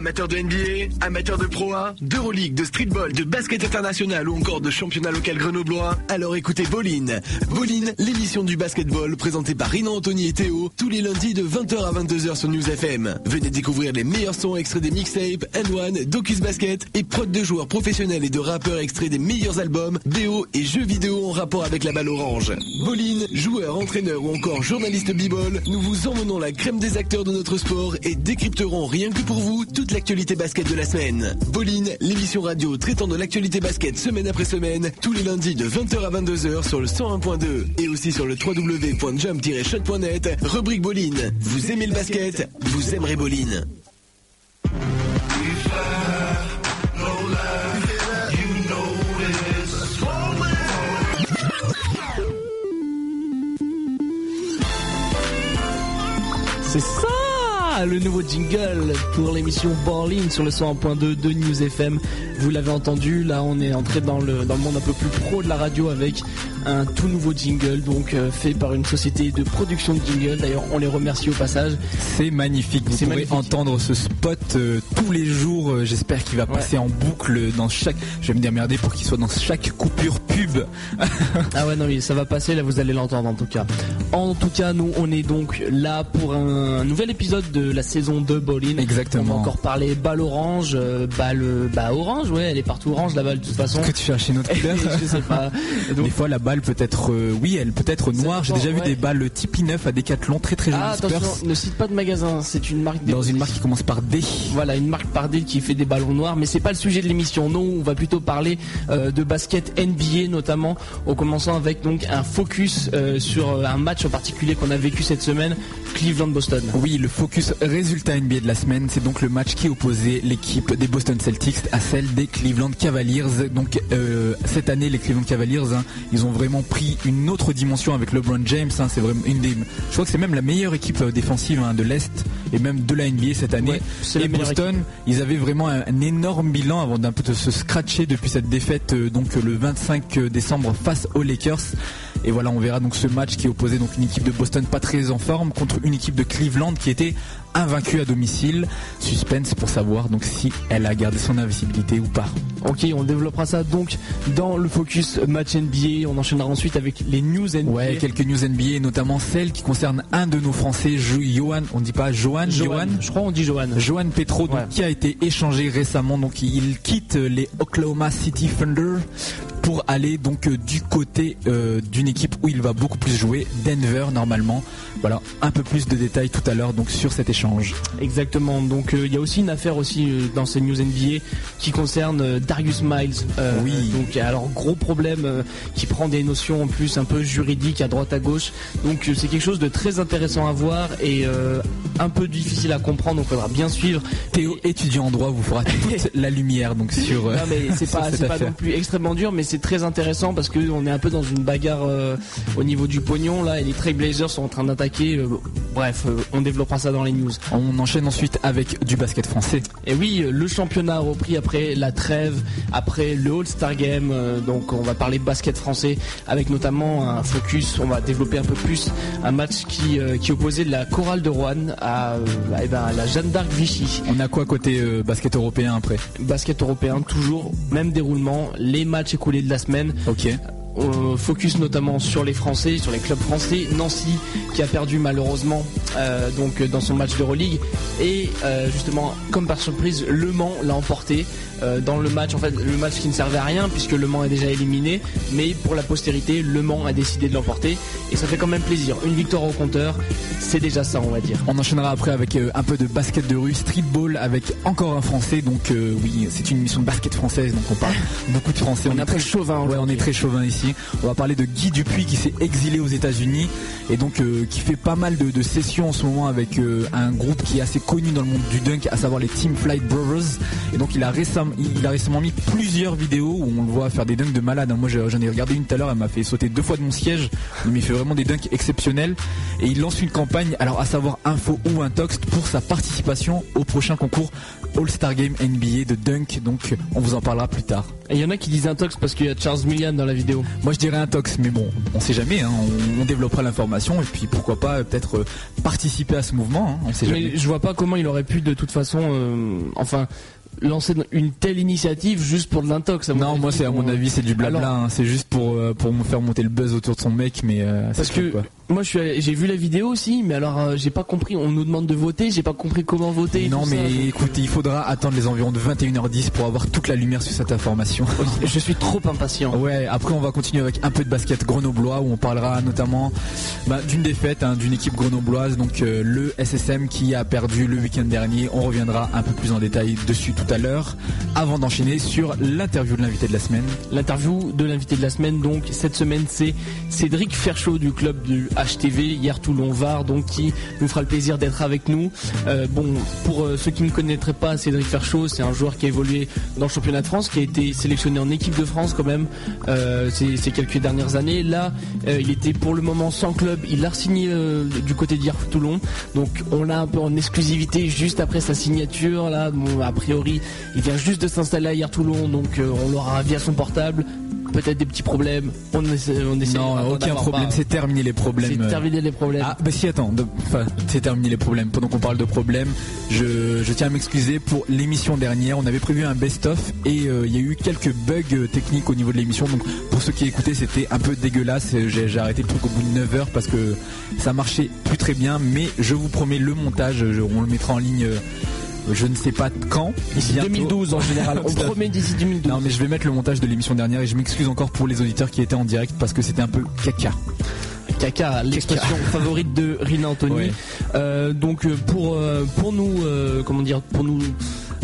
Amateur de NBA, amateur de Pro A, d'Euroleague, de streetball, de basket international ou encore de championnat local grenoblois, alors écoutez Boline. Boline, l'émission du basketball présentée par Rina Anthony et Théo, tous les lundis de 20h à 22h sur News FM. Venez découvrir les meilleurs sons extraits des mixtapes, N1, Docus Basket et prod de joueurs professionnels et de rappeurs extraits des meilleurs albums, BO et jeux vidéo en rapport avec la balle orange. Boline, joueur, entraîneur ou encore journaliste b-ball, nous vous emmenons la crème des acteurs de notre sport et décrypterons rien que pour vous toute l'actualité basket de la semaine. Boline, l'émission radio traitant de l'actualité basket semaine après semaine, tous les lundis de 20h à 22h sur le 101.2 et aussi sur le www.jump-shot.net, rubrique Boline. Vous aimez le basket, vous aimerez Boline. C'est ça le nouveau jingle pour l'émission Borlin sur le 101.2 de News FM. Vous l'avez entendu, là on est entré dans le, dans le monde un peu plus pro de la radio avec un tout nouveau jingle donc euh, fait par une société de production de jingle. D'ailleurs on les remercie au passage. C'est magnifique, vous C'est pourrez magnifique. entendre ce spot euh, tous les jours, Euh, j'espère qu'il va passer en boucle dans chaque... Je vais me démerder pour qu'il soit dans chaque coupure pub. Ah ouais non mais ça va passer là vous allez l'entendre en tout cas. En tout cas nous on est donc là pour un nouvel épisode de la saison 2 Bolin. Exactement. On va encore parler balle orange, euh, balle bah orange ouais elle est partout orange la balle de toute façon. Que tu cherches une autre couleur je sais pas. Donc, Des fois la balle peut être, euh, oui, elle peut être noire. J'ai déjà vu des balles Tipeee 9 à Decathlon très très jolies ah attention ne cite pas de magasin c'est une marque Dans une marque qui commence par D. Voilà, une marque Pardel qui fait des ballons noirs, mais c'est pas le sujet de l'émission. Non, on va plutôt parler euh, de basket NBA notamment, en commençant avec donc un focus euh, sur un match en particulier qu'on a vécu cette semaine, Cleveland-Boston. Oui, le focus résultat NBA de la semaine, c'est donc le match qui opposait l'équipe des Boston Celtics à celle des Cleveland Cavaliers. Donc euh, cette année, les Cleveland Cavaliers, hein, ils ont vraiment pris une autre dimension avec LeBron James. hein. c'est vraiment une des, je crois que c'est même la meilleure équipe euh, défensive hein, de l'est et même de la NBA cette année. Ouais, et Boston, ils avaient vraiment un, un énorme bilan avant d'un peu de se scratcher depuis cette défaite euh, donc euh, le 25 décembre face aux Lakers. Et voilà, on verra donc ce match qui opposait donc une équipe de Boston pas très en forme contre une équipe de Cleveland qui était invaincue à domicile. Suspense pour savoir donc si elle a gardé son invisibilité ou pas. Ok, on développera ça donc dans le focus match NBA. On enchaînera ensuite avec les news NBA. Ouais, quelques news NBA, notamment celle qui concerne un de nos Français, Jo- Johan, on dit pas Johan, Johan, je crois on dit Johan. Johan Petro, donc, Ouais. qui a été échangé récemment, donc il quitte les Oklahoma City Thunder pour aller donc euh, du côté euh, d'une équipe où il va beaucoup plus jouer, Denver normalement. Voilà, un peu plus de détails tout à l'heure donc sur cet échange. Exactement. Donc euh, il y a aussi une affaire aussi euh, dans ces news NBA qui concerne euh, Darius Miles. Oui. Donc alors gros problème qui prend des notions en plus un peu juridiques à droite à gauche. Donc c'est quelque chose de très intéressant à voir et un peu difficile à comprendre. Donc il faudra bien suivre. Théo, étudiant en droit, vous fera toute la lumière donc sur. Non mais c'est pas c'est pas non plus extrêmement dur mais c'est très intéressant parce que on est un peu dans une bagarre euh, au niveau du pognon là et les Trailblazers sont en train d'attaquer. euh, bref, euh, on développera ça dans les news. On enchaîne ensuite avec du basket français. Et oui, le championnat a repris après la trêve, après le All-Star Game. donc on va parler basket français avec notamment un focus. On va développer un peu plus un match qui, qui opposait la chorale de Rouen à, eh ben, à la Jeanne d'Arc Vichy. On a quoi côté basket européen après? Basket européen, toujours même déroulement. Les matchs écoulés de la semaine. Ok. On focus notamment sur les Français, sur les clubs français. Nancy qui a perdu malheureusement euh, donc dans son match d'Euroleague et euh, justement comme par surprise Le Mans l'a emporté euh, dans le match en fait le match qui ne servait à rien puisque Le Mans est déjà éliminé mais pour la postérité Le Mans a décidé de l'emporter et ça fait quand même plaisir. Une victoire au compteur, c'est déjà ça on va dire. On enchaînera après avec euh, un peu de basket de rue, streetball avec encore un français. Donc euh, oui, c'est une émission de basket française, donc on parle beaucoup de français. On est un peu très chauvin Ouais, on est très chauvin ici. On va parler de Guy Dupuis qui s'est exilé aux États-Unis et donc euh, qui fait pas mal de, sessions en ce moment avec euh, un groupe qui est assez connu dans le monde du dunk, à savoir les Team Flight Brothers. Et donc il a récemment, mis plusieurs vidéos où on le voit faire des dunks de malade. Moi j'en ai regardé une tout à l'heure, elle m'a fait sauter deux fois de mon siège. Il fait vraiment des dunks exceptionnels et il lance une campagne, alors à savoir info ou intox pour sa participation au prochain concours All-Star Game NBA de dunk. Donc on vous en parlera plus tard. Et il y en a qui disent intox parce qu'il y a Charles Millian dans la vidéo. Moi je dirais un tox, mais bon, on sait jamais. Hein. on, développera l'information et puis pourquoi pas peut-être participer à ce mouvement. Hein. On sait mais je vois pas comment il aurait pu de toute façon, enfin lancer une telle initiative juste pour de l'intox. Non, moi c'est à mon avis c'est du blabla. Hein. c'est juste pour euh, pour me faire monter le buzz autour de son mec, mais euh, parce que moi j'ai vu la vidéo aussi, mais alors euh, j'ai pas compris. On nous demande de voter, j'ai pas compris comment voter. Non, mais écoutez, il faudra attendre les environs de 21h10 pour avoir toute la lumière sur cette information. Je suis trop impatient. Ouais, après on va continuer avec un peu de basket grenoblois où on parlera notamment bah, d'une défaite hein, d'une équipe grenobloise, donc le SSM qui a perdu le week-end dernier. On reviendra un peu plus en détail dessus tout à l'heure avant d'enchaîner sur l'interview de l'invité de la semaine. L'interview de l'invité de la semaine, donc cette semaine, c'est Cédric Ferchaud du club du HTV, hier Toulon-Var, donc qui nous fera le plaisir d'être avec nous. Euh, bon, pour euh, ceux qui ne connaîtraient pas Cédric Ferchaud, c'est un joueur qui a évolué dans le championnat de France, qui a été sélectionné en équipe de France quand même euh, ces, quelques dernières années. Là, il était pour le moment sans club, il a signé du côté d'hier Toulon, donc on l'a un peu en exclusivité juste après sa signature. Là, a priori, il vient juste de s'installer à hier Toulon, donc euh, on l'aura via son portable peut-être des petits problèmes. On essaie, on non, aucun problème. C'est terminé les problèmes. C'est terminé les problèmes. Ah, bah si, attends. Enfin, c'est terminé les problèmes. Pendant qu'on parle de problèmes, je, tiens à m'excuser pour l'émission dernière. On avait prévu un best-of et euh, il y a eu quelques bugs techniques au niveau de l'émission. Donc, pour ceux qui écoutaient, c'était un peu dégueulasse. J'ai arrêté le truc au bout de 9 heures parce que ça marchait plus très bien. Mais je vous promets le montage. on le mettra en ligne euh, je ne sais pas quand. D'ici 2012 en général. On promet d'ici 2012. Non mais je vais mettre le montage de l'émission dernière et je m'excuse encore pour les auditeurs qui étaient en direct parce que c'était un peu caca. Caca, l'expression favorite de Rina Anthony. Euh, donc euh, pour euh, pour nous comment dire pour nous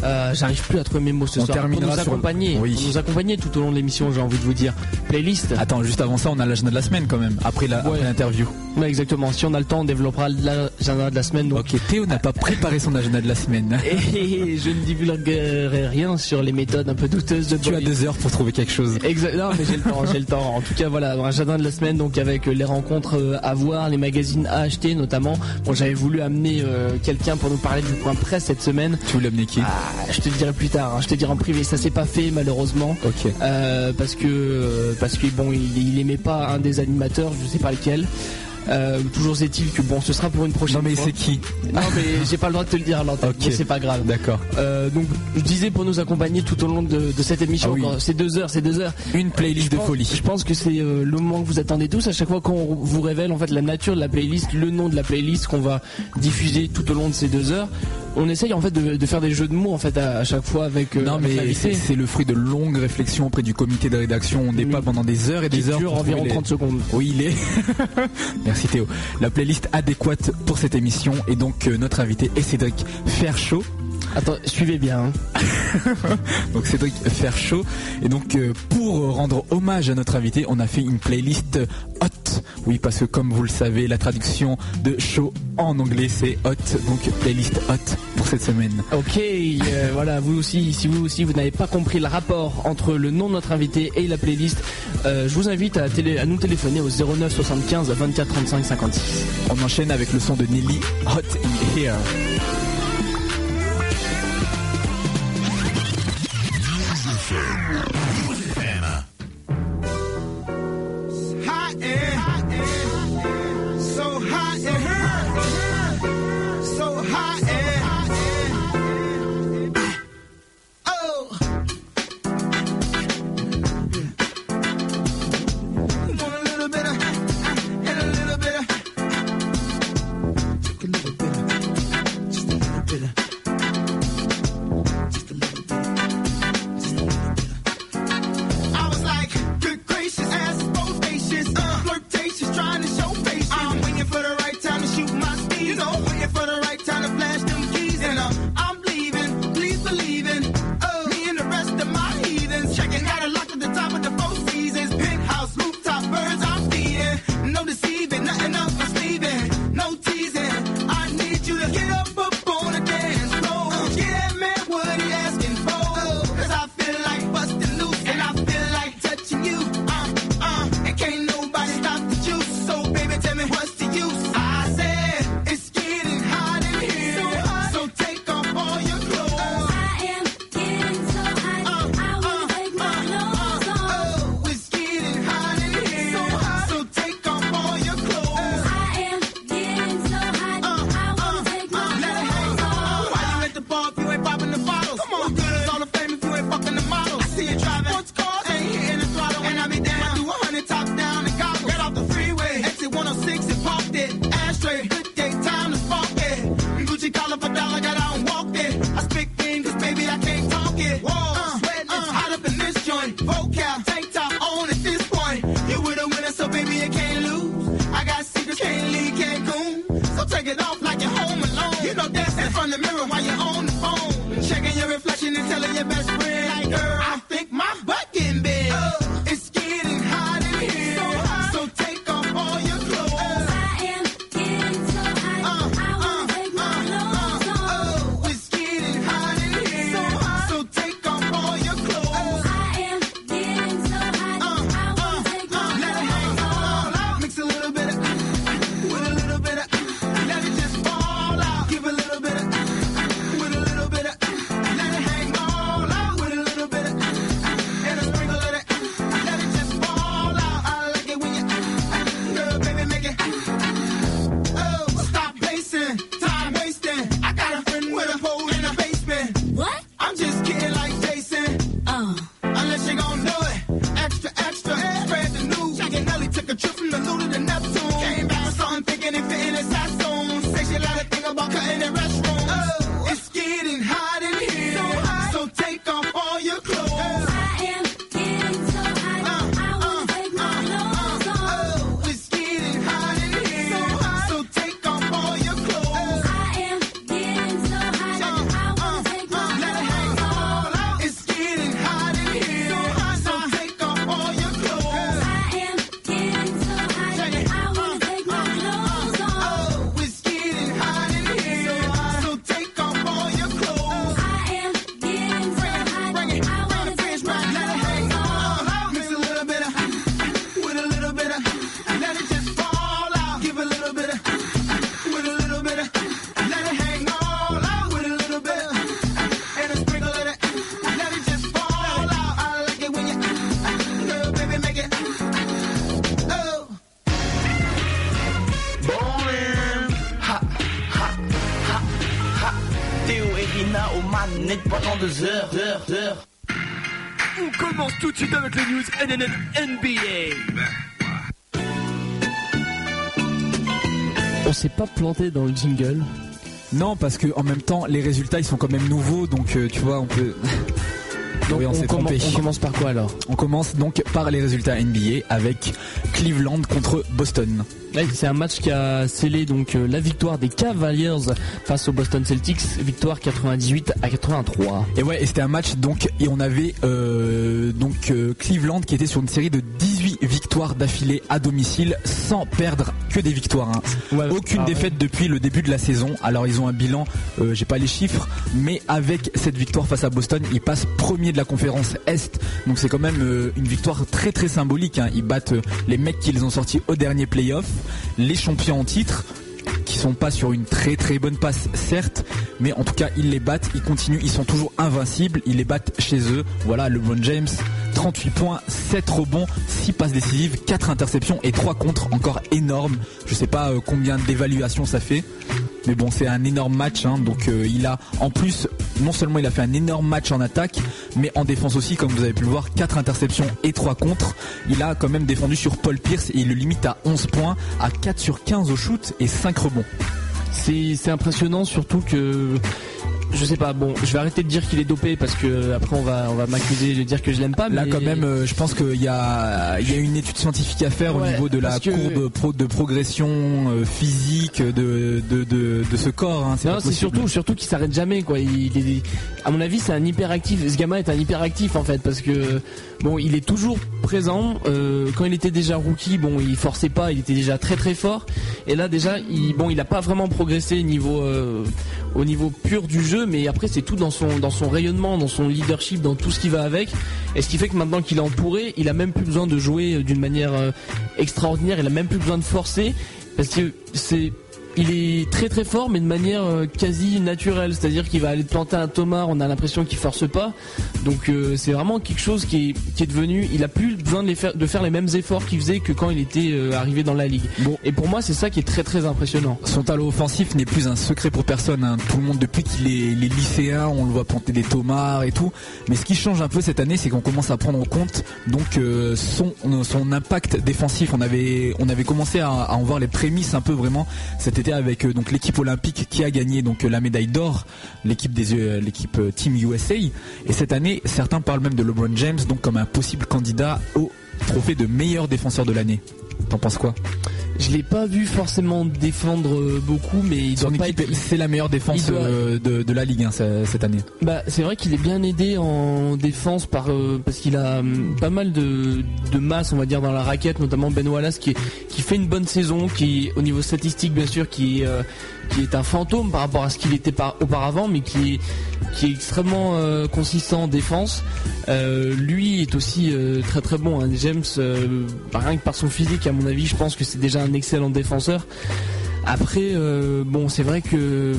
euh, j'arrive plus à trouver mes mots ce soir. Pour nous accompagner, nous accompagner tout au long de l'émission, j'ai envie de vous dire. Playlist. Attends, juste avant ça, on a l'agenda de la semaine quand même, après l'interview. Ouais, exactement. Si on a le temps, on développera l'agenda de la semaine. Ok, Théo n'a pas préparé son agenda de la semaine. Et je ne divulguerai rien sur les méthodes un peu douteuses de Tu as deux heures pour trouver quelque chose. Exactement. mais j'ai le temps, j'ai le temps. En tout cas, voilà, agenda de la semaine, donc avec les rencontres euh, à voir, les magazines à acheter notamment. Bon, j'avais voulu amener euh, quelqu'un pour nous parler du point presse cette semaine. Tu voulais amener qui? Ah, Je te le dirai plus tard. Hein. Je te dirai en privé. Ça s'est pas fait malheureusement. Ok. Euh, parce que parce que bon, il, il aimait pas un des animateurs, je sais pas lequel. Euh, toujours est-il que bon, ce sera pour une prochaine. Non mais c'est qui Non mais j'ai pas le droit de te le dire à l'antenne. c'est pas grave. D'accord. Euh, donc je disais pour nous accompagner tout au long de, cette émission. Ah c'est deux heures, c'est deux heures. Une playlist de folie. Je pense que c'est euh, le moment que vous attendez tous. À chaque fois qu'on vous révèle en fait la nature de la playlist, le nom de la playlist qu'on va diffuser tout au long de ces deux heures on essaye en fait de, faire des jeux de mots en fait à, chaque fois avec. Euh, non mais c'est le fruit de longues réflexions auprès du comité de rédaction. On débat pendant des heures et des heures. Dure environ 30 secondes. Oui il est. Merci Théo. La playlist adéquate pour cette émission et donc euh, notre invité est Cédric Ferchaud. Attends, suivez bien. Hein. donc Cédric Faire chaud. Et donc euh, pour rendre hommage à notre invité, on a fait une playlist hot. Oui, parce que comme vous le savez, la traduction de show en anglais c'est hot. Donc playlist hot pour cette semaine. Ok, euh, voilà, vous aussi, si vous aussi vous n'avez pas compris le rapport entre le nom de notre invité et la playlist, euh, je vous invite à, à, nous téléphoner au 09 75 24 35 56. On enchaîne avec le son de Nelly, Hot in Here. FM. Music FM. Hot air. Non, parce que en même temps, les résultats ils sont quand même nouveaux, donc euh, tu vois, on peut. Donc Oui, on on, s'est commen- trompé. on commence par quoi alors? On commence donc par les résultats NBA avec Cleveland contre Boston. Ouais, C'est un match qui a scellé donc euh, la victoire des Cavaliers face aux Boston Celtics, victoire 98 à 83. Et ouais, et c'était un match donc et on avait euh, donc euh, Cleveland qui était sur une série de 18 victoires d'affilée à domicile sans perdre que des victoires. hein. Ouais, Aucune ah ouais. défaite depuis le début de la saison. Alors ils ont un bilan, euh, j'ai pas les chiffres, mais avec cette victoire face à Boston, ils passent premier de la conférence Est. Donc c'est quand même euh, une victoire très très symbolique. hein. Ils battent euh, les mecs qu'ils ont sortis au dernier playoff, les champions en titre qui sont pas sur une très très bonne passe certes mais en tout cas ils les battent ils continuent ils sont toujours invincibles ils les battent chez eux voilà LeBron James 38 points 7 rebonds 6 passes décisives 4 interceptions et 3 contre encore énorme. Je sais pas euh, combien d'évaluations ça fait mais bon c'est un énorme match hein. donc euh, il a en plus non seulement il a fait un énorme match en attaque mais en défense aussi comme vous avez pu le voir 4 interceptions et 3 contre il a quand même défendu sur Paul Pierce et il le limite à 11 points à 4 sur 15 au shoot et 5 rebonds. C'est impressionnant surtout que je sais pas bon je vais arrêter de dire qu'il est dopé parce que après on va on va m'accuser de dire que je l'aime pas Là mais quand même, euh, je pense qu'il y a, il y a une étude scientifique à faire au niveau de la que- courbe pro- de progression euh, physique de, de, de, de ce corps. hein. Non, c'est surtout, surtout qu'il s'arrête jamais, quoi. Il est, à mon avis, c'est un hyperactif. Ce gamin est un hyperactif, en fait, parce que, bon, il est toujours présent. Euh, quand il était déjà rookie, bon, il forçait pas, il était déjà très très fort. Et là, déjà, il, bon, il a pas vraiment progressé euh, au niveau pur du jeu, mais après, c'est tout dans son, dans son rayonnement, dans son leadership, dans tout ce qui va avec. Et ce qui fait que maintenant qu'il est entouré, il a même plus besoin de jouer euh, d'une manière extraordinaire. Il a même plus besoin de forcer, parce que c'est il est très très fort mais de manière euh, quasi naturelle c'est à dire qu'il va aller planter un tomard on a l'impression qu'il force pas donc euh, c'est vraiment quelque chose qui est, qui est devenu il a plus besoin de, les faire, de faire les mêmes efforts qu'il faisait que quand il était euh, arrivé dans la ligue Bon. et pour moi c'est ça qui est très très impressionnant Son talent offensif n'est plus un secret pour personne. hein. Tout le monde, depuis qu'il est, lycéen, on le voit planter des tomards et tout. Mais ce qui change un peu cette année, c'est qu'on commence à prendre en compte donc euh, son, son impact défensif. On avait, on avait commencé à, à en voir les prémices un peu vraiment. C'était avec donc l'équipe olympique qui a gagné donc la médaille d'or, l'équipe des l'équipe Team USA. Et cette année, certains parlent même de LeBron James donc comme un possible candidat au trophée de meilleur défenseur de l'année. T'en penses quoi? Je l'ai pas vu forcément défendre euh, beaucoup, mais il doit pas être... C'est la meilleure défense euh, de, la Ligue hein, cette année. Bah, c'est vrai qu'il est bien aidé en défense par euh, parce qu'il a hum, pas mal de, masse, on va dire, dans la raquette, notamment Ben Wallace qui, qui fait une bonne saison, qui au niveau statistique bien sûr, qui qui est un fantôme par rapport à ce qu'il était auparavant, mais qui est, qui est extrêmement euh, consistant en défense. Euh, lui est aussi euh, très très bon. Hein. James, rien que par son physique, à mon avis, je pense que c'est déjà un excellent défenseur. Après, bon, c'est vrai que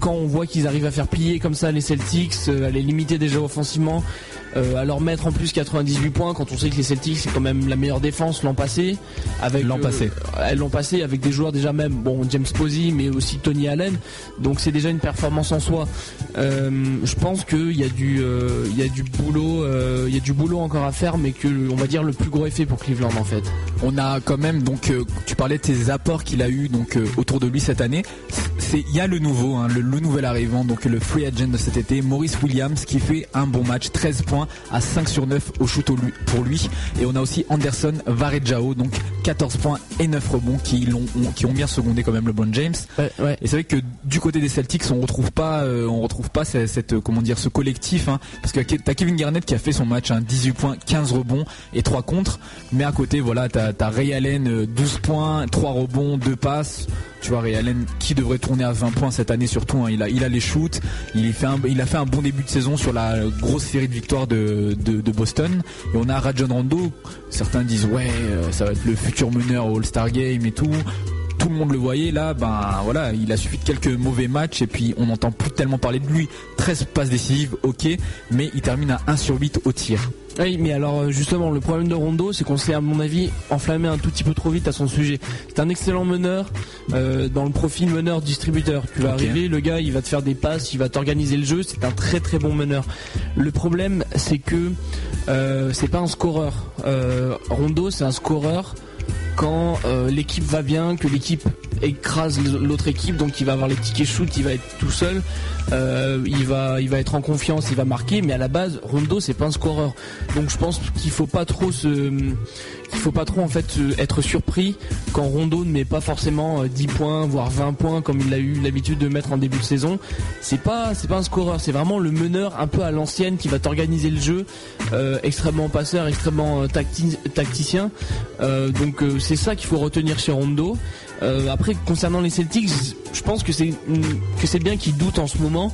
quand on voit qu'ils arrivent à faire plier comme ça les Celtics, à les limiter déjà offensivement, euh, leur mettre en plus 98 points quand on sait que les Celtics c'est quand même la meilleure défense l'an passé avec l'an passé. elles l'ont passé avec des joueurs déjà même bon James Posey mais aussi Tony Allen. Donc c'est déjà une performance en soi. Euh, je pense qu'il y a du euh, il y a du boulot il y a du boulot encore à faire mais que on va dire le plus gros effet pour Cleveland en fait. On a quand même donc tu parlais de tes apports qu'il a eu donc autour de lui cette année. C'est il y a le nouveau hein, le, le nouvel arrivant donc le free agent de cet été Maurice Williams qui fait un bon match 13 points à 5 sur 9 au shoot pour lui. Et on a aussi Anderson Varejao, donc 14 points et 9 rebonds qui, ont, qui ont bien secondé quand même le bon James. Et c'est vrai que du côté des Celtics, on retrouve pas, euh, on retrouve pas cette, comment dire, ce collectif, hein. parce que t'as Kevin Garnett qui a fait son match, 18 hein, points, 15 rebonds et 3 contre. Mais à côté, voilà, t'as as Ray Allen, 12 euh, points, 3 rebonds, 2 passes. Tu vois, Ray Allen qui devrait tourner à 20 points cette année surtout. Hein. il a, les shoots. Il, a fait un bon début de saison sur la grosse série de victoires de, de, Boston. Et on a Rajon Rondo. Certains disent ouais, euh, ça va être le futur meneur au All-Star Game et tout tout le monde le voyait là ben voilà il a suffi de quelques mauvais matchs et puis on n'entend plus tellement parler de lui 13 passes décisives ok mais il termine à 1 sur 8 au tir oui, mais alors euh, justement, le problème de Rondo, c'est qu'on s'est, à mon avis, enflammé un tout petit peu trop vite à son sujet. C'est un excellent meneur euh, dans le profil meneur-distributeur. Tu vas arriver, le gars, il va te faire des passes, il va t'organiser le jeu. C'est un très très bon meneur. Le problème, c'est que euh, c'est pas un scoreur. Rondo, c'est un scoreur quand l'équipe va bien, que l'équipe écrase l'autre équipe, donc il va avoir les tickets shoot, il va être tout seul, euh, il va il va être en confiance, il va marquer, mais à la base Rondo c'est pas un scoreur, donc je pense qu'il faut pas trop se il faut pas trop en fait être surpris quand Rondo ne met pas forcément 10 euh, points voire 20 points comme il a eu l'habitude de mettre en début de saison. C'est pas c'est pas un scoreur, c'est vraiment le meneur un peu à l'ancienne qui va t'organiser le jeu, euh, extrêmement passeur, extrêmement tacticien. donc c'est ça qu'il faut retenir chez Rondo. Euh, après, concernant les Celtics, je pense que c'est que c'est bien qu'ils doutent en ce moment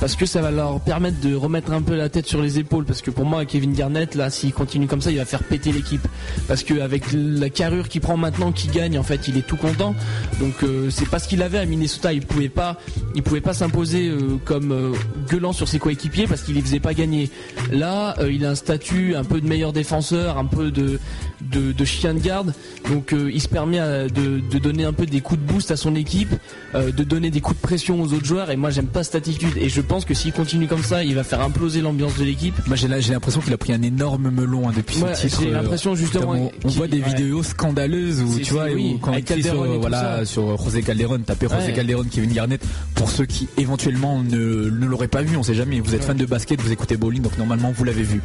parce que ça va leur permettre de remettre un peu la tête sur les épaules. Parce que pour moi, Kevin Garnett, là, s'il continue comme ça, il va faire péter l'équipe. Parce qu'avec la carrure qu'il prend maintenant, qu'il gagne, en fait, il est tout content. Donc euh, c'est pas ce qu'il avait à Minnesota. Il pouvait pas, il pouvait pas s'imposer euh, comme gueulant sur ses coéquipiers parce qu'il les faisait pas gagner. Là, il a un statut un peu de meilleur défenseur, un peu de de, chien de garde. Donc il se permet de, de donner un peu des coups de boost à son équipe, euh, de donner des coups de pression aux autres joueurs. Et moi, j'aime pas cette attitude. Et je pense que s'il continue comme ça, il va faire imploser l'ambiance de l'équipe. Moi, j'ai l'impression qu'il a pris un énorme melon hein, depuis ce titre. J'ai l'impression justement. On, voit des vidéos scandaleuses où tu vois, quand il sur, voilà, sur José Calderon, taper José Calderon, Kevin Garnett. Pour ceux qui éventuellement ne, ne l'auraient pas vu, on sait jamais. Vous êtes fan de basket, vous écoutez bowling, donc normalement vous l'avez vu.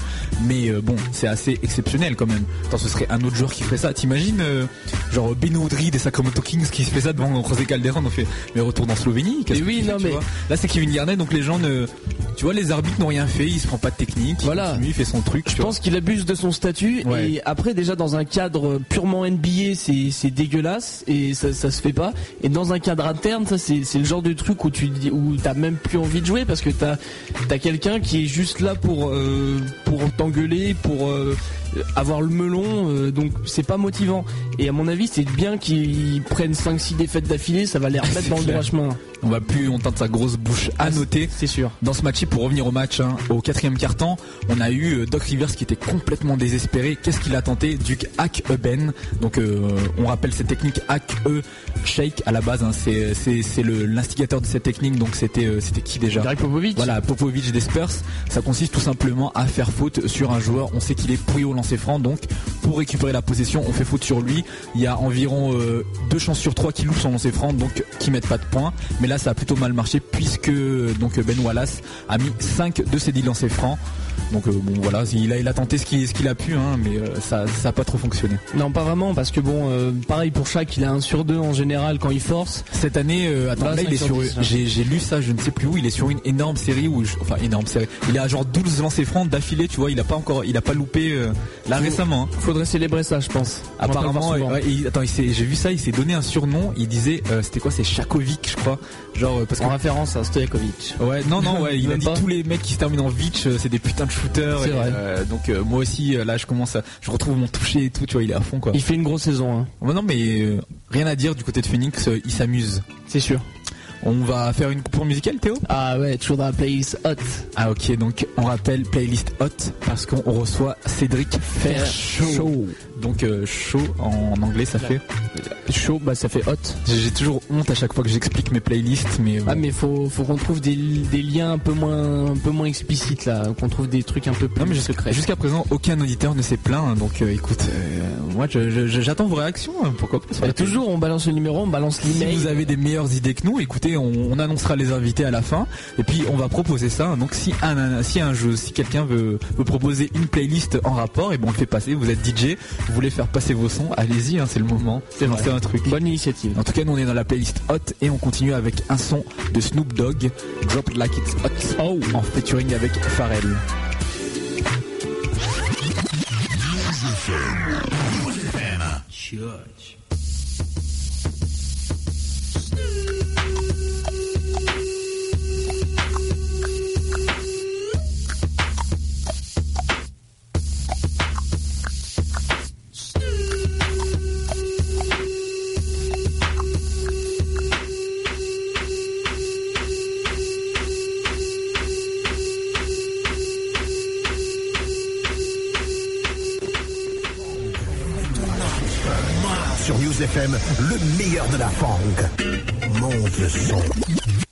Mais euh, bon, c'est assez exceptionnel quand même. Attends, ce serait un autre joueur qui ferait ça. T'imagines, euh, genre Ben Woodry des Sacramento Kings qui se fait ça devant José Calderon, on fait mais retour en Slovénie. Mais oui, non mais là c'est Kevin Garnett, donc les gens ne, tu vois, les arbitres n'ont rien fait, il se prend pas de technique, voilà. il, fait son truc. Je pense qu'il abuse de son statut et après déjà dans un cadre purement NBA, c'est dégueulasse et ça, ça se fait pas. Et dans un cadre interne, ça c'est le genre de truc où tu dis où t'as même plus envie de jouer parce que t'as as, quelqu'un qui est juste là pour euh, pour t'engueuler, pour euh, avoir le melon, euh, donc c'est pas motivant. Et à mon avis, c'est bien qu'ils prennent 5-6 défaites d'affilée, ça va les remettre dans le droit chemin. On va plus entendre sa grosse bouche à ah, noter. C'est sûr. Dans ce match, pour revenir au match, hein, au quatrième quart-temps, on a eu euh, Doc Rivers qui était complètement désespéré. Qu'est-ce qu'il a tenté? Duke hack e ben. Donc euh, on rappelle cette technique hack e shake à la base. Hein, c'est c'est l'instigateur de cette technique. Donc c'était c'était qui déjà? Popovic. Voilà, Popovic des Spurs. Ça consiste tout simplement à faire faute sur un joueur. On sait qu'il est pourri au lancer franc, donc pour récupérer la possession, on fait faute sur lui. Il y a environ euh, deux chances sur trois qui loupe son lancer franc, donc qui mettent pas de points. Mais là, ça a plutôt mal marché puisque Ben Wallace a mis 5 de ses 10 lancers francs. Donc euh, bon voilà, il a, il a tenté ce qu'il ce qu'il a pu, hein, mais euh, ça ça a pas trop fonctionné. Non, pas vraiment, parce que bon, euh, pareil pour chaque, il a un sur deux en général quand il force. Cette année, attends, Là, là, il est sur, hein. j'ai lu ça, je ne sais plus où, il est sur une énorme série où, je- enfin énorme série, il à genre 12 lancers francs d'affilée, tu vois, il a pas encore, il a pas loupé là récemment. hein. Faudrait célébrer ça, je pense. Apparemment, ouais, il- attends, j'ai vu ça, il s'est donné un surnom. Il disait, c'était quoi, c'est Chakovic, je crois. Genre parce que En référence à Stojakovic. Ouais, non, non, ouais, il a dit pas. tous les mecs qui se terminent en euh, c'est des putains de shooters. Et, euh, donc euh, moi aussi, euh, là, je commence à, je retrouve mon toucher et tout, tu vois, il est à fond quoi. Il fait une grosse saison, hein. Ouais, non, mais euh, rien à dire du côté de Phoenix, il s'amuse. c'est sûr. On va faire une coupure musicale, Théo? Ah ouais, toujours dans la playlist hot. Ah ok, donc on rappelle playlist hot parce qu'on reçoit Cédric Fair Show. Donc euh, show en anglais, ça fait. Chaud, bah ça fait hot. J'ai toujours honte à chaque fois que j'explique mes playlists, mais. Ah bon. mais faut faut qu'on trouve des, des liens un peu moins un peu moins explicites là, qu'on trouve des trucs un peu plus Non mais jusqu'à secrets. jusqu'à présent aucun auditeur ne s'est plaint hein, donc euh, écoute euh, moi j'attends vos réactions hein, pourquoi pas Et toujours on balance le numéro, on balance Si l'email. vous avez des meilleures idées que nous, écoutez, on, on annoncera les invités à la fin, et puis on va proposer ça. Donc si un, si un jeu, si quelqu'un veut, veut proposer une playlist en rapport, et bon on le fait passer. Vous êtes DJ, vous voulez faire passer vos sons, allez-y, hein, c'est le moment. C'est vrai. un truc. Bonne initiative. En tout cas, nous on est dans la playlist Hot et on continue avec un son de Snoop Dogg, Drop It Like It's Hot, Oh. en featuring avec Pharrell. FM, le meilleur de la funk. Monte le son.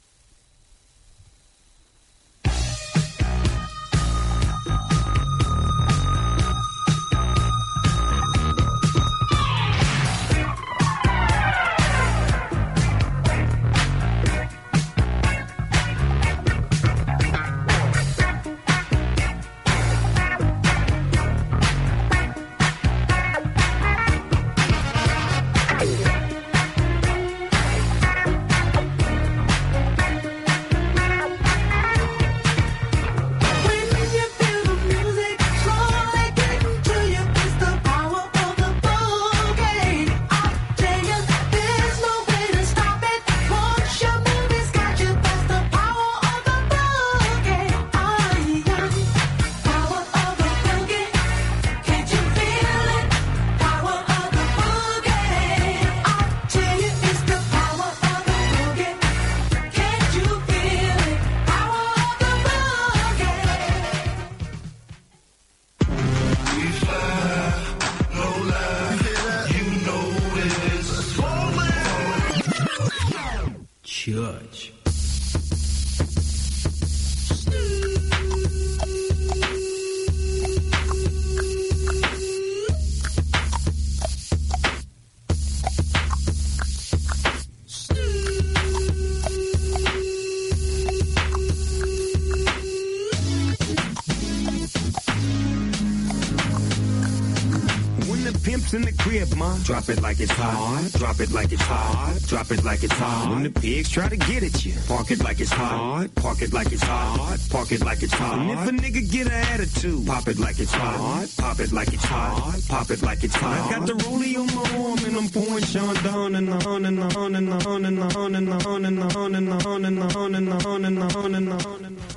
Crib, ma, drop it like it's hot. Drop it like it's hot. Drop it like it's hot. When the pigs try to get at you, park it like it's hot. Park it like it's hot. Park it like it's hot. And if a nigga get an attitude, pop it like it's hot. Pop it like it's hot. Pop it like it's hot. I got the rollie on my arm and I'm pouring Sean down and on and on and on and on and on and on and on and on and on and on and on and on. There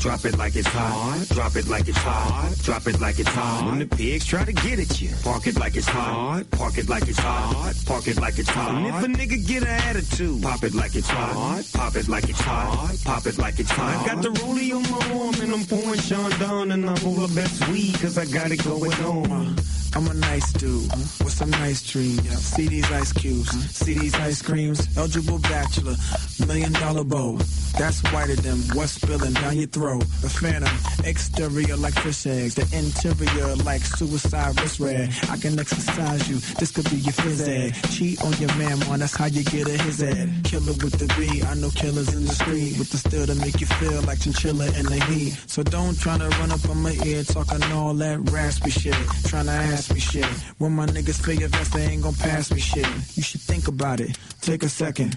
drop it like it's hot. Drop it like it's hot. Drop it like it's hot. When the pigs try to get at you, park it like it's hot. Park it like it's hot. Park it like it's hot. And if a nigga get an attitude, pop it like it's hot. Pop it like it's hot. Pop it like it's hot. I got the rollie on my arm and I'm pouring Sean down and I'm of best weed cause I got it going on. I'm a nice dude with some nice dreams. See these ice cubes, see these ice creams. Eligible bachelor, million dollar bow. That's whiter than what's spilling down your throat. A phantom, exterior like fish eggs, the interior like suicide wrist red. I can exercise you, this could be your phys ed. Cheat on your man, man, that's how you get a his head. Killer with the B, I know killers in the street with the steel to make you feel like chinchilla in the heat. So don't try to run up on my ear talking all that raspy shit. Trying to ask me shit. When my niggas your vest, they ain't gonna pass me shit. You should think about it. Take a second.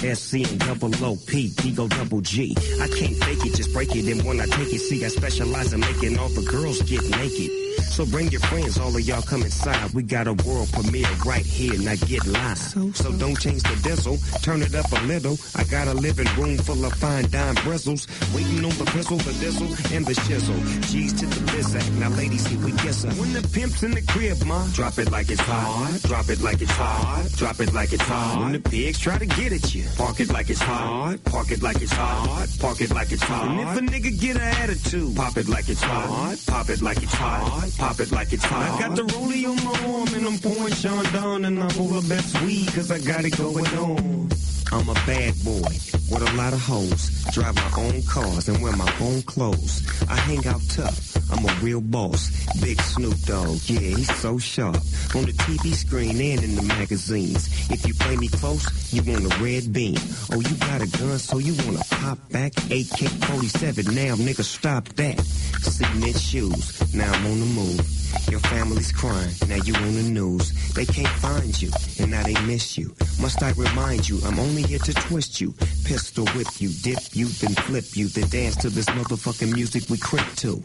SC and double OP, Ego double G. I can't fake it, just break it. And when I take it, see, I specialize in making all the girls get naked. So bring your friends, all of y'all come inside. We got a world premiere right here, now get live. So, don't change the diesel, turn it up a little. I got a living room full of fine dime bristles. Waiting on the pistol, the diesel, and the chisel. G's to the bizac, now ladies, here we kiss her. When the pimp's in the crib, ma, drop it like it's hot. Drop it like it's hot. Drop it like it's hot. When the pigs try to get at you, park it like it's hot. Park it like it's hot. Park it like it's hot. And if a nigga get an attitude, pop it like it's hot. Pop it like it's hot. Pop it like it's hot. I got the rollie on my arm and I'm pouring Sean down and I'm of best weed cause I got it going on. I'm a bad boy with a lot of hoes. Drive my own cars and wear my own clothes. I hang out tough. I'm a real boss. Big Snoop Dogg, yeah, he's so sharp. On the TV screen and in the magazines. If you play me close, you want a red beam. Oh, you got a gun, so you wanna pop back? AK-47, now nigga, stop that. Cement shoes, now I'm on the move. Your family's crying, now you on the news. They can't find you, and now they miss you. Must I remind you, I'm only here to twist you. Pistol whip you, dip you, then flip you, then dance to this motherfucking music we crip to.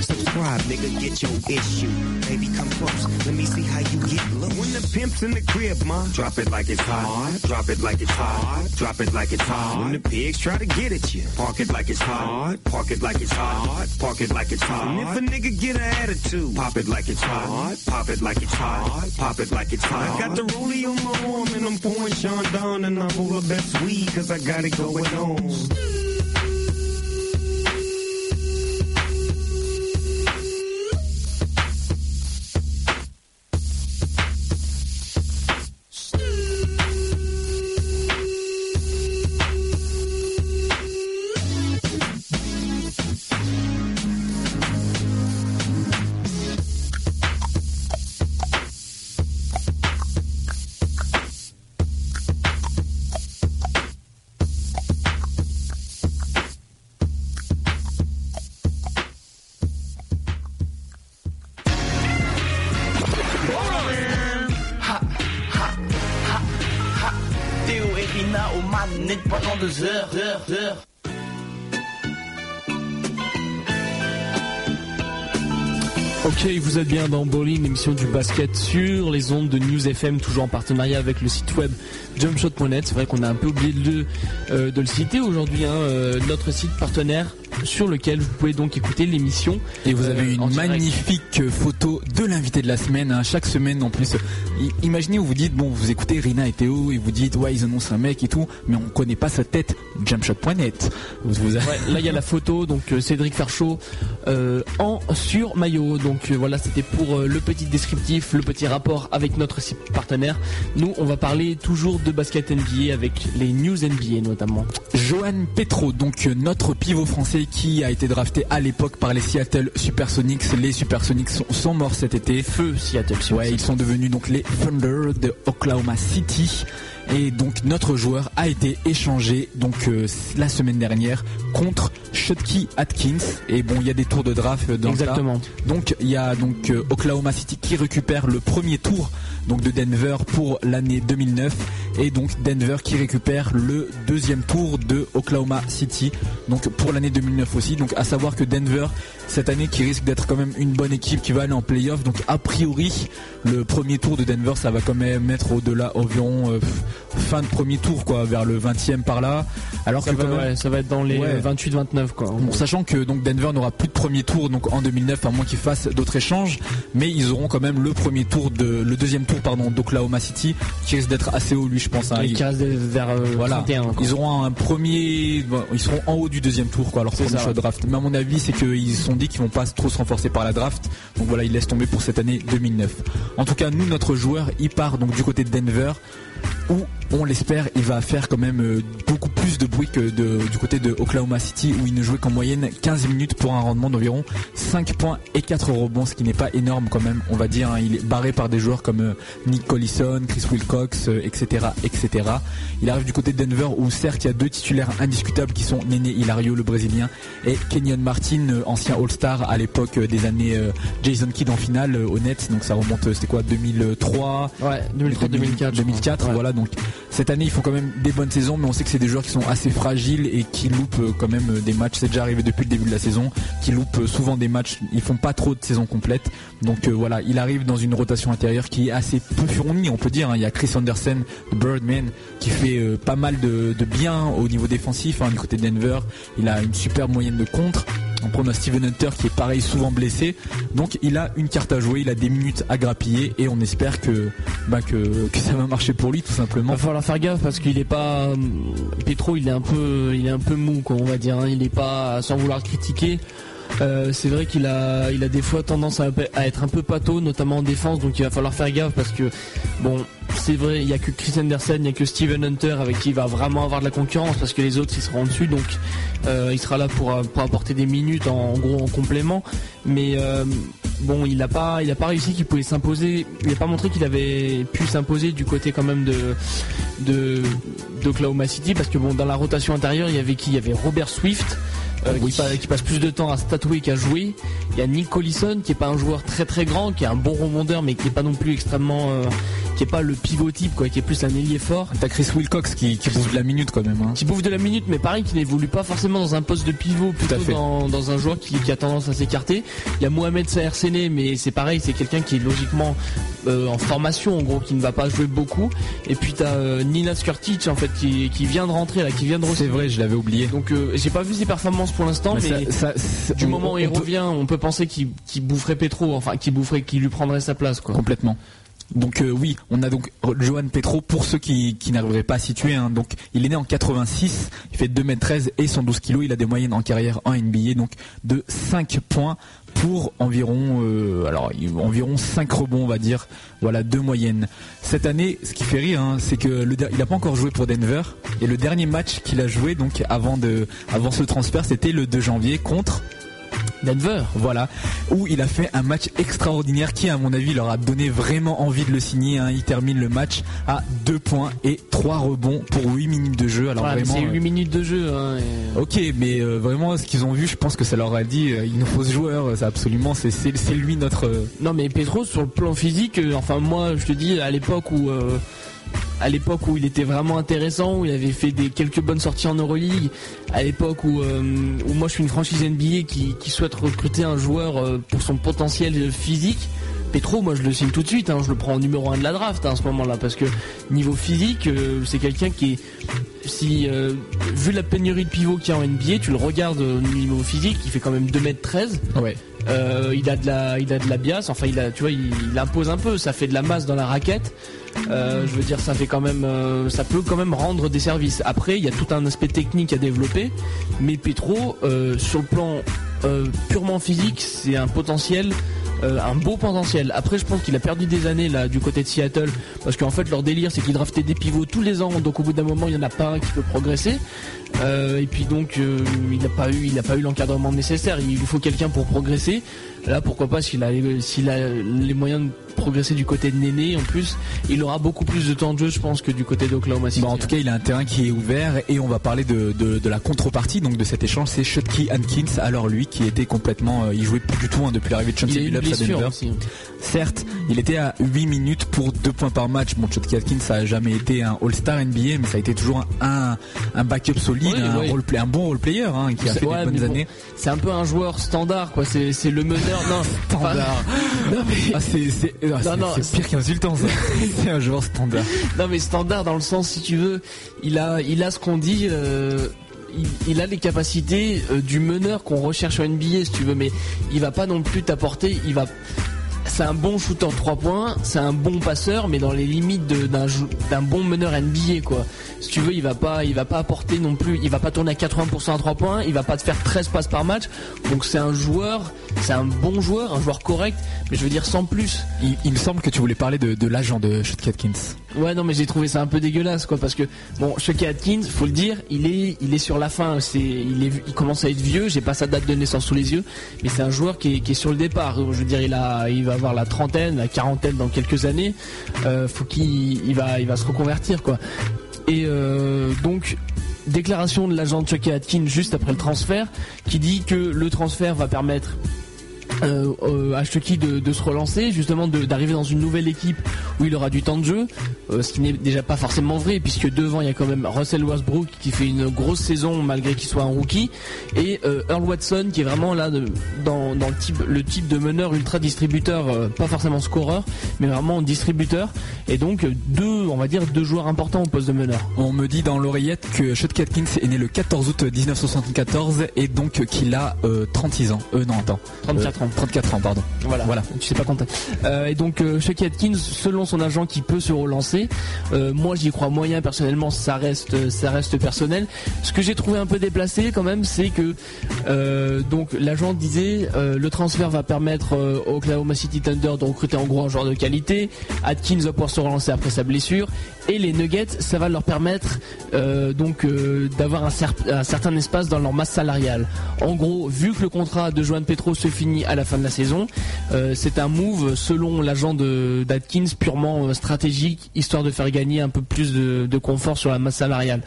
Subscribe, nigga, get your issue. Baby, come close, let me see how you get low. When the pimp's in the crib, ma, drop it like it's hot. Drop it like it's hot. Drop it like it's hot. When the pigs try to get at you, park it like it's hot. Park it like it's hot. Park it like it's hot. And if a nigga get an attitude, pop it like it's hot. Pop it like it's hot. Pop it like it's hot. I got the rollie on my arm and I'm pouring Sean down and I'm full of best weed cause I got it going on. Ok, vous êtes bien dans Bowling, émission du basket sur les ondes de News FM, toujours en partenariat avec le site web jumpshot.net. C'est vrai qu'on a un peu oublié de, le- euh, de le citer aujourd'hui, hein, euh, notre site partenaire sur lequel vous pouvez donc écouter l'émission. Et vous avez Euh, une magnifique euh, photo de l'invité de la semaine. hein. Chaque semaine en plus. I- Imaginez où vous dites, bon, vous écoutez Rina et Théo et vous dites, ouais, ils annoncent un mec et tout, mais on connaît pas sa tête. Jumpshot.net. Vous, Ouais, là il y a la photo, donc euh, Cédric Ferchaud euh, en sur maillot. Donc euh, voilà, c'était pour euh, le petit descriptif, le petit rapport avec notre partenaire. Nous, on va parler toujours de basket NBA avec les news NBA notamment. Johan Petro, donc euh, notre pivot français qui a été drafté à l'époque par les Seattle Supersonics. Les Supersonics sont, sont morts cet été. Feu Seattle. Ouais, ils sont devenus donc les Thunder de Oklahoma City. Et donc notre joueur a été échangé donc euh, la semaine dernière contre Shotky Atkins. Et bon, il y a des tours de draft dans ça. Exactement. Donc il y a donc euh, Oklahoma City qui récupère le premier tour donc de Denver pour l'année 2009 et donc Denver qui récupère le deuxième tour de Oklahoma City donc pour l'année 2009 aussi. Donc à savoir que Denver cette année qui risque d'être quand même une bonne équipe qui va aller en playoff. Donc a priori le premier tour de Denver ça va quand même être au-delà environ euh, fin de premier tour quoi vers le 20e par là. Alors Ça que va, quand même- ouais, ça va être dans les Ouais. 28-29 quoi. Bon, sachant que donc Denver n'aura plus de premier tour donc en 2009 à moins qu'ils fassent d'autres échanges, mais ils auront quand même le premier tour de le deuxième tour pardon d'Oklahoma City qui risque d'être assez haut lui je pense. hein. Et qui vers euh, voilà, 31. quoi. ils auront un premier, bon, ils seront en haut du deuxième tour quoi, leur C'est premier ça, choix de draft. Mais à mon avis, c'est qu'ils se sont dit qu'ils vont pas trop se renforcer par la draft. Donc voilà, ils laissent tomber pour cette année 2009. En tout cas, nous notre joueur, il part donc du côté de Denver où on l'espère, il va faire quand même euh, beaucoup plus de bruit que de- du côté de Oklahoma City où il ne jouait qu'en moyenne 15 minutes pour un rendement d'environ 5 points et 4 rebonds, ce qui n'est pas énorme quand même, on va dire. hein. Il est barré par des joueurs comme euh, Nick Collison, Chris Wilcox, euh, etc., etc. Il arrive du côté de Denver où certes il y a deux titulaires indiscutables qui sont Néné Hilario, le Brésilien, et Kenyon Martin, ancien All-Star à l'époque des années Jason Kidd en finale au Nets. Donc ça remonte, c'était quoi, 2003 Ouais, 2003-2004. 2004, voilà. Donc cette année, ils font quand même des bonnes saisons, mais on sait que c'est des joueurs qui sont assez fragiles et qui loupent euh, quand même euh, des matchs. C'est déjà arrivé depuis le début de la saison, qui loupent euh, souvent des matchs. Ils font pas trop de saisons complètes. Donc voilà, il arrive dans une rotation intérieure qui est assez peu fournie, on peut dire. hein. Il y a Chris Anderson, de Birdman, qui fait pas mal de, bien au niveau défensif hein, du côté de Denver. Il a une super moyenne de contre. Après, on a Steven Hunter qui est pareil, souvent blessé. Donc, il a une carte à jouer, il a des minutes à grappiller et on espère que, bah, que, ça va marcher pour lui, tout simplement. Va falloir faire gaffe parce qu'il est pas euh, Petro, il est un peu, il est un peu mou, quoi, on va dire. hein. Il est pas, sans vouloir critiquer. Euh, c'est vrai qu'il a, il a des fois tendance à, être un peu pâteau, notamment en défense. Donc il va falloir faire gaffe parce que bon, c'est vrai, il y a que Chris Anderson, il y a que Steven Hunter avec qui il va vraiment avoir de la concurrence parce que les autres ils seront en dessus. Donc euh, il sera là pour, pour apporter des minutes en, gros en complément. Mais euh, bon, il n'a pas, pas réussi qu'il pouvait s'imposer. Il n'a pas montré qu'il avait pu s'imposer du côté quand même de de d'Oklahoma City parce que bon, dans la rotation intérieure, il y avait qui? Il y avait Robert Swift. Euh, Oui. qui, pa- qui passe plus de temps à statouer qu'à jouer. Il y a Nick Collison qui est pas un joueur très très grand, qui est un bon rebondeur mais qui est pas non plus extrêmement, euh, qui est pas le pivot type quoi, qui est plus un ailier fort. T'as Chris Wilcox qui, qui bouffe de la minute quand même. hein. Qui bouffe de la minute, mais pareil, qui n'évolue pas forcément dans un poste de pivot, plutôt à fait. dans, dans un joueur qui, qui a tendance à s'écarter. Il y a Mohamed Saher Sene, mais c'est pareil, c'est quelqu'un qui est logiquement euh, en formation, en gros, qui ne va pas jouer beaucoup. Et puis t'as euh, Nina Skurtic, en fait, qui, qui vient de rentrer là, qui vient de C'est vrai, je l'avais oublié. Donc euh, j'ai pas vu ses performances pour l'instant, mais, Mais ça- ça- ça- du on- moment où il revient, on peut penser qu'il qu'il boufferait Petro, enfin qu'il boufferait, qu'il lui prendrait sa place, quoi. Complètement. Donc euh, oui, on a donc Johan Petro pour ceux qui, qui n'arriveraient pas à situer. hein. donc il est né en 86, il fait 2m13 et 112 kg. Il a des moyennes en carrière en NBA, donc de 5 points pour environ euh, alors il- environ 5 rebonds on va dire. Voilà deux moyennes. Cette année, ce qui fait rire, hein, c'est que il n'a pas encore joué pour Denver et le dernier match qu'il a joué avant avant ce transfert, c'était le 2 janvier contre Denver. voilà, où il a fait un match extraordinaire qui, à mon avis, leur a donné vraiment envie de le signer. hein. Il termine le match à 2 points et 3 rebonds pour 8 minutes de jeu. Alors Voilà, mais vraiment. c'est euh, 8 minutes de jeu. hein, et- Ok, mais euh, vraiment, ce qu'ils ont vu, je pense que ça leur a dit, euh, il nous faut ce joueur. C'est absolument, c'est c'est- c'est lui notre. euh, Non mais Petro sur le plan physique, euh, enfin moi je te dis à l'époque où euh, à l'époque où il était vraiment intéressant, où il avait fait des quelques bonnes sorties en Euroleague, à l'époque où, euh, où moi je suis une franchise NBA qui, qui souhaite recruter un joueur euh, pour son potentiel physique. Petro, moi je le signe tout de suite, hein, je le prends en numéro 1 de la draft hein, à ce moment-là, parce que niveau physique, euh, c'est quelqu'un qui est, si euh, vu la pénurie de pivots qu'il y a en NBA, tu le regardes au niveau physique, il fait quand même 2m13. Ouais. Euh, il a de la, il a de la bias. Enfin, il a, tu vois, il, il impose un peu. Ça fait de la masse dans la raquette. Euh, je veux dire, ça fait quand même, euh, ça peut quand même rendre des services. Après, il y a tout un aspect technique à développer. Mais Petro, euh, sur le plan purement physique, c'est un potentiel. un beau potentiel. Après, je pense qu'il a perdu des années là du côté de Seattle parce qu'en fait leur délire c'est qu'ils draftaient des pivots tous les ans. Donc au bout d'un moment, il y en a pas un qui peut progresser. Et puis donc il n'a pas eu, il n'a pas eu l'encadrement nécessaire. Il lui faut quelqu'un pour progresser. Là, pourquoi pas s'il a, les- s'il a les moyens de progresser du côté de Néné en plus, il aura beaucoup plus de temps de jeu, je pense, que du côté d'Oklahoma City. Bah, en tout cas, il a un terrain qui est ouvert et on va parler de, de, de la contrepartie donc de cet échange. C'est Shotky Hankins. Alors lui, qui était complètement, euh, il jouait plus du tout hein, depuis l'arrivée de Chauncey Billups à Denver. aussi. Certes, il était à 8 minutes pour 2 points par match. Bon, Shotky Hankins, ça a jamais été un All-Star NBA, mais ça a été toujours un, un backup solide, un, role play- un bon role player hein, qui a fait ouais, des bonnes bon, années. C'est un peu un joueur standard, quoi. C'est, c'est le meneur. Non, Standard. Enfin, non, mais, Ah, c'est c'est- ah, c'est- non, c'est pire qu'insultant ça. c'est un joueur standard. non, mais standard dans le sens, si tu veux, il a, il a ce qu'on dit. euh, il, il a les capacités euh, du meneur qu'on recherche en NBA, si tu veux, mais il va pas non plus t'apporter. Il va. C'est un bon shooter 3 points, c'est un bon passeur, mais dans les limites de- d'un bon meneur NBA quoi. Si tu veux, il va pas, il va pas apporter non plus, il va pas tourner à 80% à 3 points, il va pas te faire 13 passes par match. Donc c'est un joueur, c'est un bon joueur, un joueur correct, mais je veux dire sans plus. Il, me semble que tu voulais parler de, de l'agent de Shotky Hankins. Ouais non mais j'ai trouvé ça un peu dégueulasse quoi parce que bon Chucky Atkins faut le dire il est il est sur la fin c'est il est il commence à être vieux j'ai pas sa date de naissance sous les yeux mais c'est un joueur qui est, qui est sur le départ. Je veux dire il a il va avoir la trentaine la quarantaine dans quelques années. Euh, faut qu'il il va il va se reconvertir quoi. Et euh, donc déclaration de l'agent de Chucky Atkins juste après le transfert qui dit que le transfert va permettre euh, euh, à Chucky de, de se relancer, justement d'arriver dans une nouvelle équipe où il aura du temps de jeu, euh, ce qui n'est déjà pas forcément vrai puisque devant il y a quand même Russell Westbrook qui fait une grosse saison malgré qu'il soit un rookie et euh, Earl Watson qui est vraiment là de- dans, dans le type le type de meneur ultra distributeur, pas forcément scoreur, mais vraiment distributeur et donc deux on va dire deux joueurs importants au poste de meneur. On me dit dans l'oreillette que Shotky Hankins est né le 14 août 1974 et donc qu'il a euh, 36 ans. Euh, non, attends. 34 Euh, ans. 34 ans, pardon. Voilà, Voilà. tu sais pas compter. Euh, et donc euh, Chucky Atkins, selon son agent, qui peut se relancer. Euh, moi, j'y crois moyen personnellement. Ça reste, ça reste personnel. Ce que j'ai trouvé un peu déplacé quand même, c'est que euh, donc l'agent disait euh, le transfert va permettre au Oklahoma City Thunder de recruter en gros un joueur de qualité. Atkins va pouvoir se relancer après sa blessure. Et les Nuggets, ça va leur permettre euh, donc euh, d'avoir un, cer- un certain espace dans leur masse salariale. En gros, vu que le contrat de Joan Petro se finit à la fin de la saison, euh, c'est un move selon l'agent d'Atkins purement stratégique, histoire de faire gagner un peu plus de, confort sur la masse salariale.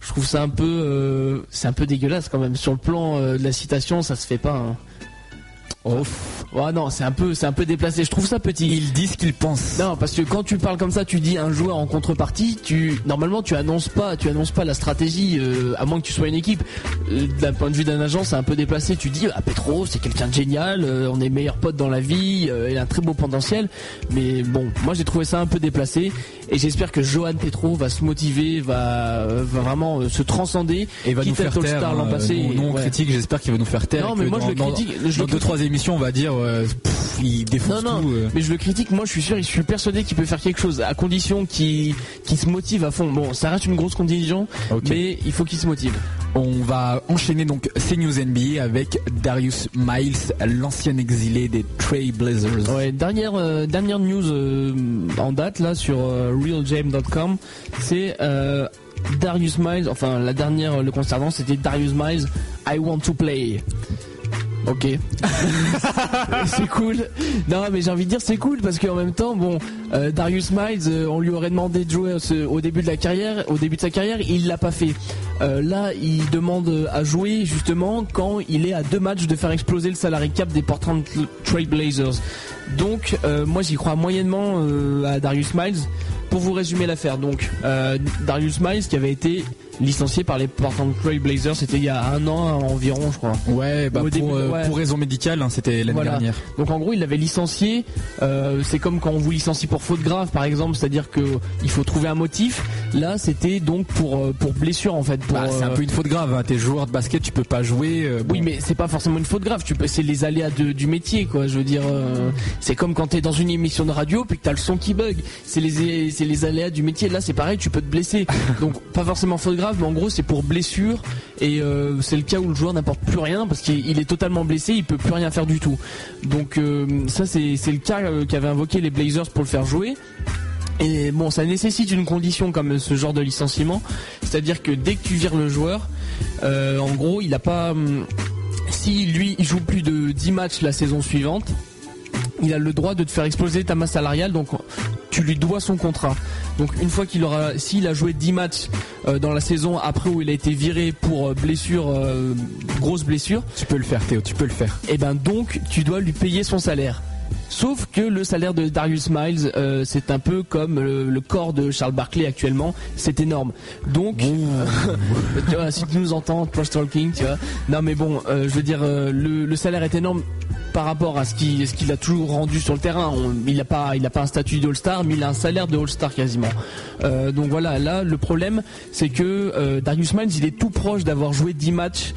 Je trouve ça un peu, c'est un peu dégueulasse quand même. Sur le plan de la citation, ça se fait pas. hein. Oh, non, c'est un peu, c'est un peu déplacé. Je trouve ça petit. Ils disent ce qu'ils pensent. Non, parce que quand tu parles comme ça, tu dis un joueur en contrepartie, tu normalement tu annonces pas, tu annonces pas la stratégie, euh, à moins que tu sois une équipe. Euh, D'un point de vue d'un agent, c'est un peu déplacé. Tu dis ah Petro, c'est quelqu'un de génial, euh, on est meilleurs potes dans la vie, euh, il a un très beau potentiel. Mais bon, moi j'ai trouvé ça un peu déplacé et j'espère que Johan Petro va se motiver, va, euh, va vraiment se transcender. Et va nous faire taire. All-Star l'an hein, passé. nous, nous, on Ouais. critique, j'espère qu'il va nous faire taire. Non, mais moi, je le dans- critique, je le deux, trois on va dire, euh, pff, il défonce non, tout. euh. mais je le critique, moi je suis sûr, je suis persuadé qu'il peut faire quelque chose, à condition qu'il se motive à fond. Bon, ça reste une grosse condition, Ok. mais il faut qu'il se motive. On va enchaîner donc ces news NBA avec Darius Miles, l'ancien exilé des Trail Blazers. Ouais, dernière, euh, dernière news en date là sur realjame.com, c'est Darius Miles, enfin la dernière, le concernant c'était Darius Miles, I want to play. Ok. c'est cool. Non, mais j'ai envie de dire c'est cool parce qu'en même temps, bon, euh, Darius Miles, euh, on lui aurait demandé de jouer ce- au début de la carrière, au début de sa carrière, il l'a pas fait. Euh, là, il demande à jouer justement quand il est à deux matchs de faire exploser le salary cap des Portland Trail Blazers. Donc, euh, moi, j'y crois moyennement euh, à Darius Miles pour vous résumer l'affaire, donc euh, Darius Miles qui avait été licencié par les Portland Trail Blazers, c'était il y a un an environ, je crois. Ouais, bah Au pour, début, euh, ouais. pour raison médicale, hein, c'était l'année Voilà. dernière. Donc en gros, il l'avait licencié. euh, c'est comme quand on vous licencie pour faute grave, par exemple, c'est-à-dire que il faut trouver un motif. Là, c'était donc pour pour blessure en fait. Bah, c'est un peu une faute grave. Hein. T'es joueur de basket, tu peux pas jouer. euh, bon. Oui, mais c'est pas forcément une faute grave. Tu peux, c'est les aléas de- du métier, quoi. Je veux dire, c'est comme quand t'es dans une émission de radio puis que t'as le son qui bug. C'est les, c'est les aléas du métier. Là, c'est pareil, tu peux te blesser. Donc, pas forcément faute grave, mais en gros, c'est pour blessure. Et euh, c'est le cas où le joueur n'apporte plus rien parce qu'il il est totalement blessé, il peut plus rien faire du tout. Donc, euh, ça, c'est, le cas euh, qu'avaient invoqué les Blazers pour le faire jouer. Et bon, ça nécessite une condition comme ce genre de licenciement, c'est-à-dire que dès que tu vires le joueur, euh, en gros, il a pas. hum, si lui, il joue plus de 10 matchs la saison suivante, il a le droit de te faire exploser ta masse salariale, donc tu lui dois son contrat. Donc une fois qu'il aura, s'il a joué 10 matchs euh, dans la saison après où il a été viré pour euh, blessure, euh, grosse blessure, Tu peux le faire, Théo. Tu peux le faire. et ben donc tu dois lui payer son salaire. Sauf que le salaire de Darius Miles, euh, c'est un peu comme le, le corps de Charles Barkley actuellement, c'est énorme. Donc, tu vois, si tu nous entends, trash talking, tu vois. Non mais bon, euh, je veux dire, euh, le, le salaire est énorme par rapport à ce qu'il a toujours rendu sur le terrain. On- il n'a pas, il a pas un statut d'All-Star, mais il a un salaire de All-Star quasiment. Donc voilà, là le problème, c'est que Darius Miles, il est tout proche d'avoir joué 10 matchs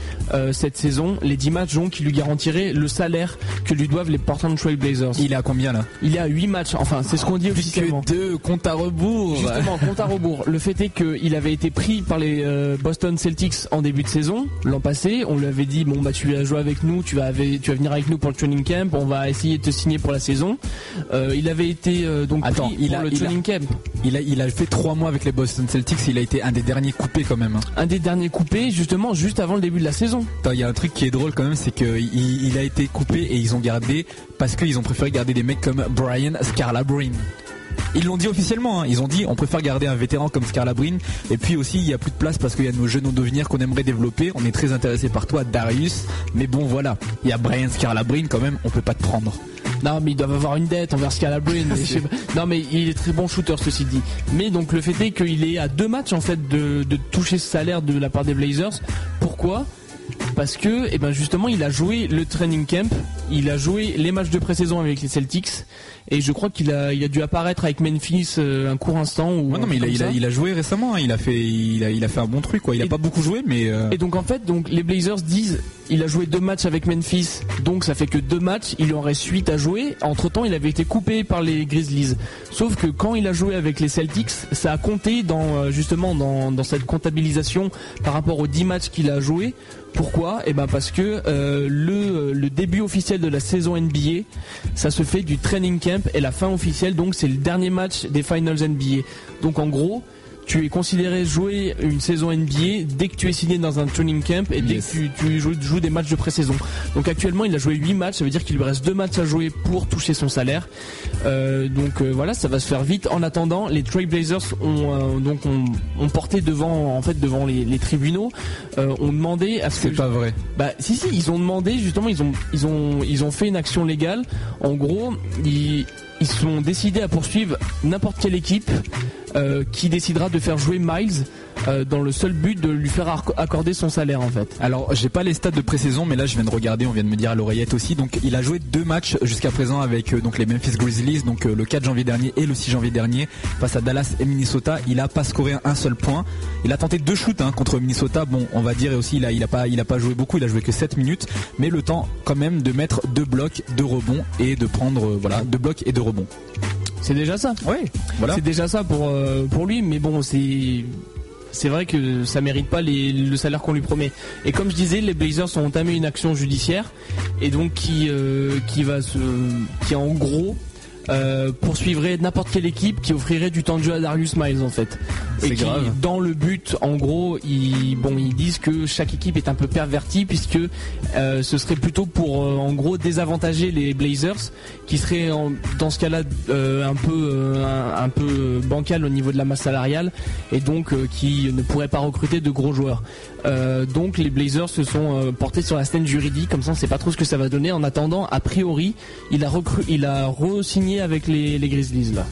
cette saison. Les 10 matchs donc qui lui garantiraient le salaire que lui doivent les Portland Trail Blazers. Il est à combien là Il est à 8 matchs, enfin c'est ce qu'on dit officiellement. Que deux compte à rebours. Justement, compte à rebours. Le fait est qu'il avait été pris par les euh, Boston Celtics en début de saison l'an passé. On lui avait dit bon bah tu vas jouer avec nous, tu vas avec- tu vas venir avec nous pour le training camp, on va essayer de te signer pour la saison. Euh, il avait été euh, donc Attends, pris il pour a- le il a- training camp. Il a, il a fait trois mois avec les Boston Celtics. Il a été un des derniers coupés quand même. hein. Un des derniers coupés justement juste avant le début de la saison. Il y a un truc qui est drôle quand même, c'est qu'il il a été coupé et ils ont gardé parce qu'ils ont préféré garder des mecs comme Brian Scalabrine. Ils l'ont dit officiellement, hein. ils ont dit on préfère garder un vétéran comme Scalabrine et puis aussi il y a plus de place parce qu'il y a nos jeunes devenir qu'on aimerait développer. On est très intéressé par toi Darius, mais bon voilà, il y a Brian Scalabrine quand même, on peut pas te prendre. Non, mais ils doivent avoir une dette envers pas. Non, mais il est très bon shooter, ceci dit. Mais donc le fait est qu'il est à deux matchs en fait de, de toucher ce salaire de la part des Blazers. Pourquoi? Parce que, eh ben justement, il a joué le training camp, il a joué les matchs de pré-saison avec les Celtics, et je crois qu'il a, il a dû apparaître avec Memphis euh, un court instant. Ou Ouais, non mais il a, il, a, il a joué récemment, hein. il a fait, il a, il a fait un bon truc quoi. Il a Et- pas beaucoup joué mais. euh, Et donc en fait, donc les Blazers disent, il a joué deux matchs avec Memphis, donc ça fait que deux matchs, il en reste huit à jouer. Entre temps, il avait été coupé par les Grizzlies. Sauf que quand il a joué avec les Celtics, ça a compté dans euh, justement dans, dans cette comptabilisation par rapport aux 10 matchs qu'il a joué. Pourquoi Eh ben parce que euh, le, le début officiel de la saison NBA, ça se fait du training camp et la fin officielle, donc c'est le dernier match des Finals NBA. Donc en gros, tu es considéré jouer une saison NBA dès que tu es signé dans un training camp et dès Yes. que tu, tu joues, joues des matchs de pré-saison. Donc actuellement, il a joué 8 matchs, ça veut dire qu'il lui reste 2 matchs à jouer pour toucher son salaire. Euh, donc euh, voilà, ça va se faire vite. En attendant, les Trailblazers ont euh, donc ont, ont porté devant en fait devant les, les tribunaux, euh, ont demandé à ce C'est que pas vrai. bah si si, ils ont demandé justement, ils ont ils ont ils ont fait une action légale. En gros, ils ils sont décidés à poursuivre n'importe quelle équipe euh, qui décidera de faire jouer Miles euh, dans le seul but de lui faire accorder son salaire en fait. Alors, j'ai pas les stats de pré-saison, mais là, je viens de regarder, on vient de me dire à l'oreillette aussi. Donc, il a joué deux matchs jusqu'à présent avec euh, les Memphis Grizzlies, donc le 4 janvier dernier et le 6 janvier dernier, face à Dallas et Minnesota. Il a pas scoré un seul point. Il a tenté deux shoots hein, contre Minnesota. Bon, on va dire et aussi, il a, il a pas, pas joué beaucoup. Il a joué que 7 minutes, mais le temps quand même de mettre deux blocs, deux rebonds et de prendre, voilà, deux blocs et deux rebonds. C'est déjà ça. Voilà. C'est déjà ça pour euh, pour lui, mais bon, c'est c'est vrai que ça mérite pas les- le salaire qu'on lui promet. Et comme je disais, les Blazers ont entamé une action judiciaire et donc qui euh, qui va se qui en gros euh, poursuivrait n'importe quelle équipe qui offrirait du temps de jeu à Darius Miles en fait. Et qui, grave. dans le but, en gros, ils, bon, ils disent que chaque équipe est un peu pervertie puisque euh, ce serait plutôt pour, euh, en gros, désavantager les Blazers, qui seraient en- dans ce cas-là euh, un peu, euh, un, un peu bancal au niveau de la masse salariale et donc euh, qui ne pourraient pas recruter de gros joueurs. Euh, donc les Blazers se sont euh, portés sur la scène juridique, comme ça on sait pas trop ce que ça va donner. En attendant, a priori, il a recru, il a re-signé avec les, les Grizzlies là.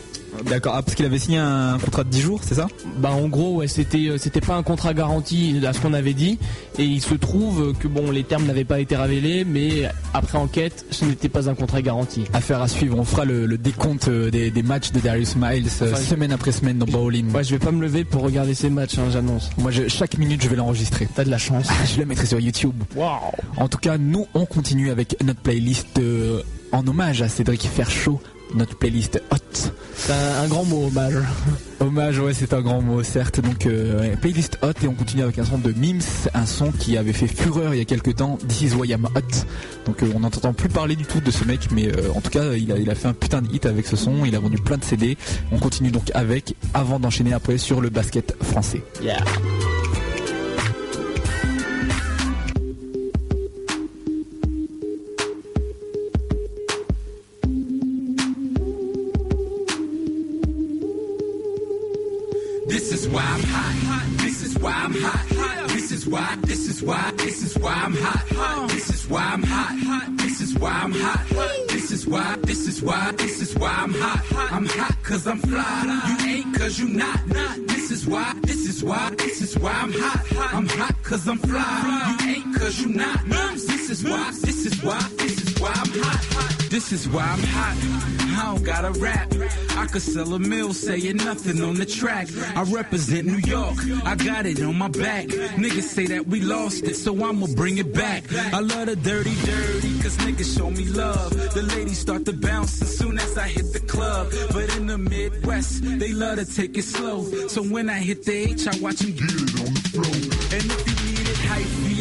D'accord, ah, parce qu'il avait signé un contrat de 10 jours, c'est ça? Bah en gros ouais c'était euh, c'était pas un contrat garanti à ce qu'on avait dit et il se trouve que bon les termes n'avaient pas été révélés mais après enquête ce n'était pas un contrat garanti. Affaire à suivre, on fera le, le décompte euh, des, des matchs de Darius Miles euh, Enfin, semaine après semaine dans Bowling. Ouais je vais pas me lever pour regarder ces matchs hein, j'annonce. Moi, je- chaque minute, je vais l'enregistrer. T'as de la chance. je le mettrai sur YouTube. En tout cas, nous, on continue avec notre playlist euh, en hommage à Cédric Ferchaud, notre playlist hot. C'est un, un grand mot hommage. Hommage, ouais, c'est un grand mot, certes. Donc, euh, playlist hot et on continue avec un son de Mims, un son qui avait fait fureur il y a quelques temps. This is why I'm hot. Donc, euh, on n'entend plus parler du tout de ce mec, mais euh, en tout cas, il a, il a fait un putain de hit avec ce son. Il a vendu plein de CD. On continue donc avec, avant d'enchaîner après sur le basket français. Yeah. Why. This is why. I'm hot. hot. This is why I'm hot. hot. This is why I'm hot. hot. This is why. This is why. This is why I'm hot. I'm hot cause I'm fly. You ain't cause you not. This is why. This is why. This is why I'm hot. I'm hot cause I'm fly. You ain't cause you not. This is why. This is why. This is why I'm hot. This is why I'm hot. I don't gotta rap. I could sell a mill saying nothing on the track. I represent New York. I got it on my back. Niggas say that we lost it, so I'ma bring it back. I love the dirty, dirty, cause niggas show me love. The ladies start to bounce as soon as I hit the club. But in the Midwest, they love to take it slow. So when I hit the H, I watch them get it on the floor. And if you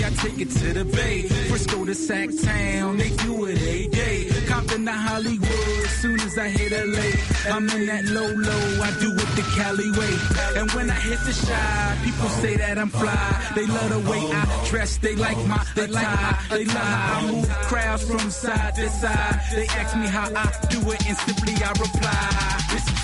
I take it to the Bay. Frisco to Sac Town, they do it a day. Compton to Hollywood, soon as I hit LA. I'm in that low low, I do it the Cali way. And when I hit the shot, people say that I'm fly. They love the way I dress, they like my they my, they how I move crowds from side to side. They ask me how I do it, and simply I reply.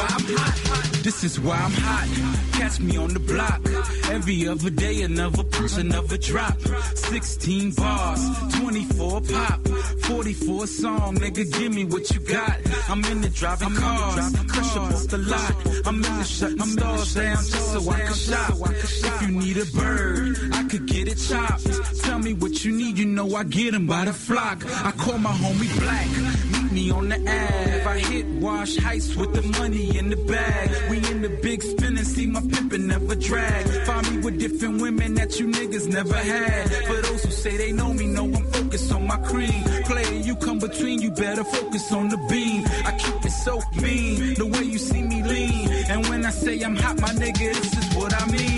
I'm hot. This is why I'm hot. Catch me on the block. Every other day, another push, another drop. 16 bars, 24 pop, 44 song. Nigga, give me what you got. I'm in the driving cars, crush up off the lot. I'm in the shutting stars down just so I can shop. If you need a bird, I could get it chopped. Tell me what you need, you know I get 'em by the flock. I call my homie Black. Meet me on the Ave. I hit Wash Heights with the money in the bag. We in the big spin and see my pimpin' never drag. Find me with different women that you niggas never had. For those who say they know me, know I'm focused on my cream. Player, you come between, you better focus on the beam. I keep it so mean, the way you see me lean. And when I say I'm hot, my nigga, this is what I mean.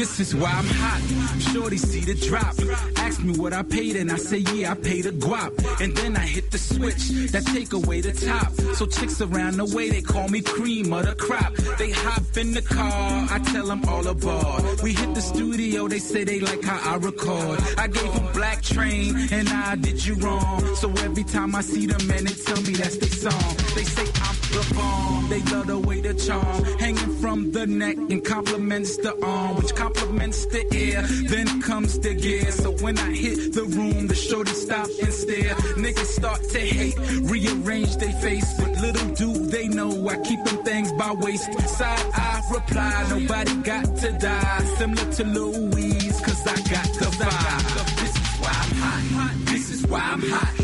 This is why I'm hot. Shorty see the drop. Ask me what I paid and I say yeah I paid a guap. And then I hit the switch that take away the top. So chicks around the way they call me cream of the crop. They hop in the car, I tell them all aboard. We hit the studio, they say they like how I record. I gave them black train and I did you wrong. So every time I see them man they tell me that's their song. They say I'm the bomb. They love the way the charm hanging from the neck and compliments the arm, which compliments the ear. Then comes the gear. So when I hit the room, the show shorty stop and stare. Niggas start to hate, rearrange their face, but little do they know I keep them things by waist. Side I reply, nobody got to die. Similar to Louise, cause I got the vibe. This is why I'm hot. This is why I'm hot.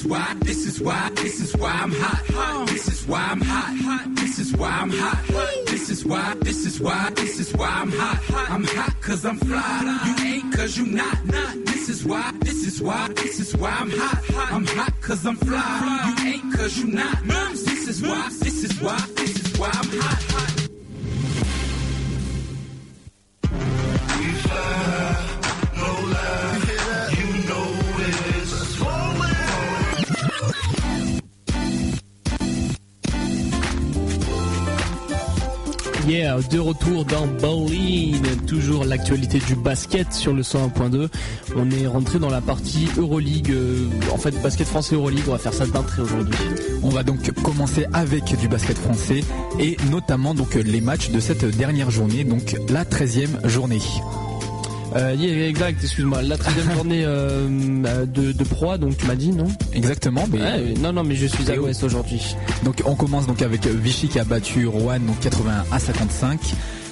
Is why. This is why, this is why I'm hot, hot. This is why I'm hot, hot. This is why I'm hot. This is why, this is why, this is why I'm hot. I'm hot cause I'm fly. You ain't cause you not, not. This is why, this is why, this is why I'm hot, hot. I'm hot cause I'm fly. You ain't cause you not. This is why, this is why, this is why I'm hot, hot. De retour dans Bowling, toujours l'actualité du basket sur le 101.2. On est rentré dans la partie Euroleague, euh, en fait basket français Euroleague, on va faire ça d'un trait aujourd'hui. On va donc commencer avec du basket français et notamment donc les matchs de cette dernière journée, donc la 13e journée. Euh, yeah, exact, excuse-moi, la 13e journée euh, de, de Pro, A, donc tu m'as dit non? Exactement, mais Ouais, Non, non, mais je suis à l'ouest aujourd'hui. donc on commence donc avec Vichy qui a battu Rouen donc 81 à 55.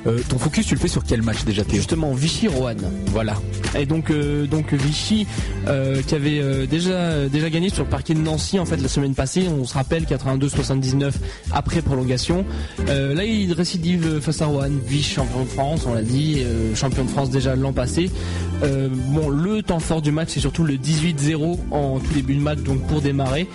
Euh, ton focus tu le fais sur quel match déjà Théo? Justement, Vichy-Roanne. Voilà. Et donc, euh, donc Vichy, euh, qui avait déjà déjà gagné sur le parquet de Nancy en fait la semaine passée. On se rappelle 82-79 après prolongation. Là, il récidive face à Rouen, Vichy champion de France, on l'a dit, champion de France déjà l'an passé. Bon, le temps fort du match, c'est surtout le 18-0 en tout début de match, donc pour démarrer.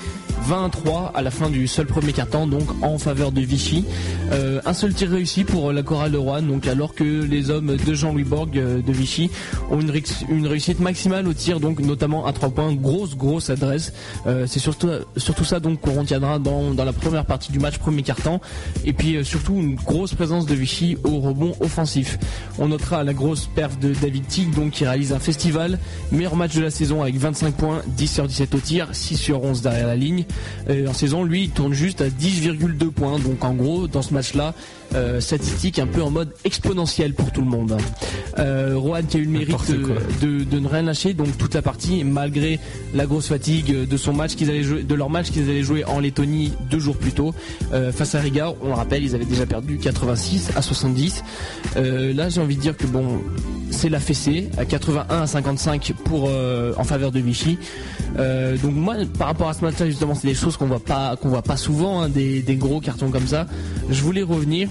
20-3 à la fin du seul premier quart-temps, donc en faveur de Vichy. Euh, un seul tir réussi pour la chorale de Rouen, donc alors que les hommes de Jean-Louis Borg euh, de Vichy ont une, réuss- une réussite maximale au tir, donc notamment à 3 points, grosse grosse adresse. Euh, c'est surtout surtout ça donc qu'on retiendra dans, dans la première partie du match, premier quart-temps, et puis surtout une grosse présence de Vichy au rebond offensif. On notera la grosse perf de David Tig, donc qui réalise un festival, meilleur match de la saison avec 25 points, 10 sur 17 au tir, 6 sur 11 derrière la ligne. Euh, en saison, lui, il tourne juste à 10,2 points. Donc en gros, dans ce match-là, euh, statistique un peu en mode exponentiel pour tout le monde. Euh, Rohan qui a eu le mérite de, de- de ne rien lâcher, donc toute la partie, malgré la grosse fatigue de son match qu'ils allaient jouer, de leur match qu'ils allaient jouer en Lettonie deux jours plus tôt, euh, face à Riga, on le rappelle, ils avaient déjà perdu 86 à 70. Euh, là, j'ai envie de dire que bon, c'est la fessée à 81 à 55 pour en faveur de Vichy. Donc moi, par rapport à ce match-là, justement, c'est des choses qu'on voit pas, qu'on voit pas souvent, hein, des, des gros cartons comme ça. Je voulais revenir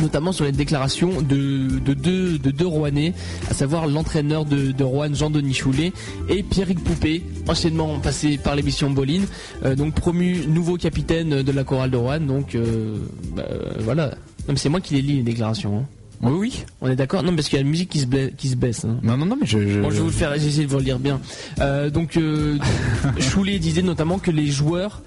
notamment sur les déclarations de, de deux de deux Rouennais, à savoir l'entraîneur de, de Rouen Jean-Denis Choulet et Pierrick Poupé, anciennement passé par l'émission Boline, euh, donc promu nouveau capitaine de la chorale de Rouen. Donc euh, bah, euh, voilà. C'est moi qui les lis les déclarations. hein. Oui oui. On est d'accord? Non parce qu'il y a la musique qui se, bla- qui se baisse. hein. Non non non mais je, je- Bon, je vais vous le faire, j'essaie de vous le lire bien. Euh, donc, euh, Choulet disait notamment que les joueurs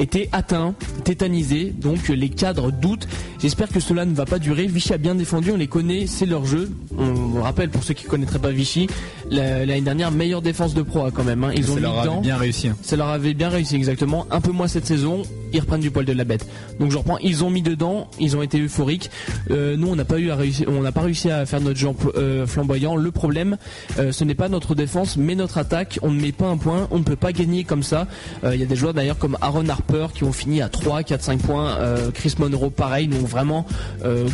étaient atteints, tétanisés, donc les cadres doutent. J'espère que cela ne va pas durer. Vichy a bien défendu, on les connaît, c'est leur jeu. On, rappelle pour ceux qui ne connaîtraient pas Vichy, la- l'année dernière meilleure défense de pro hein, quand même. hein. Ils ont ça mis leur bien réussi. hein. Ça leur avait bien réussi exactement. Un peu moins cette saison. Ils reprennent du poil de la bête. Donc je reprends. Ils ont mis dedans. Ils ont été euphoriques. Euh, nous on n'a pas eu à réussir. On n'a pas réussi à faire notre jeu euh, flamboyant. Le problème, euh, ce n'est pas notre défense, mais notre attaque. On ne met pas un point. On ne peut pas gagner comme ça. Il y a des joueurs d'ailleurs comme Aaron Harper qui ont fini à 3, 4, 5 points. Chris Monroe pareil. Donc vraiment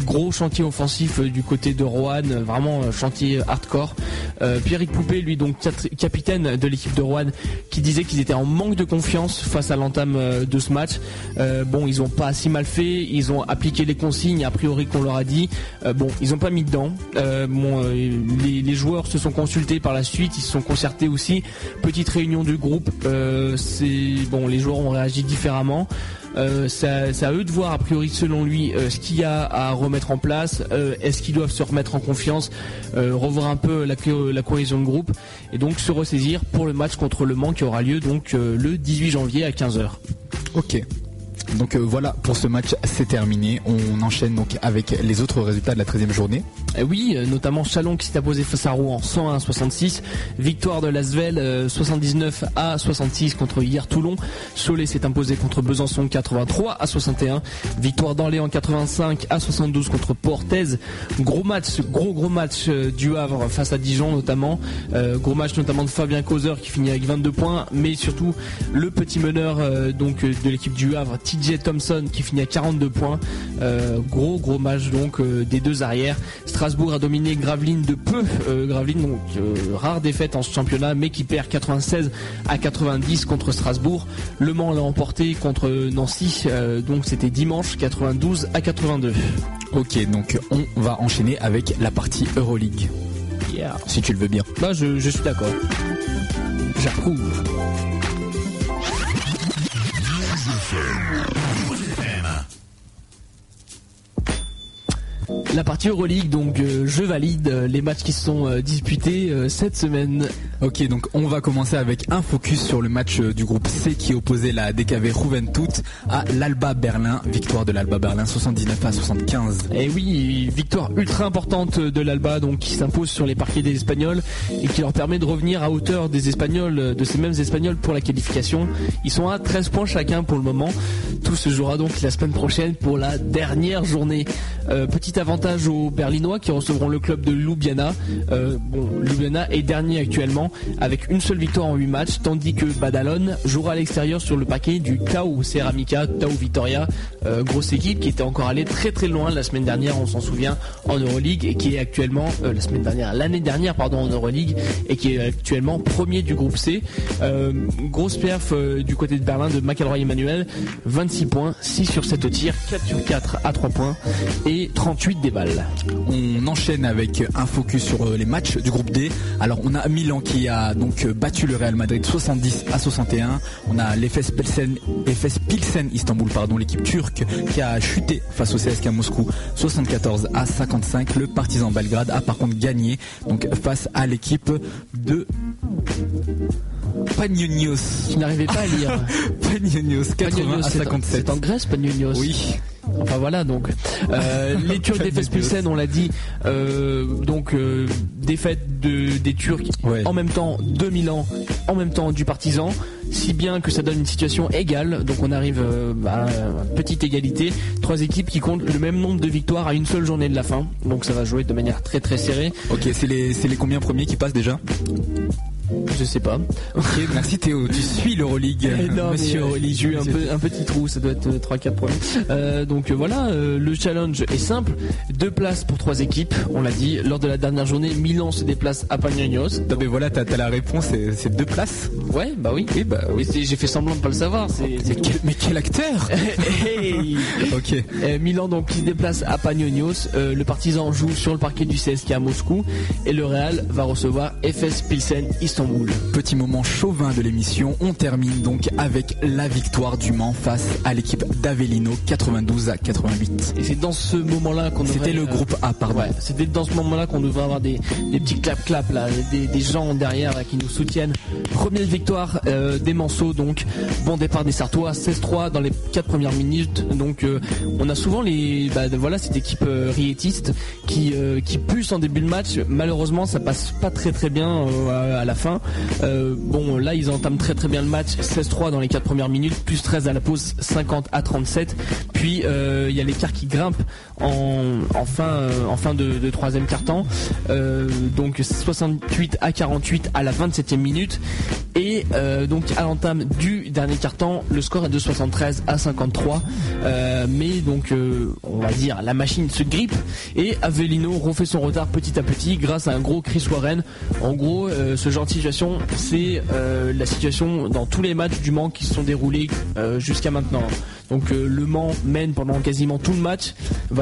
gros chantier offensif du côté de euh, Vraiment chantier hardcore. Pierrick Poupé, lui donc capitaine de l'équipe de Rouen, qui disait qu'ils étaient en manque de confiance face à l'entame de ce match. Euh, bon, ils ont pas si mal fait, ils ont appliqué les consignes a priori qu'on leur a dit. Euh, bon, ils ont pas mis dedans. Euh, les, joueurs se sont consultés par la suite, ils se sont concertés aussi. Petite réunion du groupe. Bon, les joueurs ont réagi différemment. C'est à- eux de voir a priori selon lui ce qu'il y a à remettre en place. Est-ce qu'ils doivent se remettre en confiance, revoir un peu la, co- la cohésion de groupe et donc se ressaisir pour le match contre Le Mans qui aura lieu donc le 18 janvier à 15h. Ok. Donc euh, voilà, pour ce match, c'est terminé. On enchaîne donc avec les autres résultats de la 13e journée. Eh oui, euh, notamment Chalon qui s'est imposé face à Rouen 101 à 66. Victoire de Lasvel euh, 79 à 66 contre hier Toulon. Cholet s'est imposé contre Besançon 83 à 61. Victoire d'Orléans 85 à 72 contre Portez. Gros match, gros gros match euh, du Havre face à Dijon notamment. Euh, gros match notamment de Fabien Causer qui finit avec 22 points, mais surtout le petit meneur euh, donc euh, de l'équipe du Havre, TJ Thompson qui finit à 42 points. Euh, gros gros match donc euh, des deux arrières. Strasbourg a dominé Gravelines de peu. Euh, Gravelines, donc euh, rare défaite en ce championnat, mais qui perd 96 à 90 contre Strasbourg. Le Mans l'a emporté contre Nancy, euh, donc c'était dimanche 92 à 82. Ok, donc on va enchaîner avec la partie Euroleague. Yeah. Si tu le veux bien. Bah, je, je suis d'accord. J'approuve. La partie Euroleague, donc euh, je valide euh, les matchs qui se sont euh, disputés euh, cette semaine. Ok, donc on va commencer avec un focus sur le match du groupe C qui opposait la DKV Juventud à l'Alba Berlin. Victoire de l'Alba Berlin 79 à 75. Et oui, victoire ultra importante de l'Alba, donc qui s'impose sur les parquets des Espagnols et qui leur permet de revenir à hauteur des Espagnols, de ces mêmes Espagnols pour la qualification. Ils sont à 13 points chacun pour le moment. Tout se jouera donc la semaine prochaine pour la dernière journée. Euh, petit avantage aux Berlinois qui recevront le club de Ljubljana. Euh, bon, Ljubljana est dernier actuellement avec une seule victoire en 8 matchs, tandis que Badalone jouera à l'extérieur sur le paquet du Tau Ceramica, Tau Vitoria, euh, grosse équipe qui était encore allée très très loin la semaine dernière, on s'en souvient, en Euroleague et qui est actuellement, euh, la semaine dernière, l'année dernière pardon en Euroleague et qui est actuellement premier du groupe C. Euh, grosse perf du côté de Berlin de McElroy Emmanuel, 26 points, 6 sur 7 au tir, 4 sur 4 à 3 points et 38 des balles. On enchaîne avec un focus sur euh, les matchs du groupe D. Alors on a Milan qui a donc euh, battu le Real Madrid 70 à 61. On a l'FS Pilsen, Pilsen Istanbul, pardon, l'équipe turque qui a chuté face au CSKA Moscou 74 à 55. Le Partizan Belgrade a par contre gagné donc face à l'équipe de Panionios. Je n'arrivais pas à lire. Panionios 80 Panionios, à c'est en- 57. C'est en Grèce, Panionios. Oui. Enfin voilà donc Euh, les Turcs d'Efes Pilsen on l'a dit euh, donc euh, défaite de, des Turcs Ouais. en même temps de Milan en même temps du Partizan si bien que ça donne une situation égale donc on arrive à petite égalité trois équipes qui comptent le même nombre de victoires à une seule journée de la fin donc ça va jouer de manière très très serrée Ok, c'est les, c'est les combien premiers qui passent déjà? Je sais pas Ok, merci Théo. Tu suis l'Euroleague, non, monsieur euh, Euroleague. J'ai eu un, peu, un petit trou, ça doit être 3-4 points. Euh, donc euh, voilà, euh, le challenge est simple. Deux places pour trois équipes, on l'a dit. Lors de la dernière journée, Milan se déplace à Panionios. Non mais voilà, t'as t'as la réponse, c'est deux places. Ouais, bah oui. Oui, bah c'est- j'ai fait semblant de pas le savoir. Mais quel, mais quel acteur Hey Ok. Euh, Milan donc qui se déplace à Panionios. Euh, le Partizan joue sur le parquet du CSK à Moscou et le Real va recevoir FS Pilsen Istanbul. Petit moment chauvin de l'émission, on termine donc avec la victoire du Mans face à l'équipe d'Avellino 92 à 88. Et c'est dans ce moment-là qu'on C'était le euh, groupe A, pardon. Ouais, c'était dans ce moment-là qu'on devrait avoir des, des petits clap-clap là, des, des gens derrière là, qui nous soutiennent. Première victoire euh, des Manceaux donc, bon départ des Sartois, 16-3 dans les 4 premières minutes. Donc euh, on a souvent les, bah, voilà cette équipe riétiste qui qui pousse en début de match. Malheureusement ça passe pas très très bien à la fin. Euh, bon là ils entament très très bien le match, 16-3 dans les 4 premières minutes, plus 13 à la pause, 50 à 37. Puis euh, il y a l'écart qui grimpe en, fin, euh, en fin de, troisième quart-temps. Euh, donc 68 à 48 à la 27e minute. Et euh, donc à l'entame du dernier quart-temps, le score est de 73 à 53. Euh, mais donc on va dire la machine se grippe et Avellino refait son retard petit à petit grâce à un gros Chris Warren. En gros, ce genre de situation, c'est la situation dans tous les matchs du Mans qui se sont déroulés jusqu'à maintenant. Donc le Mans mène pendant quasiment tout le match,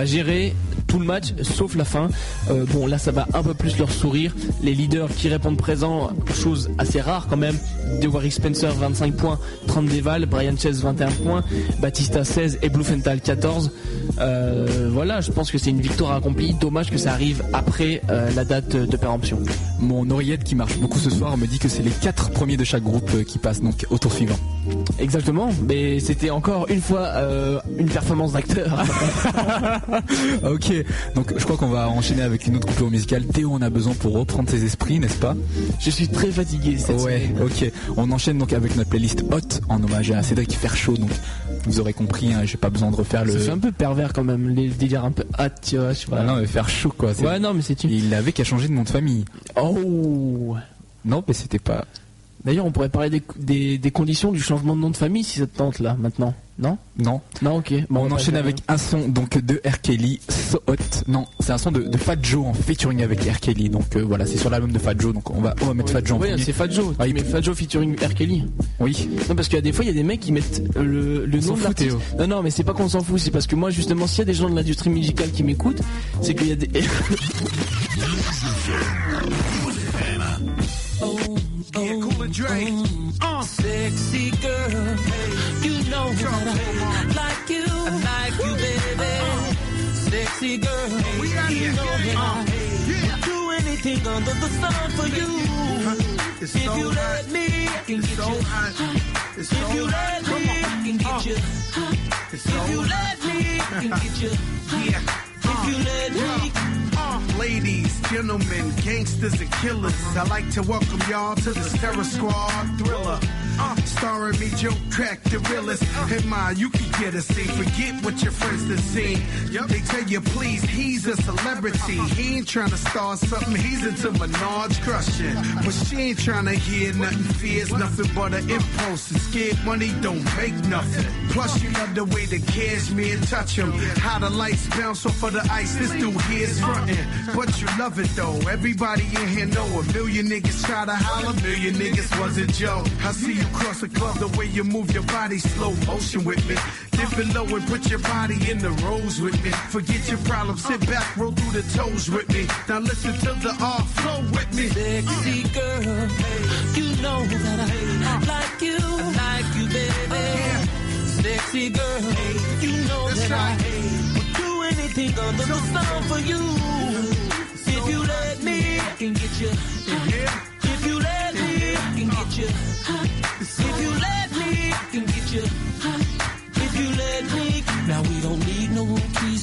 gérer tout le match sauf la fin. Euh, bon là ça va un peu plus leur sourire. Les leaders qui répondent présents, chose assez rare quand même. Dewari Spencer 25 points, 30 déval, Brian Chess 21 points, Batista 16 et Bluefenthal 14. Euh, voilà, je pense que c'est une victoire accomplie. Dommage que ça arrive après euh, la date de péremption. Mon oreillette qui marche beaucoup ce soir me dit que c'est les quatre premiers de chaque groupe qui passent donc au tour suivant. Exactement, mais c'était encore une fois euh, une performance d'acteur. ok, donc je crois qu'on va enchaîner avec une autre coupure musicale. Théo on a besoin pour reprendre ses esprits, n'est-ce pas? Je suis très fatigué cette Ouais, semaine. ok. On enchaîne donc avec notre playlist Hot en hommage à Cédric Ferchaud. Donc vous aurez compris, hein, j'ai pas besoin de refaire le. Fait un peu pervers quand même, les délires un peu hâte, tu vois. je sais pas. Ah non, mais faire chaud quoi. c'est- Ouais, non, mais c'est une. Il avait qu'à changer de nom de famille. Oh Non, mais c'était pas. D'ailleurs, on pourrait parler des, des, des conditions du changement de nom de famille si ça te tente là, maintenant. Non? Non. Non, ok. Bon, on enchaîne avec un son donc de R. Kelly, So Hot. Non, c'est un son de, de Fat Joe en featuring avec R. Kelly. Donc euh, voilà, c'est sur l'album de Fat Joe. Donc on va, on va mettre Fat Joe en Oui, c'est Fat Joe. Ah, il- mets Fat Joe featuring R. Kelly. Oui. Non, parce qu'il y a des fois, il y a des mecs qui mettent euh, le, le nom de l'artiste. Non, non, mais c'est pas qu'on s'en fout. C'est parce que moi, justement, s'il y a des gens de l'industrie musicale qui m'écoutent, c'est qu'il y a des. Yeah, Cooler Uh. Sexy girl, you know that I like you, I like you, baby. Sexy girl, you know that I would do anything under the sun for you. It's if so you hot. let me, I can It's get so you. hot. It's so if you hot. let me, I can get you. It's so If you hot. let me, I can get you. Yeah. If you let me. Ladies, gentlemen, gangsters and killers. I like to welcome y'all to this terror squad thriller. Uh, starring me, Joe Crack, the realest. Hey, ma, you can get a scene. Forget what your friends done seen. They tell you, please, he's a celebrity. He ain't trying to start something. He's into Menards crushing. But she ain't trying to hear nothing. Fears nothing but an impulse. And scared money don't make nothing. Plus, you love the way the cashmere touch him. How the lights bounce off of the ice. This dude here is frontin'. But you love it though. Everybody in here know a million niggas try to holler. A million niggas wasn't Joe. I see you cross the club the way you move your body. Slow motion with me. Dip it low and put your body in the rows with me. Forget your problems. Sit back, roll through the toes with me. Now listen to the R flow with me. Sexy uh. girl, you know that I like you, I like you, baby. Sexy girl, you know that I anything under the sun for you. If you let me, I can get you. If you let me, I can get you. If you let me, I can get you.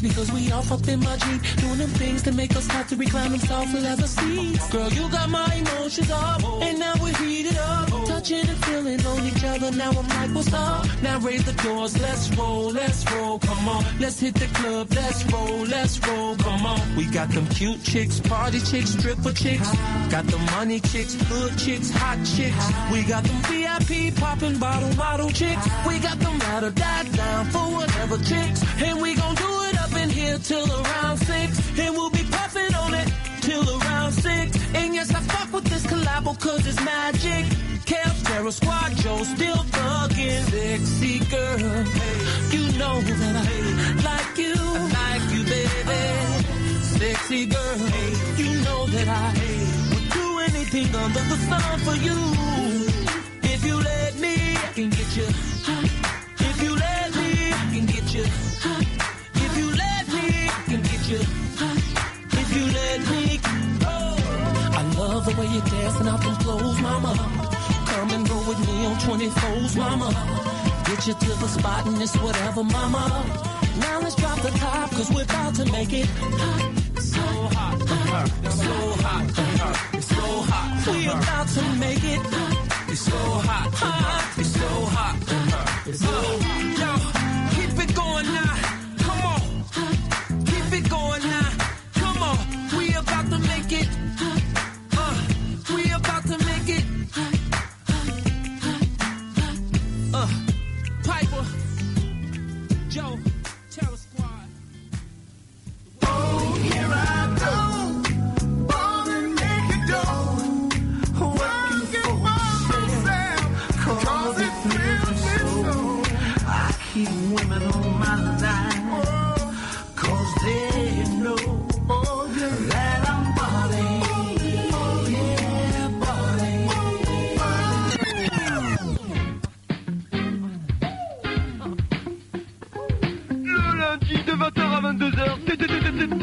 Because we all fucked in my Jeep, doing them things that make us have to recline them soft leather seats. Girl, you got my emotions up, and now we're heated up, touching and feeling on each other. Now I'm like, what's up? Now raise the doors, let's roll, let's roll, come on, let's hit the club, let's roll, let's roll, come on. We got them cute chicks, party chicks, stripper chicks, got the money chicks, hood chicks, hot chicks. We got them VIP popping bottle bottle chicks. We got them ride or die down for whatever chicks, and we gon' do it in here till around six, and we'll be puffing on it till around six. And yes, I fuck with this collabo cause it's magic. Kev, Terror Squad, Joe, still thuggin'. Sexy girl, you know that I like you, I like you, baby. Sexy girl, you know that I would do anything under the sun for you. If you let me, I can get you. If you let me, I can get you. Love the way you're dancing out them clothes, mama. Come and go with me on 24s, mama. Get you to the spot and it's whatever, mama. Now let's drop the top, cause we're about to make it hot. So hot, it's so hot, it's so hot. We're about to make it hot. It's so hot, hot. It's so hot, it's so hot. 22h.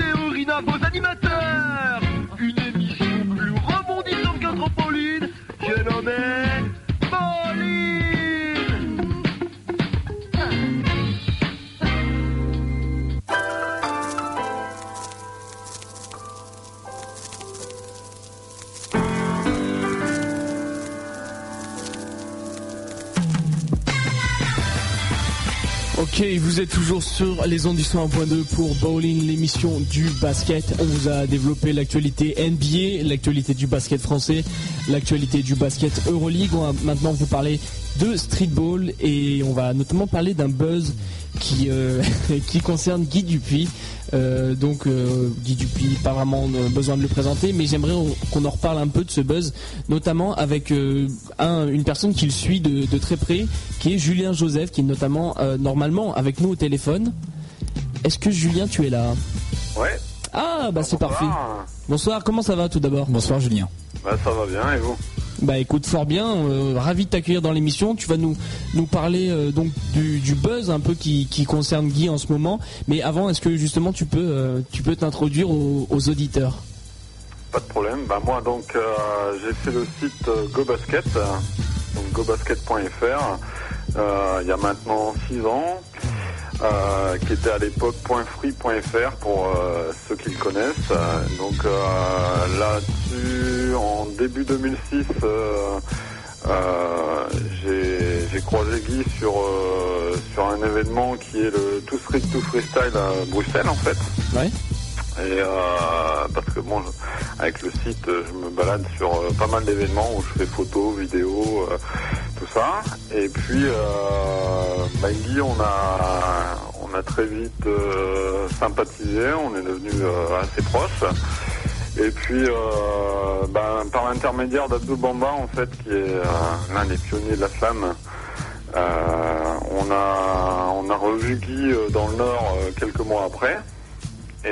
Ok, vous êtes toujours sur les ondes du 101.2 pour Bowling, l'émission du basket. On vous a développé l'actualité NBA, l'actualité du basket français, l'actualité du basket Euroleague. On va maintenant vous parler de streetball et on va notamment parler d'un buzz qui, euh, qui concerne Guy Dupuis. Euh, donc euh, Guy Dupuis, pas vraiment besoin de le présenter, mais j'aimerais qu'on en reparle un peu de ce buzz, notamment avec euh, un- une personne qu'il suit de, de très près, qui est Julien Joseph, qui est notamment euh, normalement avec nous au téléphone. Est-ce que Julien, tu es là? Ouais. Ah bah c'est parfait. Bonsoir, comment ça va tout d'abord? Bonsoir Julien. Bah ça va bien et vous? Bah écoute fort bien, euh, ravi de t'accueillir dans l'émission. Tu vas nous nous parler euh, donc du, buzz un peu qui, qui concerne Guy en ce moment. Mais avant, est-ce que justement tu peux euh, t'introduire aux, auditeurs? Pas de problème. Bah moi donc j'ai fait le site GoBasket, euh, donc gobasket.fr, il y a maintenant 6 ans, euh, qui était à l'époque .free.fr pour euh, ceux qui le connaissent. Donc euh, là-dessus, en début 2006, euh, euh, j'ai croisé Guy sur, sur un événement qui est le Too Street to Freestyle à Bruxelles en fait. Et euh, parce que bon, avec le site, euh, je me balade sur euh, pas mal d'événements où je fais photos, vidéos, tout ça. Et puis, euh, bah, Guy, on a, on a très vite sympathisé, on est devenus euh, assez proches. Et puis, ben, par l'intermédiaire d'Abdou Bamba, en fait, qui est l'un des pionniers de la euh, on a, on a revu Guy dans le Nord quelques mois après.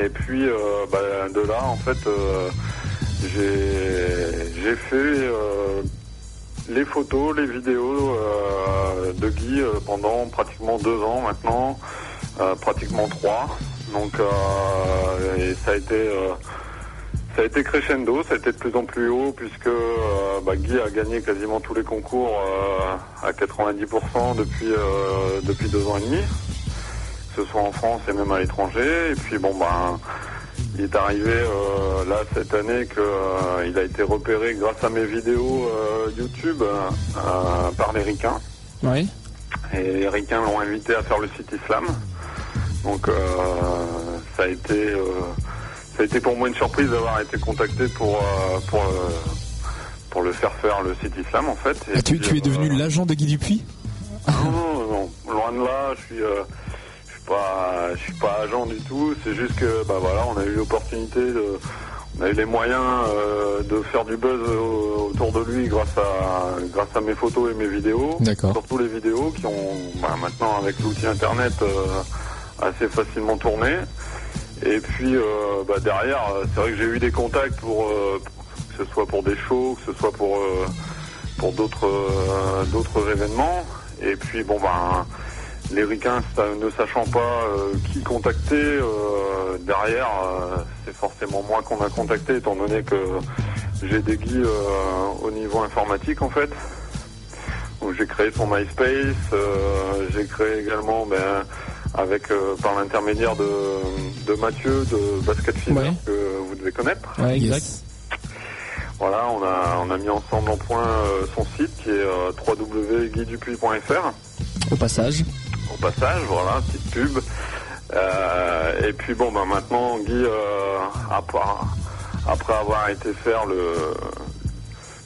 Et puis euh, bah, de là, en fait, euh, j'ai fait euh, les photos, les vidéos de Guy pendant pratiquement deux ans maintenant, pratiquement trois. Donc ça a été ça a été crescendo, ça a été de plus en plus haut puisque bah, Guy a gagné quasiment tous les concours à 90% depuis depuis deux ans et demi ce soit en France et même à l'étranger. Et puis bon ben il est arrivé euh, là cette année que euh, il a été repéré grâce à mes vidéos euh, YouTube euh, par les Ricains. Ouais. Et les Ricains l'ont invité à faire le site Islam. Donc ça a été ça a été pour moi une surprise d'avoir été contacté pour pour pour le faire faire le site Islam en fait. Et Ah, tu, puis, tu es devenu l'agent de Guy Dupuis? Non, non, non, loin de là, je suis, euh, je suis pas, je suis pas agent du tout. C'est juste que, bah voilà, on a eu l'opportunité de, on a eu les moyens euh, de faire du buzz au- autour de lui grâce à, grâce à mes photos et mes vidéos. D'accord. Surtout les vidéos qui ont, bah, maintenant avec l'outil internet, euh, assez facilement tourné. Et puis, euh, bah, derrière, c'est vrai que j'ai eu des contacts pour, que ce soit pour des shows, que ce soit pour pour d'autres d'autres événements. Et puis bon ben les ricains ne sachant pas euh, qui contacter euh, derrière, euh, c'est forcément moi qu'on a contacté étant donné que j'ai des guides euh, au niveau informatique en fait. Donc j'ai créé son MySpace, euh, j'ai créé également ben, avec euh, par l'intermédiaire de, de Mathieu de Basket Fever Ouais. que vous devez connaître. Ouais, exact. Voilà, on a, on a mis ensemble en point euh, son site qui est euh, www.guidupuis.fr Au passage. Au passage, voilà, petite pub. Euh, et puis bon, ben maintenant Guy, euh, après, après avoir été faire le,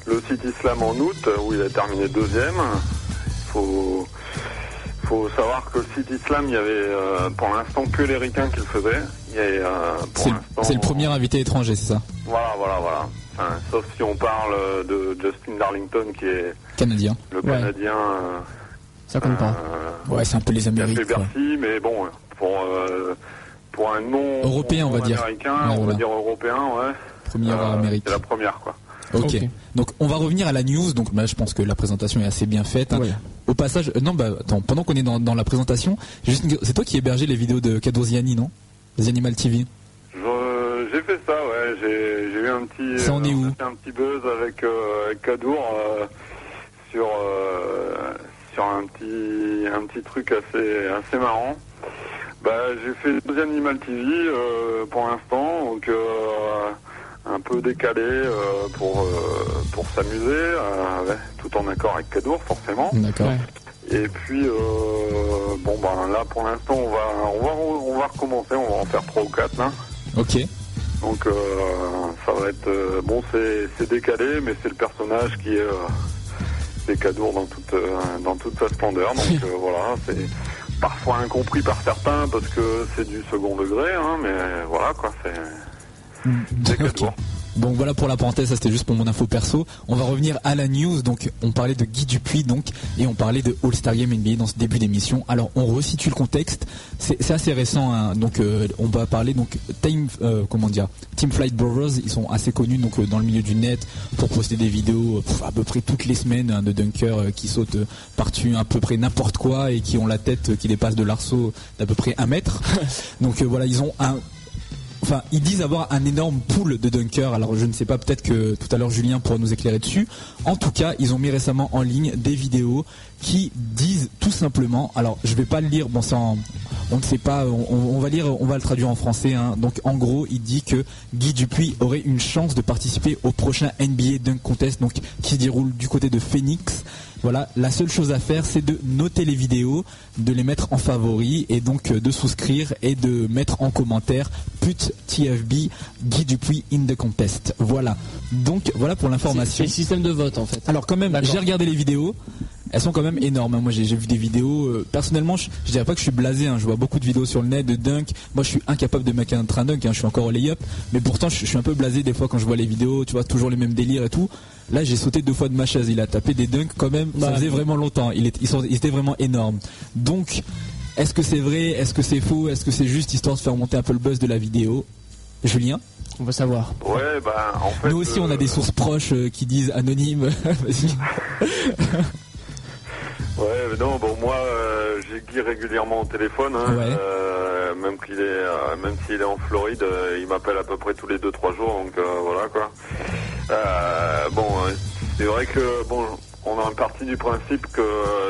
le site Islam en août, où il a terminé deuxième, il faut, faut savoir que le site Islam, il y avait euh, pour l'instant que les ricains qui le faisaient. Euh, C'est le premier invité étranger, c'est ça Voilà, voilà, voilà. Enfin, sauf si on parle euh, de Justin Darlington, qui est Canadien. le Ouais. Canadien. euh, Ça compte pas. Ouais, c'est un peu les Amériques. Bercy, mais bon, pour, euh, pour un nom Européen, on va dire. américain, Ouais, on va dire européen, ouais. Première Euh, Amérique. C'est la première, quoi. Ok. Ok. Donc on va revenir à la news. Donc là, je pense que la présentation est assez bien faite. hein. Ouais. Au passage, euh, non, bah attends, pendant qu'on est dans, dans la présentation, juste une- c'est toi qui hébergeais les vidéos de Kadour Ziani, non? The Animal TV. Je- J'ai fait ça, ouais. J'ai j'ai eu un petit, Ça en est euh, où? un petit buzz avec, euh, avec Kadour euh, sur euh, sur un petit un petit truc assez assez marrant. Bah, j'ai fait deux Animal TV euh, pour l'instant, donc euh, un peu décalé euh, pour euh, pour s'amuser, euh, ouais, tout en accord avec Kadour forcément. D'accord. Et puis, euh, bon, ben là, pour l'instant, on va, on, va, on va recommencer, on va en faire trois ou quatre, là. Ok. Donc, euh, ça va être... euh, bon, c'est c'est décalé, mais c'est le personnage qui est... Euh, décadour dans toute, euh, dans toute sa splendeur. Donc, euh, voilà, c'est parfois incompris par certains parce que c'est du second degré, hein, mais voilà, quoi, c'est... Ok. Donc voilà pour la parenthèse, ça c'était juste pour mon info perso. On va revenir à la news. Donc on parlait de Guy Dupuis donc et on parlait de All-Star Game NBA dans ce début d'émission. Alors on resitue le contexte. C'est assez récent. hein. Donc euh, on va parler donc Team euh, comment dire Team Flight Brothers. Ils sont assez connus donc euh, dans le milieu du net pour poster des vidéos pff, à peu près toutes les semaines hein, de dunkers qui sautent par-dessus à peu près n'importe quoi et qui ont la tête qui dépasse de l'arceau d'à peu près un mètre. donc voilà ils ont un Enfin, ils disent avoir un énorme pool de dunkers. Alors, je ne sais pas, peut-être que tout à l'heure Julien pourra nous éclairer dessus. En tout cas, ils ont mis récemment en ligne des vidéos qui disent tout simplement. Alors, je vais pas le lire. Bon, en- on ne sait pas. On, on va lire, on va le traduire en français. hein. Donc, en gros, il dit que Guy Dupuis aurait une chance de participer au prochain NBA Dunk Contest, donc qui se déroule du côté de Phoenix. Voilà, la seule chose à faire, c'est de noter les vidéos, de les mettre en favori et donc euh, de souscrire et de mettre en commentaire put TFB Guy Dupuis in the contest. Voilà. Donc voilà pour l'information. c'est le système de vote en fait. Alors quand même, j'ai regardé les vidéos. Elles sont quand même énormes. hein. Moi, j'ai j'ai vu des vidéos. euh, personnellement, je, je dirais pas que je suis blasé. hein. Je vois beaucoup de vidéos sur le net de dunk. Moi, je suis incapable de mettre un train dunk. hein. Je suis encore au lay-up. Mais pourtant, je, je suis un peu blasé des fois quand je vois les vidéos. Tu vois, toujours les mêmes délires et tout. Là, j'ai sauté deux fois de ma chaise. Il a tapé des dunks quand même. Ça Bah, faisait vraiment longtemps. Il est, sont, étaient vraiment énormes. Donc, est-ce que c'est vrai? Est-ce que c'est faux? Est-ce que c'est juste histoire de faire monter un peu le buzz de la vidéo? Julien? On va savoir. Ouais, bah, en fait... Nous aussi, on a euh, des sources proches euh, qui disent anonymes. Vas-y. Ouais, mais non, bon, moi, euh, j'ai Guy régulièrement au téléphone, hein, Ouais. euh, même qu'il est, euh, même s'il est en Floride, euh, il m'appelle à peu près tous les 2-3 jours, donc euh, voilà quoi. Euh, bon, euh, c'est vrai que bon, on a parti du principe que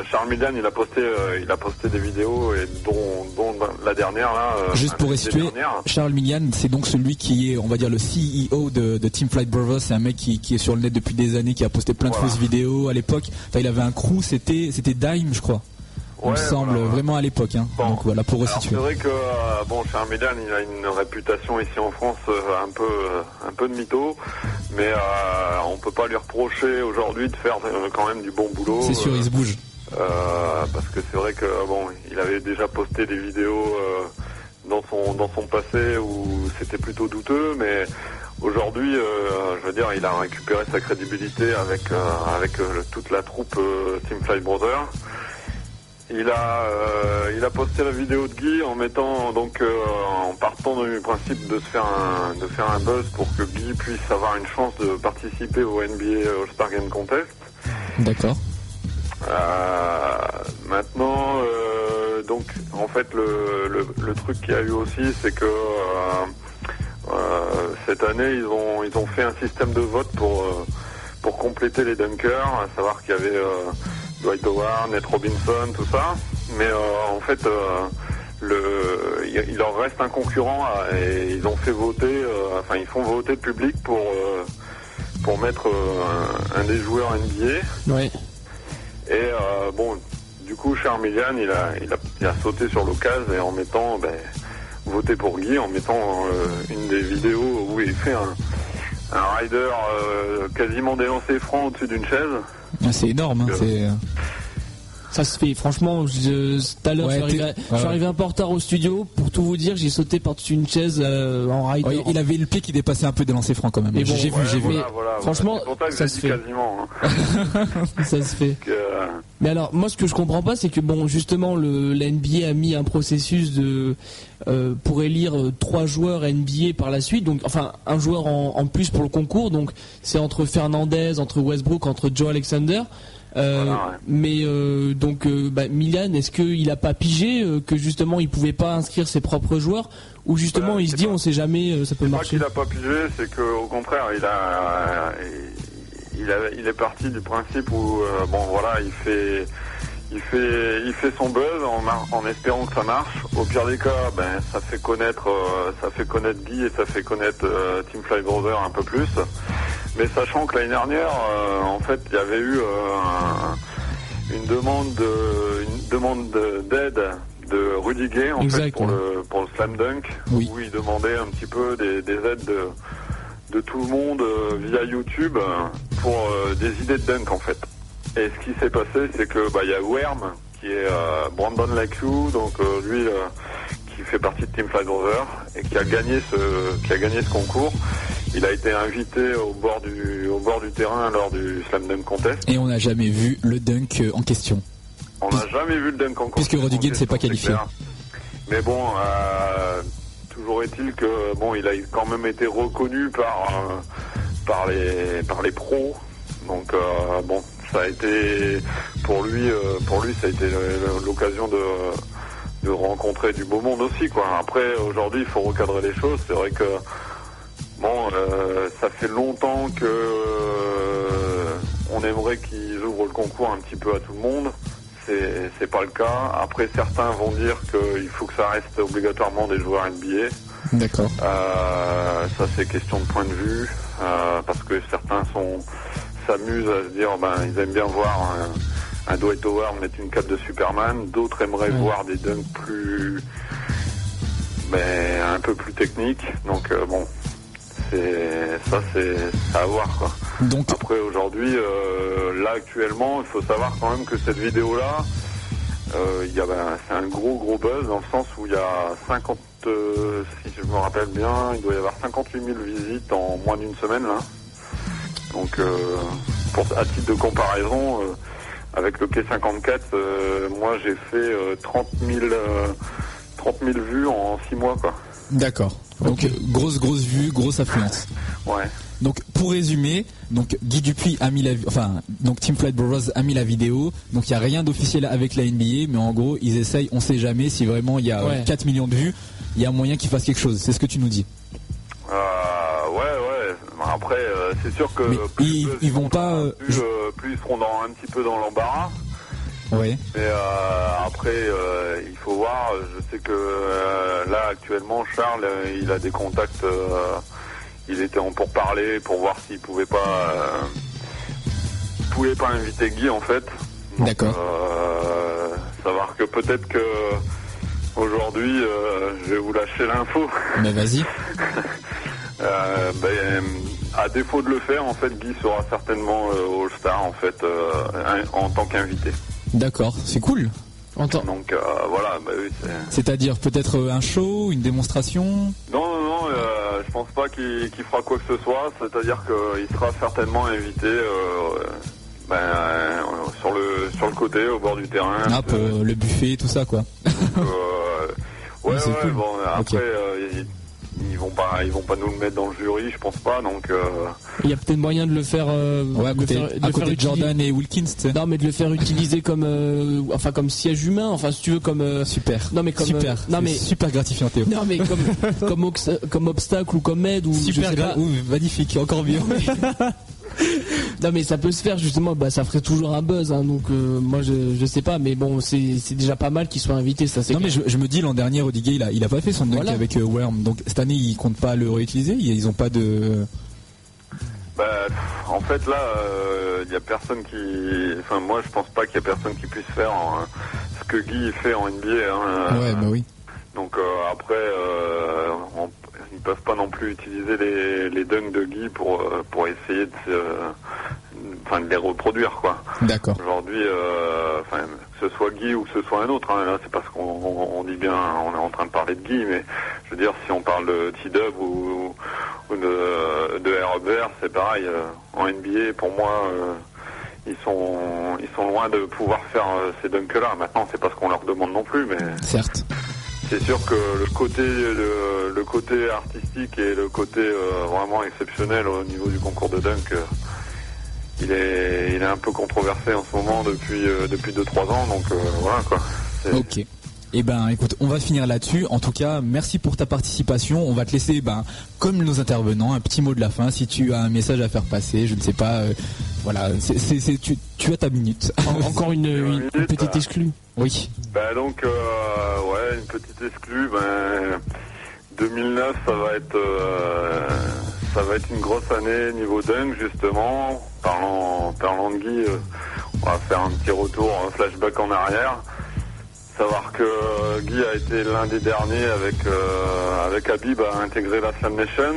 Charles Millian, il a posté, euh, il a posté des vidéos et dont, dont la dernière là. euh, Juste pour restituer. Charles Millian, c'est donc celui qui est, on va dire, le CEO de, de Team Flight Brothers. C'est un mec qui, qui est sur le net depuis des années, qui a posté plein de fausses vidéos à l'époque. Enfin, il avait un crew, c'était, c'était Dime, je crois. Il me semble, voilà, ouais. vraiment à l'époque. hein. Donc voilà, pour Alors, c'est resituer. vrai que euh, bon, Charles Millian, il a une réputation ici en France euh, un peu, euh, un peu de mytho, mais euh, on peut pas lui reprocher aujourd'hui de faire quand même du bon boulot. C'est sûr, il se bouge. euh, parce que c'est vrai que bon, il avait déjà posté des vidéos euh, dans son dans son passé où c'était plutôt douteux, mais aujourd'hui, euh, je veux dire, il a récupéré sa crédibilité avec euh, avec euh, toute la troupe Team Flight Brothers. Il a euh, il a posté la vidéo de Guy en mettant donc euh, en partant du principe de se faire un de faire un buzz pour que Guy puisse avoir une chance de participer au NBA All-Star Game Contest. D'accord. Euh, maintenant, donc en fait le, le, le truc qu'il y a eu aussi, c'est que cette année ils ont ils ont fait un système de vote pour pour compléter les dunkers, à savoir qu'il y avait Dwight Howard, Nate Robinson, tout ça, mais euh, en fait euh, le il, leur reste un concurrent et ils ont fait voter, euh, enfin ils font voter le public pour euh, pour mettre un, un des joueurs NBA. Ouais. Et euh, bon, du coup, Charles Millian, il a, il, a, il a sauté sur l'occasion et en mettant, ben, voté pour Guy, en mettant euh, une des vidéos où il fait un, un rider euh, quasiment délancé franc au-dessus d'une chaise. Ah, C'est énorme. hein, c'est- Ça se fait, franchement, je- tout à l'heure, Ouais, je, suis arrivé, je ouais, suis arrivé un peu en retard au studio. Pour tout vous dire, j'ai sauté par-dessus une chaise euh, en rider. Ouais, il avait le pied qui dépassait un peu des lancers francs quand même. Bon, j'ai vu, j'ai vu. voilà, voilà, franchement, pour ça se dit fait. quasiment. hein. ça se fait. Euh, Mais alors, moi, ce que je comprends pas, c'est que bon, justement, le la NBA a mis un processus de euh, pour élire euh, trois joueurs NBA par la suite. Donc, enfin, un joueur en, en plus pour le concours. Donc, c'est entre Fernandez, entre Westbrook, entre Joe Alexander. Euh, Mais euh, donc, euh, bah, Milan, est-ce qu'il a pas pigé euh, que justement il pouvait pas inscrire ses propres joueurs ou justement il se dit on sait jamais euh, ça peut c'est pas marcher. qu'il a pas pigé, c'est qu'au contraire, il a, il, a, il est parti du principe où, bon voilà, il fait, il fait, il fait son buzz en, mar- en espérant que ça marche. Au pire des cas, ben ça fait connaître, euh, ça fait connaître Guy et ça fait connaître euh, Team Fly Brother un peu plus. Mais sachant que l'année dernière, euh, en fait, il y avait eu un- une demande de, demande de- d'aide de Rudy Gay en Exact, fait pour le pour le slam dunk Oui. où il demandait un petit peu des, des aides de, de tout le monde via YouTube pour des idées de dunk en fait. Et ce qui s'est passé, c'est que bah il y a Worm qui est euh, Brandon Lakew, donc euh, lui euh, qui fait partie de Team Flight Rover et qui a gagné ce qui a gagné ce concours. Il a été invité au bord du au bord du terrain lors du slam dunk contest. Et on n'a jamais vu le dunk en question. On n'a jamais vu le dunk en Puisque en Rodriguez ne s'est pas question, qualifié. Mais bon, toujours est-il que bon, il a quand même été reconnu par par les par les pros. Donc bon, ça a été pour lui euh, pour lui ça a été l'occasion de de rencontrer du beau monde aussi quoi. Après aujourd'hui, il faut recadrer les choses. C'est vrai que bon, euh, ça fait longtemps que euh, on aimerait qu'ils ouvrent le concours un petit peu à tout le monde. C'est pas le cas. Après, certains vont dire qu'il faut que ça reste obligatoirement des joueurs NBA. D'accord. Euh, ça c'est question de point de vue parce que certains sont s'amusent à se dire ben ils aiment bien voir un, un Dwight Howard mettre une cape de Superman, d'autres aimeraient voir des dunks plus ben, un peu plus techniques. Donc euh, bon ça c'est à voir quoi. Donc Après aujourd'hui euh, là actuellement il faut savoir quand même que cette vidéo là euh, il y a ben, c'est un gros gros buzz dans le sens où il y a 50 euh, si je me rappelle bien il doit y avoir 58 000 visites en moins d'une semaine là donc euh, pour à titre de comparaison euh, avec le K54 euh, moi j'ai fait euh, 30 000 euh, 30 000 vues en 6 mois quoi D'accord. Donc grosse grosse vue, grosse affluence. ouais Donc pour résumer, donc Guy Dupuis a mis la, enfin donc Team Flight Brothers a mis la vidéo. Donc il y a rien d'officiel avec la NBA, mais en gros ils essayent, on sait jamais si vraiment il y a Ouais. 4 millions de vues, il y a moyen qu'ils fassent quelque chose. C'est ce que tu nous dis. Euh, ouais, ouais. Après, euh, c'est sûr que Mais plus, ils, vont pas. euh, plus, plus ils seront dans, un petit peu dans l'embarras. Ouais. Mais après, il faut voir. Je sais que là, actuellement, Charles, il a des contacts. il était en pourparler pour voir s'il pouvait pas, pouvait pas inviter Guy en fait. D'accord. savoir que peut-être que aujourd'hui, euh, je vais vous lâcher l'info. Mais vas-y. Euh, ben, à défaut de le faire, en fait, Guy sera certainement euh, All-Star en fait euh, en tant qu'invité. D'accord, c'est cool. Donc voilà, bah oui, c'est- C'est-à-dire peut-être un show, une démonstration? Non, non, non, euh, je pense pas qu'il fera quoi que ce soit. C'est-à-dire qu'il sera certainement invité ben, euh, sur le sur le côté, au bord du terrain. Ah, pour euh, le buffet, tout ça quoi. Euh, ouais, Oui, ouais, cool. bon, après, euh, ils, ils vont pas, ils vont pas nous le mettre dans le jury, je pense pas. Donc, euh, Il y a peut-être moyen de le faire. euh, Ouais, à de côté, faire- à le côté faire de utiliser- Jordan et Wilkins. Non, mais de le faire utiliser comme, euh, enfin comme siège humain, enfin si tu veux comme. euh, Super. Non mais comme. super. non mais. super gratifiant Théo. Non mais comme comme, obstacle ou comme aide ou je Super sais gra- pas. ouh, magnifique, encore mieux. Non mais ça peut se faire justement, bah ça ferait toujours un buzz, hein, donc euh, moi je, je sais pas, mais bon c'est déjà pas mal qu'il soit invité, ça c'est. Non mais je, je me dis l'an dernier Rodiguez il a, il a pas fait son dunk Voilà. avec euh, Worm donc cette année ils comptent pas le réutiliser? Ils, ils ont pas de bah, en fait, là, il y a personne qui. Enfin, moi, je pense pas qu'il y a personne qui puisse faire hein, ce que Guy fait en NBA. Hein, ouais bah oui Donc euh, après, euh, on- ils peuvent pas non plus utiliser les, les dunks de Guy pour euh, pour essayer de, se- enfin, de les reproduire quoi. d'accord Aujourd'hui, euh, enfin, que ce soit Guy ou que ce soit un autre, hein, là c'est parce qu'on on- on dit bien, on est en train de parler de Guy, mais je veux dire si on parle de T-Dub ou, ou de, de Hubert, c'est pareil. euh, en NBA, pour moi, euh, ils sont ils sont loin de pouvoir faire euh, ces dunks-là. Maintenant, c'est pas ce qu'on leur demande non plus, mais certes c'est sûr que le côté le, côté artistique et le côté euh, vraiment exceptionnel au niveau du concours de dunk, euh, il est il est un peu controversé en ce moment depuis euh, depuis deux trois ans. Donc euh, voilà quoi. Ok et ben écoute on va finir là-dessus en tout cas merci pour ta participation on va te laisser ben comme nos intervenants un petit mot de la fin si tu as un message à faire passer je ne sais pas euh, voilà c'est c'est- c'est- tu, tu as ta minute En- encore une, une- une petite exclue. oui Bah donc euh, ouais une petite exclue. Ben 2009 ça va être euh, ça va être une grosse année niveau dunk justement. Parlant parlant de Guy, euh, on va faire un petit retour un flashback en arrière. Savoir que euh, Guy a été l'un des derniers avec, euh, avec Habib à intégrer la Slam Nation.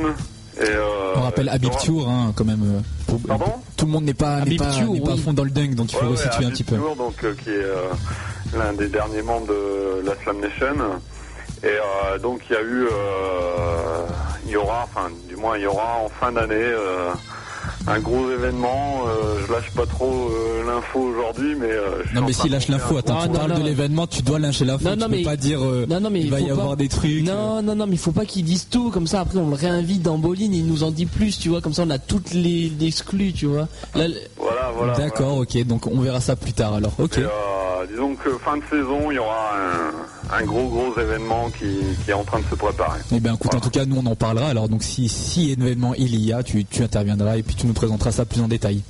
Et, euh, On rappelle Habib Tour, hein, quand même. euh, pour- Pardon tout le monde n'est pas, n'est Habib pas, Tour, n'est pas à oui. fond dans le dunk, donc il faut Ouais, ouais, resituer un petit peu. Tour, donc, euh, qui est euh, l'un des derniers membres de la Slam Nation. Et euh, donc il y a eu, euh, il y aura, enfin du moins il y aura en fin d'année euh, un gros événement. Euh, je lâche pas trop euh, l'info aujourd'hui, mais euh, je Non mais train si de lâche l'info, attends, Ah, tu non, parles non. de l'événement, tu dois lâcher l'info, Non, tu peux pas dire euh, Non, non, mais il va y pas- avoir des trucs. Non, non, non, mais il faut pas qu'ils disent tout, comme ça après on le réinvite dans Boline, il nous en dit plus, tu vois, comme ça on a toutes les les exclus, tu vois. Là, Voilà, voilà. D'accord, ok, donc on verra ça plus tard alors. Ok. Et, euh, disons que fin de saison, il y aura un, un gros gros événement qui, qui est en train de se préparer. Eh bien écoute, en tout cas nous on en parlera. Alors donc si si événement il y a, tu, tu interviendras et puis tu nous présenteras ça plus en détail.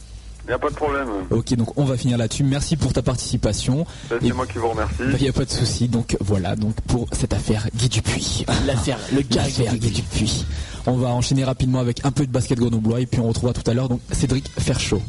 Il n'y a pas de problème. Ok, donc on va finir là-dessus. Merci pour ta participation. C'est moi qui vous remercie. Il n'y a pas de souci. Donc voilà, donc pour cette affaire Guy Dupuis. L'affaire, le L'affaire Guy Dupuis. On va enchaîner rapidement avec un peu de basket grenoblois et puis on retrouvera tout à l'heure donc Cédric Ferchaud.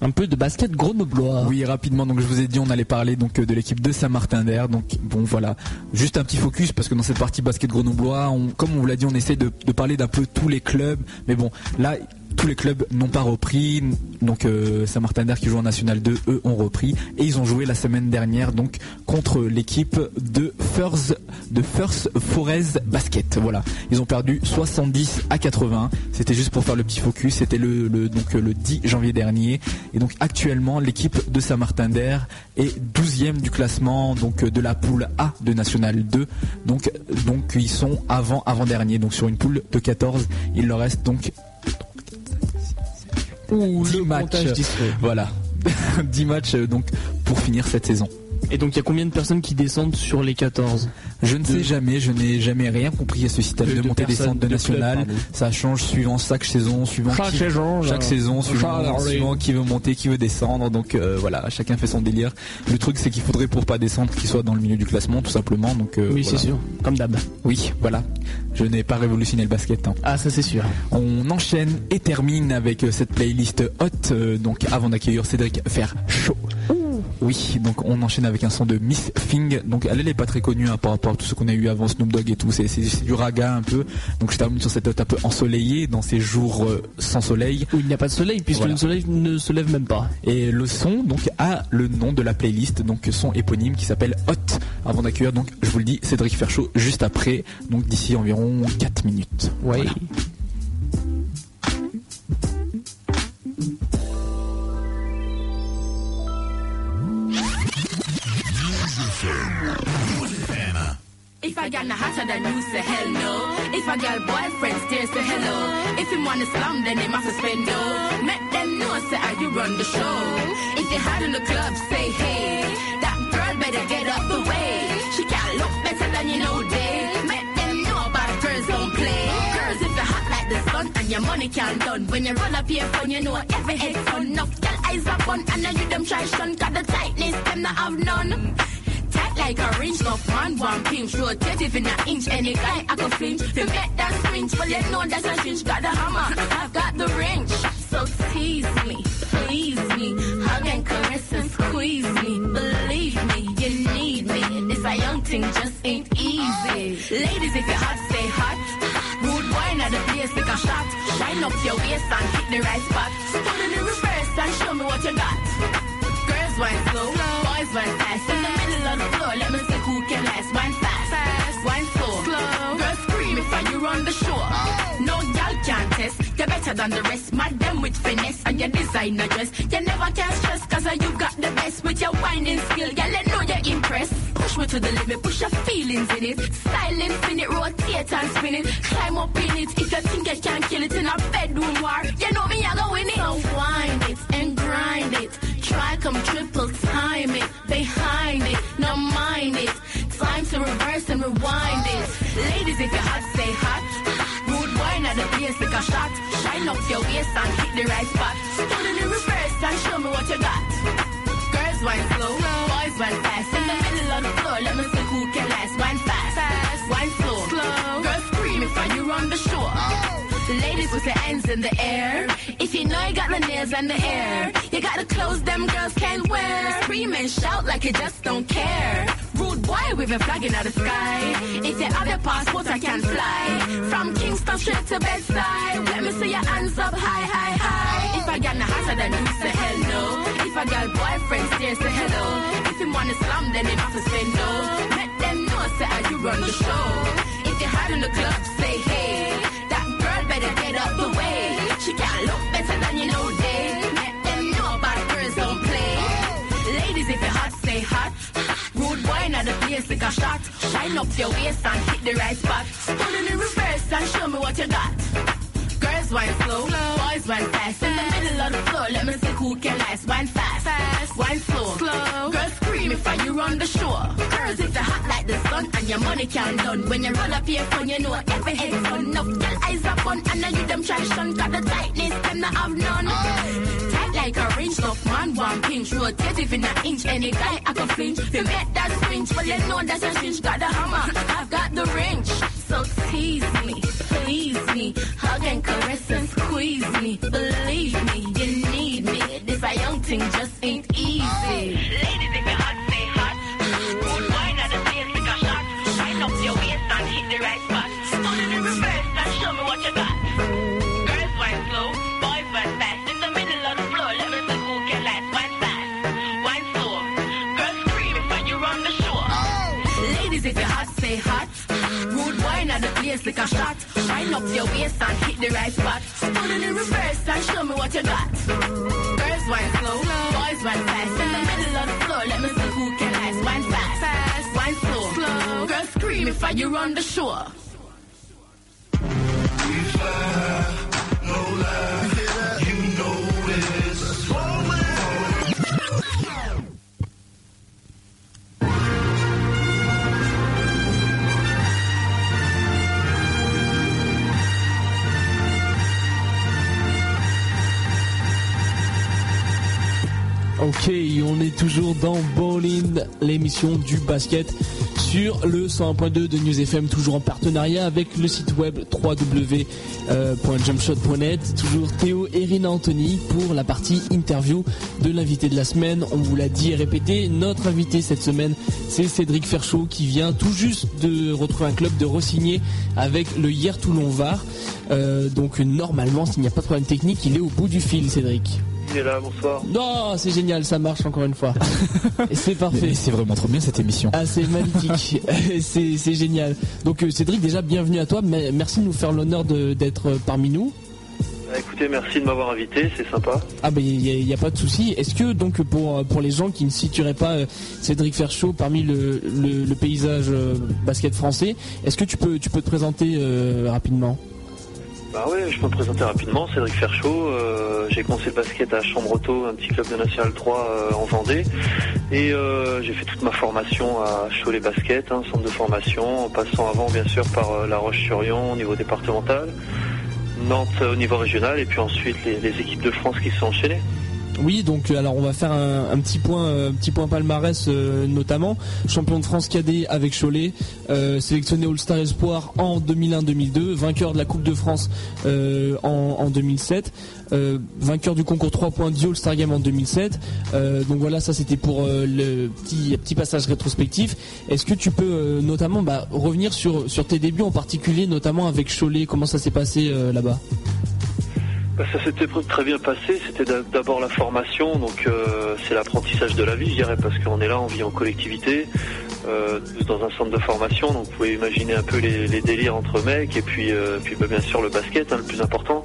Un peu de basket grenoblois. Oui, rapidement. Donc je vous ai dit, on allait parler donc de l'équipe de Saint-Martin d'Air. Donc bon, voilà, juste un petit focus parce que dans cette partie basket grenoblois, on, comme on vous l'a dit, on essaie de, de parler d'un peu tous les clubs. Mais bon, là, tous les clubs n'ont pas repris. Donc euh, Saint-Martin d'Air qui joue en National 2, eux ont repris et ils ont joué la semaine dernière donc contre l'équipe de First de Basket. Voilà, ils ont perdu 70 à 80. C'était juste pour faire le petit focus. C'était le, donc le 10 janvier dernier. Et donc actuellement, l'équipe de Saint-Martin d'Air est 12e du classement donc de la poule A de National 2. Donc donc ils sont avant avant dernier. Donc sur une poule de 14, il leur reste donc 10 le discret. Voilà. 10 matchs euh, donc pour finir cette saison. Et donc il y a combien de personnes qui descendent sur les 14 Je ne sais jamais, je n'ai jamais rien compris à ce système De- de, de montée descente de, de national. ça change suivant chaque saison, suivant Chaque qui, saison, chaque là. saison, suivant, Chaque- suivant qui veut monter, qui veut descendre. Donc euh, voilà, chacun fait son délire. Le truc c'est qu'il faudrait pour pas descendre qu'il soit dans le milieu du classement tout simplement. Donc euh, Oui, voilà. c'est sûr, comme d'hab. Oui, voilà. Je n'ai pas révolutionné le basket. hein. Ah, ça c'est sûr. On enchaîne et termine avec euh, cette playlist hot. euh, donc avant d'accueillir Cédric faire chaud. Oui, donc on enchaîne avec un son de Miss Thing. Donc elle, elle est pas très connue hein, par rapport à tout ce qu'on a eu avant Snoop Dogg et tout. C'est du raga un peu. Donc je termine sur cette note un peu ensoleillée dans ces jours euh, sans soleil. Où il n'y a pas de soleil puisque Voilà. le soleil ne se lève même pas. Et le son donc a le nom de la playlist, donc son éponyme qui s'appelle Hot. Avant d'accueillir donc je vous le dis Cédric Ferchaud juste après, donc d'ici environ 4 minutes. Oui. Voilà. If I got no hotter than you, say hell no. If I got boyfriend, still say hello. If him wanna slum, then have to spend dough. Make them know, say how you run the show. If they hot in the club, say hey. That girl better get up the way. She can't look better than you know, day. Make them know about girls don't play. Girls, if you're hot like the sun and your money can't done. When you run up here phone, you know every head fun. Enough, tell eyes up on, and now you them try shun. Got the tightness, them not have none. Like a ring, no one, one pinch. Rotative in an inch, any guy I can flinch. To make that swing, well, you know that's a cinch. Got the hammer, I've got the wrench. So tease me, please me. Hug and caress and squeeze me. Believe me, you need me. This a young thing just ain't easy. Ladies, if you're hot, stay hot. Rude wine at the place, take a shot. Shine up your waist and hit the right spot. Stand in the reverse and show me what you got. Girls wine slow, boys wine run the show. No gal can't test, you're better than the rest. Mad them with finesse and your designer dress. You never can stress, cause you got the best with your whining skill. Girl, let know you're impressed. Push me to the limit, push your feelings in it. Style infinite, rotate and spin it. Climb up in it, if you think you can kill it in a bedroom war. You know me, I go win it. So wind it and grind it. Try come triple time it. Behind it, no mind it. Time to reverse and rewind this. Ladies, if you're hot, stay hot. Rude wine at the place, like a shot. Shine up your waist and hit the right spot. Stand in the reverse and show me what you got. Girls wine slow, boys wine fast. In the middle of the floor, let me see who can last. Wine fast, wine slow. Girls scream if Ladies with your hands in the air. If you know you got the nails and the hair, you got the clothes them girls can't wear. Scream and shout like you just don't care. Rude boy with a flag in the sky. If you have your passport, I can fly. From Kingston straight to bedside. Let me see your hands up high, high, high. If I got no hotter than you, say hello. If I got boyfriend, stare, say hello. If you wanna slam, then they have to spend no. Let them know, say how you run the show. If you're hot in the club, say hey. Get up the way. She can't look better than you know they. Let them know about girls don't play. Ladies, if you're hot, stay hot. Rude boy, not the place, take a shot. Shine up your waist and hit the right spot. Put in reverse and show me what you got. Girls wine slow, boys wine fast. In the middle of the floor, let me see who can last. Wine fast, fast, wine slow, slow. Girls scream if you run the show. Girls, if you're hot like the sun and your money can't done. When you roll up your phone, you know every head's fun. Up, your eyes up on, and now you them try shun. Got the tightness, them not have none. Tight like a ring, up man, one pinch. Rotate if in an inch, any guy I can flinch. You make that swinge, well you know that's a cinch. Got the hammer, I've got the wrench. So tease me, please me, hug and caress and squeeze me. Believe me, you need me. This a young thing just ain't easy. Not like a shot. Shine up your waist and hit the right spot. It in reverse and show me what you got. Girls wine slow, boys wine fast. In the middle of the floor, let me see who can last. Wine fast, fast, wine slow, slow. Girls scream if I you run the show. Ok, on est toujours dans Bowling, l'émission du basket sur le 101.2 de News FM, toujours en partenariat avec le site web www.jumpshot.net. Toujours Théo et Rina Anthony pour la partie interview de l'invité de la semaine. On vous l'a dit et répété, notre invité cette semaine, c'est Cédric Ferchaud qui vient tout juste de retrouver un club de re-signer avec le Hier Toulon Var. Euh, donc normalement, s'il n'y a pas de problème technique, il est au bout du fil, Cédric. Il est là, bonsoir. Non, c'est génial, ça marche encore une fois. C'est parfait. C'est vraiment trop bien cette émission. Ah, c'est magnifique. c'est génial. Donc, euh, Cédric, déjà, bienvenue à toi. Merci de nous faire l'honneur d'être euh, parmi nous. Bah, écoutez, merci de m'avoir invité, c'est sympa. Ah, ben, il n'y a, pas de souci. Est-ce que, donc, pour, euh, pour les gens qui ne situeraient pas Cédric Ferchaud parmi le, le- le paysage basket français, est-ce que tu peux, tu peux te présenter euh, rapidement? Bah je me présenter rapidement, Cédric Ferchaud. euh, j'ai commencé le basket à Chambretot, un petit club de National 3 euh, en Vendée. Et euh, j'ai fait toute ma formation à Cholet Basket, hein, centre de formation, en passant avant bien sûr par La Roche-sur-Yon au niveau départemental, Nantes au niveau régional, et puis ensuite les, les équipes de France qui se sont enchaînées. Oui, donc euh, alors on va faire un, un petit point, euh, petit point palmarès euh, notamment. Champion de France cadet avec Cholet, sélectionné All-Star Espoir en 2001-2002, vainqueur de la Coupe de France en, en 2007, euh, vainqueur du concours 3 points du All-Star Game en 2007. Euh, donc voilà, ça c'était pour le petit, passage rétrospectif. Est-ce que tu peux notamment bah, revenir sur, tes débuts en particulier, notamment avec Cholet, comment ça s'est passé là-bas? Ça s'était très bien passé. C'était d'a- d'abord la formation, donc euh, c'est l'apprentissage de la vie, je dirais, parce qu'on est là, on vit en collectivité, euh, dans un centre de formation, donc vous pouvez imaginer un peu les, délires entre mecs, et puis, euh, puis bah, bien sûr le basket, hein, le plus important.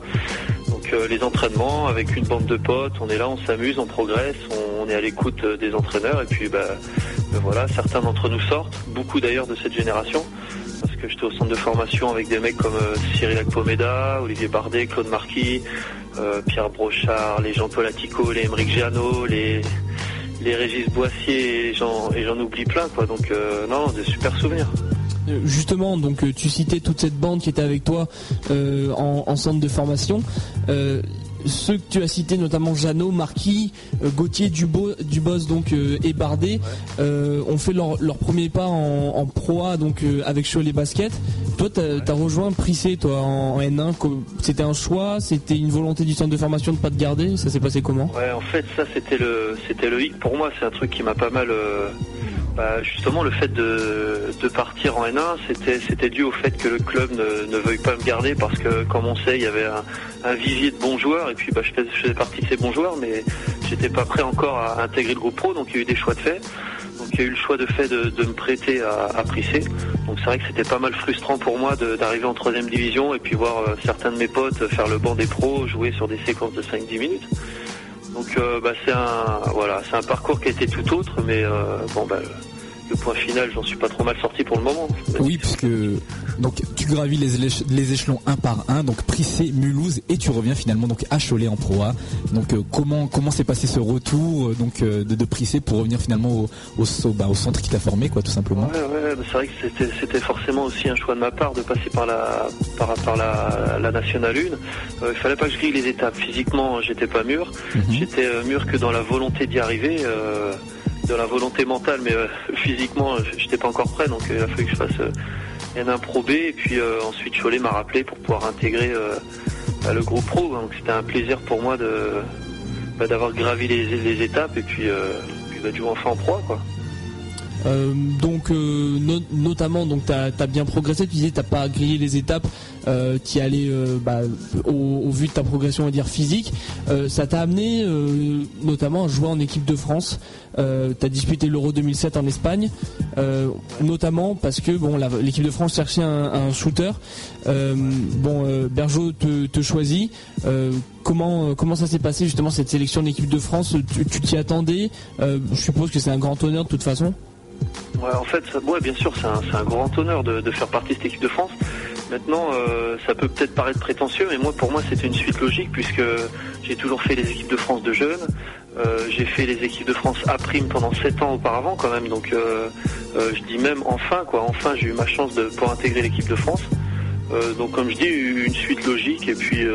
Donc les entraînements avec une bande de potes, on est là, on s'amuse, on progresse, on, on est à l'écoute des entraîneurs, et puis bah, bah, voilà, certains d'entre nous sortent, beaucoup d'ailleurs de cette génération que j'étais au centre de formation avec des mecs comme euh, Cyril Akpomeda, Olivier Bardet, Claude Marquis, euh, Pierre Brochard, les Jean-Paul les Émeric Giano, les, les Régis Boissier et j'en, oublie plein quoi. Donc euh, non, des super souvenirs. Justement, donc tu citais toute cette bande qui était avec toi en, en centre de formation. Ceux que tu as cités, notamment Jeannot, Marquis, euh, Gauthier, Dubo, Dubos donc euh, et Bardet, euh, ont fait leur, leur premier pas en, en Pro A donc avec Cholet Basket. Toi, t'as as rejoint Prissé toi en, en N1. Co- C'était un choix, c'était une volonté du centre de formation de pas te garder. Ça s'est passé comment? Ouais, en fait, ça c'était le c'était le hic pour moi. C'est un truc qui m'a pas mal. Bah, justement, le fait de, de partir en N1, c'était dû au fait que le club ne, veuille pas me garder parce que, comme on sait, il y avait un, un vivier de bons joueurs et puis bah, je, fais- je faisais partie de ces bons joueurs, mais j'étais pas prêt encore à intégrer le groupe pro, donc il y a eu des choix de fait. Donc il y a eu le choix de fait de, me prêter à, à Prissé. Donc c'est vrai que c'était pas mal frustrant pour moi d'arriver en troisième division et puis voir euh, certains de mes potes faire le banc des pros, jouer sur des séquences de 5-10 minutes. Donc euh, bah, c'est un voilà, c'est un parcours qui a été tout autre, mais euh, bon bah le point final, j'en suis pas trop mal sorti pour le moment. Oui, puisque donc tu gravis les, les échelons un par un, donc Prissé, Mulhouse, et tu reviens finalement donc à Cholet en Pro A. Donc euh, comment comment s'est passé ce retour euh, donc euh, de, de Prissé pour revenir finalement au, bah, au centre qui t'a formé quoi tout simplement. Ouais, ouais, bah, c'est vrai que c'était, forcément aussi un choix de ma part de passer par la, par, par la, la nationale 1. Euh, il fallait pas que je grille les étapes. Physiquement, j'étais pas mûr. J'étais euh, mûr que dans la volonté d'y arriver, euh, dans la volonté mentale, mais euh, physiquement, euh, j'étais pas encore prêt. Donc, euh, il a fallu que je fasse euh, N1 Pro B. Et puis euh, ensuite, Cholet m'a rappelé pour pouvoir intégrer euh, le groupe pro. Donc, c'était un plaisir pour moi de, bah, d'avoir gravi les, étapes et puis, euh, puis bah, de jouer enfin en proie, quoi. Euh, donc euh, no- notamment donc t'as as bien progressé. Tu disais t'as pas grillé les étapes euh, qui allaient euh, bah, au, au vu de ta progression on va dire physique. Ça t'a amené notamment à jouer en équipe de France. Euh, t'as disputé l'Euro 2007 en Espagne euh, notamment parce que bon l'équipe de France cherchait un, un shooter. Euh, bon Bergeau te, te choisit. Comment comment ça s'est passé justement cette sélection de l'équipe de France? Tu tu t'y attendais? Je suppose que c'est un grand honneur de toute façon Ouais, en fait, ça, bien sûr, c'est un, grand honneur de, faire partie de cette équipe de France. Maintenant, euh, ça peut peut-être paraître prétentieux, mais pour moi, c'était une suite logique puisque j'ai toujours fait les équipes de France de jeunes. Euh, j'ai fait les équipes de France à prime pendant 7 ans auparavant, quand même. Donc, euh, je dis même enfin, quoi. Enfin, j'ai eu ma chance pouvoir intégrer l'équipe de France. Donc, comme je dis, une suite logique et puis.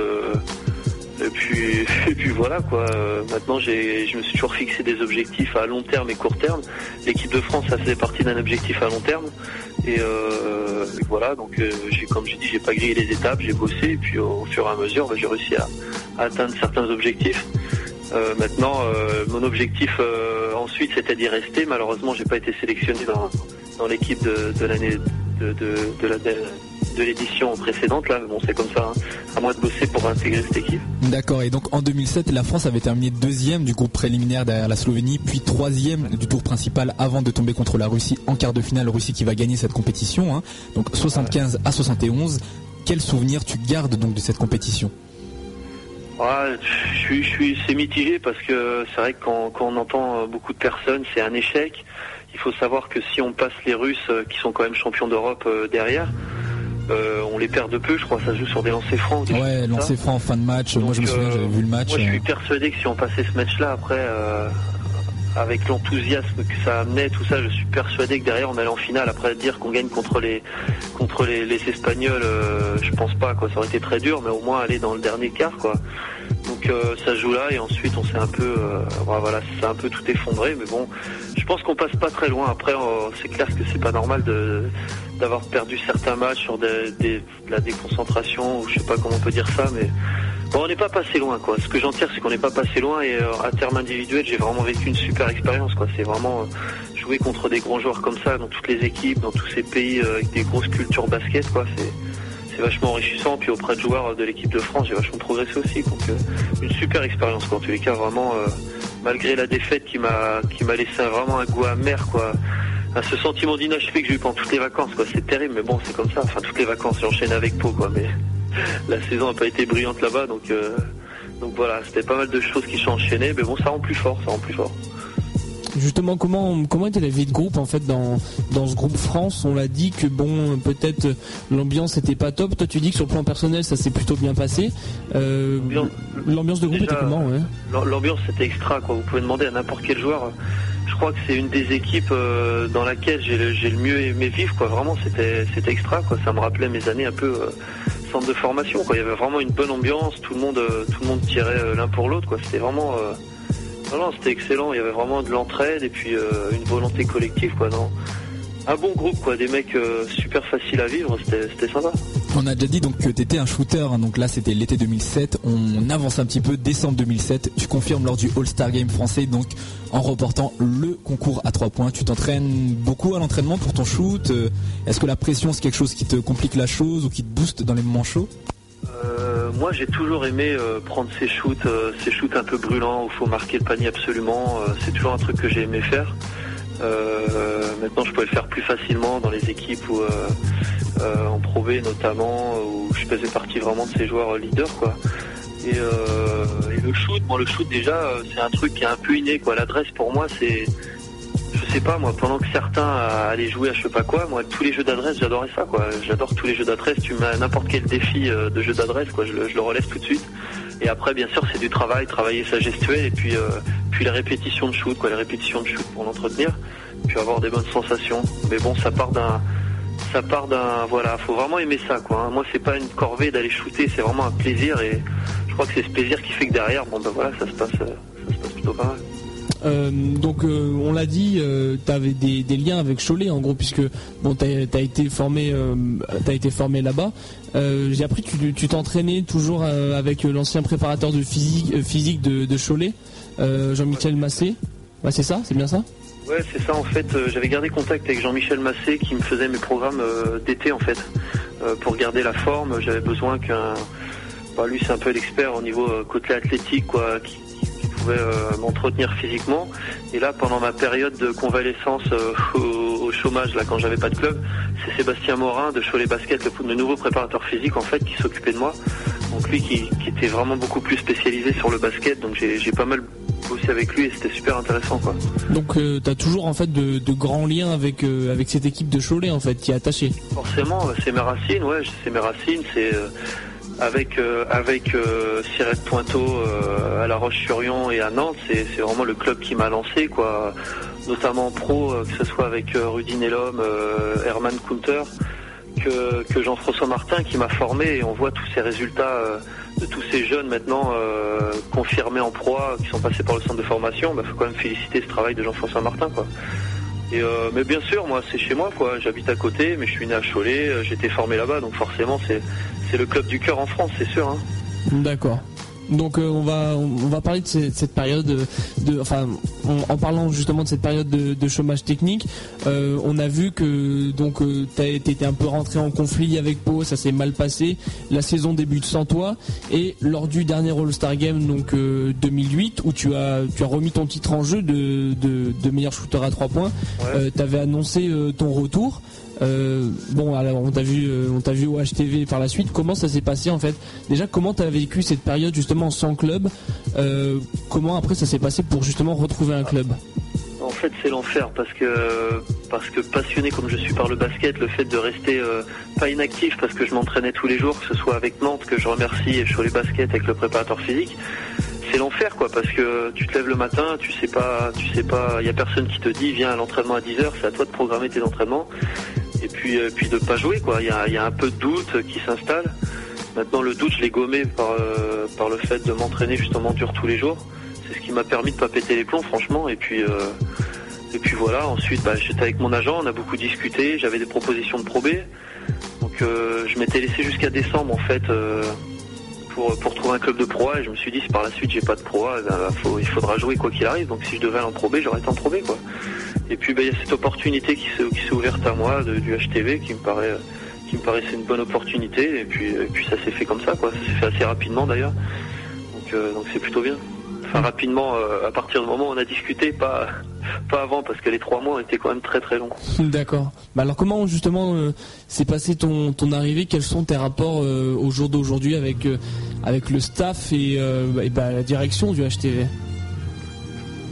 Et puis, et puis voilà quoi. Maintenant, j'ai, je me suis toujours fixé des objectifs à long terme et court terme. L'équipe de France, ça faisait partie d'un objectif à long terme. Et, euh, voilà, donc euh, j'ai, comme j'ai dit, j'ai pas grillé les étapes, j'ai bossé. Et puis au fur et à mesure, bah, j'ai réussi à, à atteindre certains objectifs. Euh, maintenant, euh, mon objectif euh, ensuite, c'était d'y rester. Malheureusement, j'ai pas été sélectionné dans, dans l'équipe de, de l'année de, de, de la de, l'édition précédente. Là, bon, c'est comme ça. hein. À moi de bosser pour intégrer cette équipe. D'accord, et donc en 2007, la France avait terminé deuxième du groupe préliminaire derrière la Slovénie, puis troisième du tour principal avant de tomber contre la Russie en quart de finale, Russie qui va gagner cette compétition, hein. donc 75 à 71. Quel souvenir tu gardes donc de cette compétition? Ouais, je suis, je suis, c'est mitigé parce que c'est vrai que quand, quand on entend beaucoup de personnes, c'est un échec. Il faut savoir que si on passe les Russes, euh, qui sont quand même champions d'Europe euh, derrière, euh, on les perd de peu. Je crois que ça se joue sur des lancers francs. Ouais, comme ça. lancé franc en fin de match, moi je me Donc, souviens, j'avais vu le match. Moi, je suis persuadé que si on passait ce match-là après, euh, avec l'enthousiasme que ça amenait, tout ça, je suis persuadé que derrière on allait en finale. Après dire qu'on gagne contre les contre les, les Espagnols, euh, je pense pas. Quoi, ça aurait été très dur, mais au moins aller dans le dernier quart, quoi. Donc euh, ça joue là et ensuite on s'est un peu, euh, voilà, c'est un peu tout effondré. Mais bon, je pense qu'on passe pas très loin. Après, c'est clair que c'est pas normal d'avoir perdu certains matchs sur de la déconcentration ou je sais pas comment on peut dire ça, mais bon, on n'est pas passé loin, quoi. Ce que j'en tire, c'est qu'on n'est pas passé loin et euh, à terme individuel, j'ai vraiment vécu une super expérience, quoi. C'est vraiment jouer contre des grands joueurs comme ça dans toutes les équipes, dans tous ces pays avec des grosses cultures basket, quoi. C'est c'est vachement enrichissant. Puis auprès de joueurs de l'équipe de France, j'ai vachement progressé aussi. Donc euh, une super expérience. En tous les cas, vraiment, euh, malgré la défaite qui m'a qui m'a laissé vraiment un goût amer, quoi. À ce sentiment d'inachevé que j'ai eu pendant toutes les vacances, quoi. C'est terrible, mais bon, c'est comme ça. Enfin, toutes les vacances, j'enchaîne avec Pau, quoi. Mais la saison n'a pas été brillante là-bas, donc euh, donc voilà, c'était pas mal de choses qui sont enchaînées, mais bon, ça rend plus fort, ça rend plus fort. Justement, comment comment était la vie de groupe en fait dans dans ce groupe France? On l'a dit que bon, peut-être l'ambiance était pas top. Toi, tu dis que sur le plan personnel, ça s'est plutôt bien passé. Euh, L'ambiance de groupe Déjà, était comment ouais? L'ambiance c'était extra quoi. Vous pouvez demander à n'importe quel joueur. Je crois que c'est une des équipes euh, dans laquelle j'ai le, mieux aimé vivre quoi. Vraiment c'était c'était extra quoi. Ça me rappelait mes années un peu euh, centre de formation. Quoi. Il y avait vraiment une bonne ambiance, tout le monde, tout le monde tirait l'un pour l'autre. Quoi. C'était vraiment, euh, non, non, c'était excellent. Il y avait vraiment de l'entraide et puis euh, une volonté collective. Quoi, non. Un bon groupe, quoi. Des mecs euh, super faciles à vivre. C'était, sympa. On a déjà dit donc que t'étais un shooter, hein, donc là c'était l'été 2007. On avance un petit peu, décembre 2007. Tu confirmes lors du All-Star Game français, donc en reportant le concours à 3 points. Tu t'entraînes beaucoup à l'entraînement pour ton shoot. Euh, Est-ce que la pression c'est quelque chose qui te complique la chose ou qui te booste dans les moments chauds? Euh, moi, j'ai toujours aimé euh, prendre ces shoots, euh, ces shoots un peu brûlants où faut marquer le panier absolument. Euh, c'est toujours un truc que j'ai aimé faire. Euh, maintenant, je peux le faire plus facilement dans les équipes où, en Pro B notamment, où je faisais partie vraiment de ces joueurs leaders, quoi. Et, et le shoot, bon, le shoot déjà, c'est un truc qui est un peu inné, quoi. L'adresse pour moi, c'est, sais pas, moi, pendant que certains euh, allaient jouer à je sais pas quoi, moi, tous les jeux d'adresse, j'adorais ça, quoi. J'adore tous les jeux d'adresse. Tu mets n'importe quel défi euh, de jeu d'adresse, quoi, je le, je relève tout de suite. Et après, bien sûr, c'est du travail, travailler sa gestuelle et puis, euh, puis les répétitions de shoot, quoi, les répétitions de shoot pour l'entretenir, puis avoir des bonnes sensations. Mais bon, ça part d'un, ça part d'un, voilà, faut vraiment aimer ça, quoi. hein. Moi, c'est pas une corvée d'aller shooter, c'est vraiment un plaisir et je crois que c'est ce plaisir qui fait que derrière, bon, ben voilà, ça se passe, ça se passe plutôt pas mal. Euh, donc euh, on l'a dit, tu avais des, liens avec Cholet en gros puisque bon t'as as été formé, euh, t'as été formé là-bas. Euh, J'ai appris que tu t'entraînais toujours euh, avec l'ancien préparateur de physique, euh, de, Cholet, euh, Jean-Michel Massé. Ouais c'est ça, c'est bien ça? Ouais, c'est ça en fait. euh, J'avais gardé contact avec Jean-Michel Massé qui me faisait mes programmes euh, d'été en fait. Euh, pour garder la forme, j'avais besoin qu'un. Bah, lui, c'est un peu l'expert au niveau euh, côté athlétique, quoi, euh, m'entretenir physiquement. Et là, pendant ma période de convalescence euh, au, chômage, là, quand j'avais pas de club, c'est Sébastien Morin de Cholet Basket, le, nouveau préparateur physique en fait, qui s'occupait de moi. Donc lui, qui, qui était vraiment beaucoup plus spécialisé sur le basket. Donc j'ai pas mal bossé avec lui et c'était super intéressant, quoi. Donc euh, t'as toujours en fait de, de grands liens avec euh, avec cette équipe de Cholet en fait qui est attachée. Forcément, c'est mes racines, ouais, c'est mes racines, c'est euh, avec euh, avec euh, Cyrette Pointeau euh, à La Roche-sur-Yon et à Nantes, c'est c'est vraiment le club qui m'a lancé, quoi. Notamment en pro, euh, que ce soit avec euh, Rudy Nelom, euh, Herman Kunter, que, que Jean-François Martin qui m'a formé et on voit tous ces résultats de tous ces jeunes maintenant confirmés en proie qui sont passés par le centre de formation. Il faut quand même féliciter ce travail de Jean-François Martin, quoi. Et euh, mais bien sûr, moi, c'est chez moi, quoi. J'habite à côté, mais je suis né à Cholet, été formé là-bas, donc forcément, c'est c'est le club du cœur en France, c'est sûr. Hein. D'accord. Donc euh, on va on va parler de cette, cette période de, enfin en, en parlant justement de cette période de, de chômage technique, euh, on a vu que donc euh, t'as été un peu rentré en conflit avec Pau, ça s'est mal passé. La saison débute sans toi et lors du dernier All-Star Game donc euh, 2008 où tu as tu as remis ton titre en jeu de de, de meilleur shooter à 3 points, euh, t'avais annoncé euh, ton retour. Euh, bon, alors on t'a vu, euh, on t'a vu au HTV par la suite. Comment ça s'est passé en fait? Déjà, comment t'as vécu cette période justement sans club? Euh, Comment après ça s'est passé pour justement retrouver un club? En fait, c'est l'enfer parce que passionné comme je suis par le basket, le fait de rester pas inactif parce que je m'entraînais tous les jours, que ce soit avec Nantes que je remercie et sur les baskets avec le préparateur physique, c'est l'enfer quoi parce que tu te lèves le matin, tu sais pas, tu sais pas, il y a personne qui te dit viens à l'entraînement à 10h, c'est à toi de programmer tes entraînements et puis euh, puis de pas jouer quoi. Il y a, y a un peu de doute qui s'installe. Maintenant le doute je l'ai gommé par euh, par le fait de m'entraîner justement dur tous les jours. C'est ce qui m'a permis de pas péter les plombs franchement et puis euh, et puis voilà, ensuite bah, j'étais avec mon agent, on a beaucoup discuté, j'avais des propositions de Pro B. Donc euh, je m'étais laissé jusqu'à décembre en fait euh, pour, pour trouver un club de Pro A et je me suis dit si par la suite j'ai pas de Pro faut- il faudra jouer quoi qu'il arrive. Donc si je devais aller en Pro j'aurais été en Pro quoi. Et puis bah, il y a cette opportunité qui s'est ouverte à moi du HTV qui me paraît qui me paraissait une bonne opportunité et puis puis ça s'est fait comme ça quoi. Ça s'est fait assez rapidement d'ailleurs. Donc euh, donc c'est plutôt bien. Enfin rapidement euh, à partir du moment où on a discuté, pas pas avant parce que les trois mois été quand même très très longs. D'accord. Bah alors comment justement euh, s'est passé ton, arrivée? Quels sont tes rapports euh, au jour d'aujourd'hui avec avec le staff et, et bah, la direction du HTV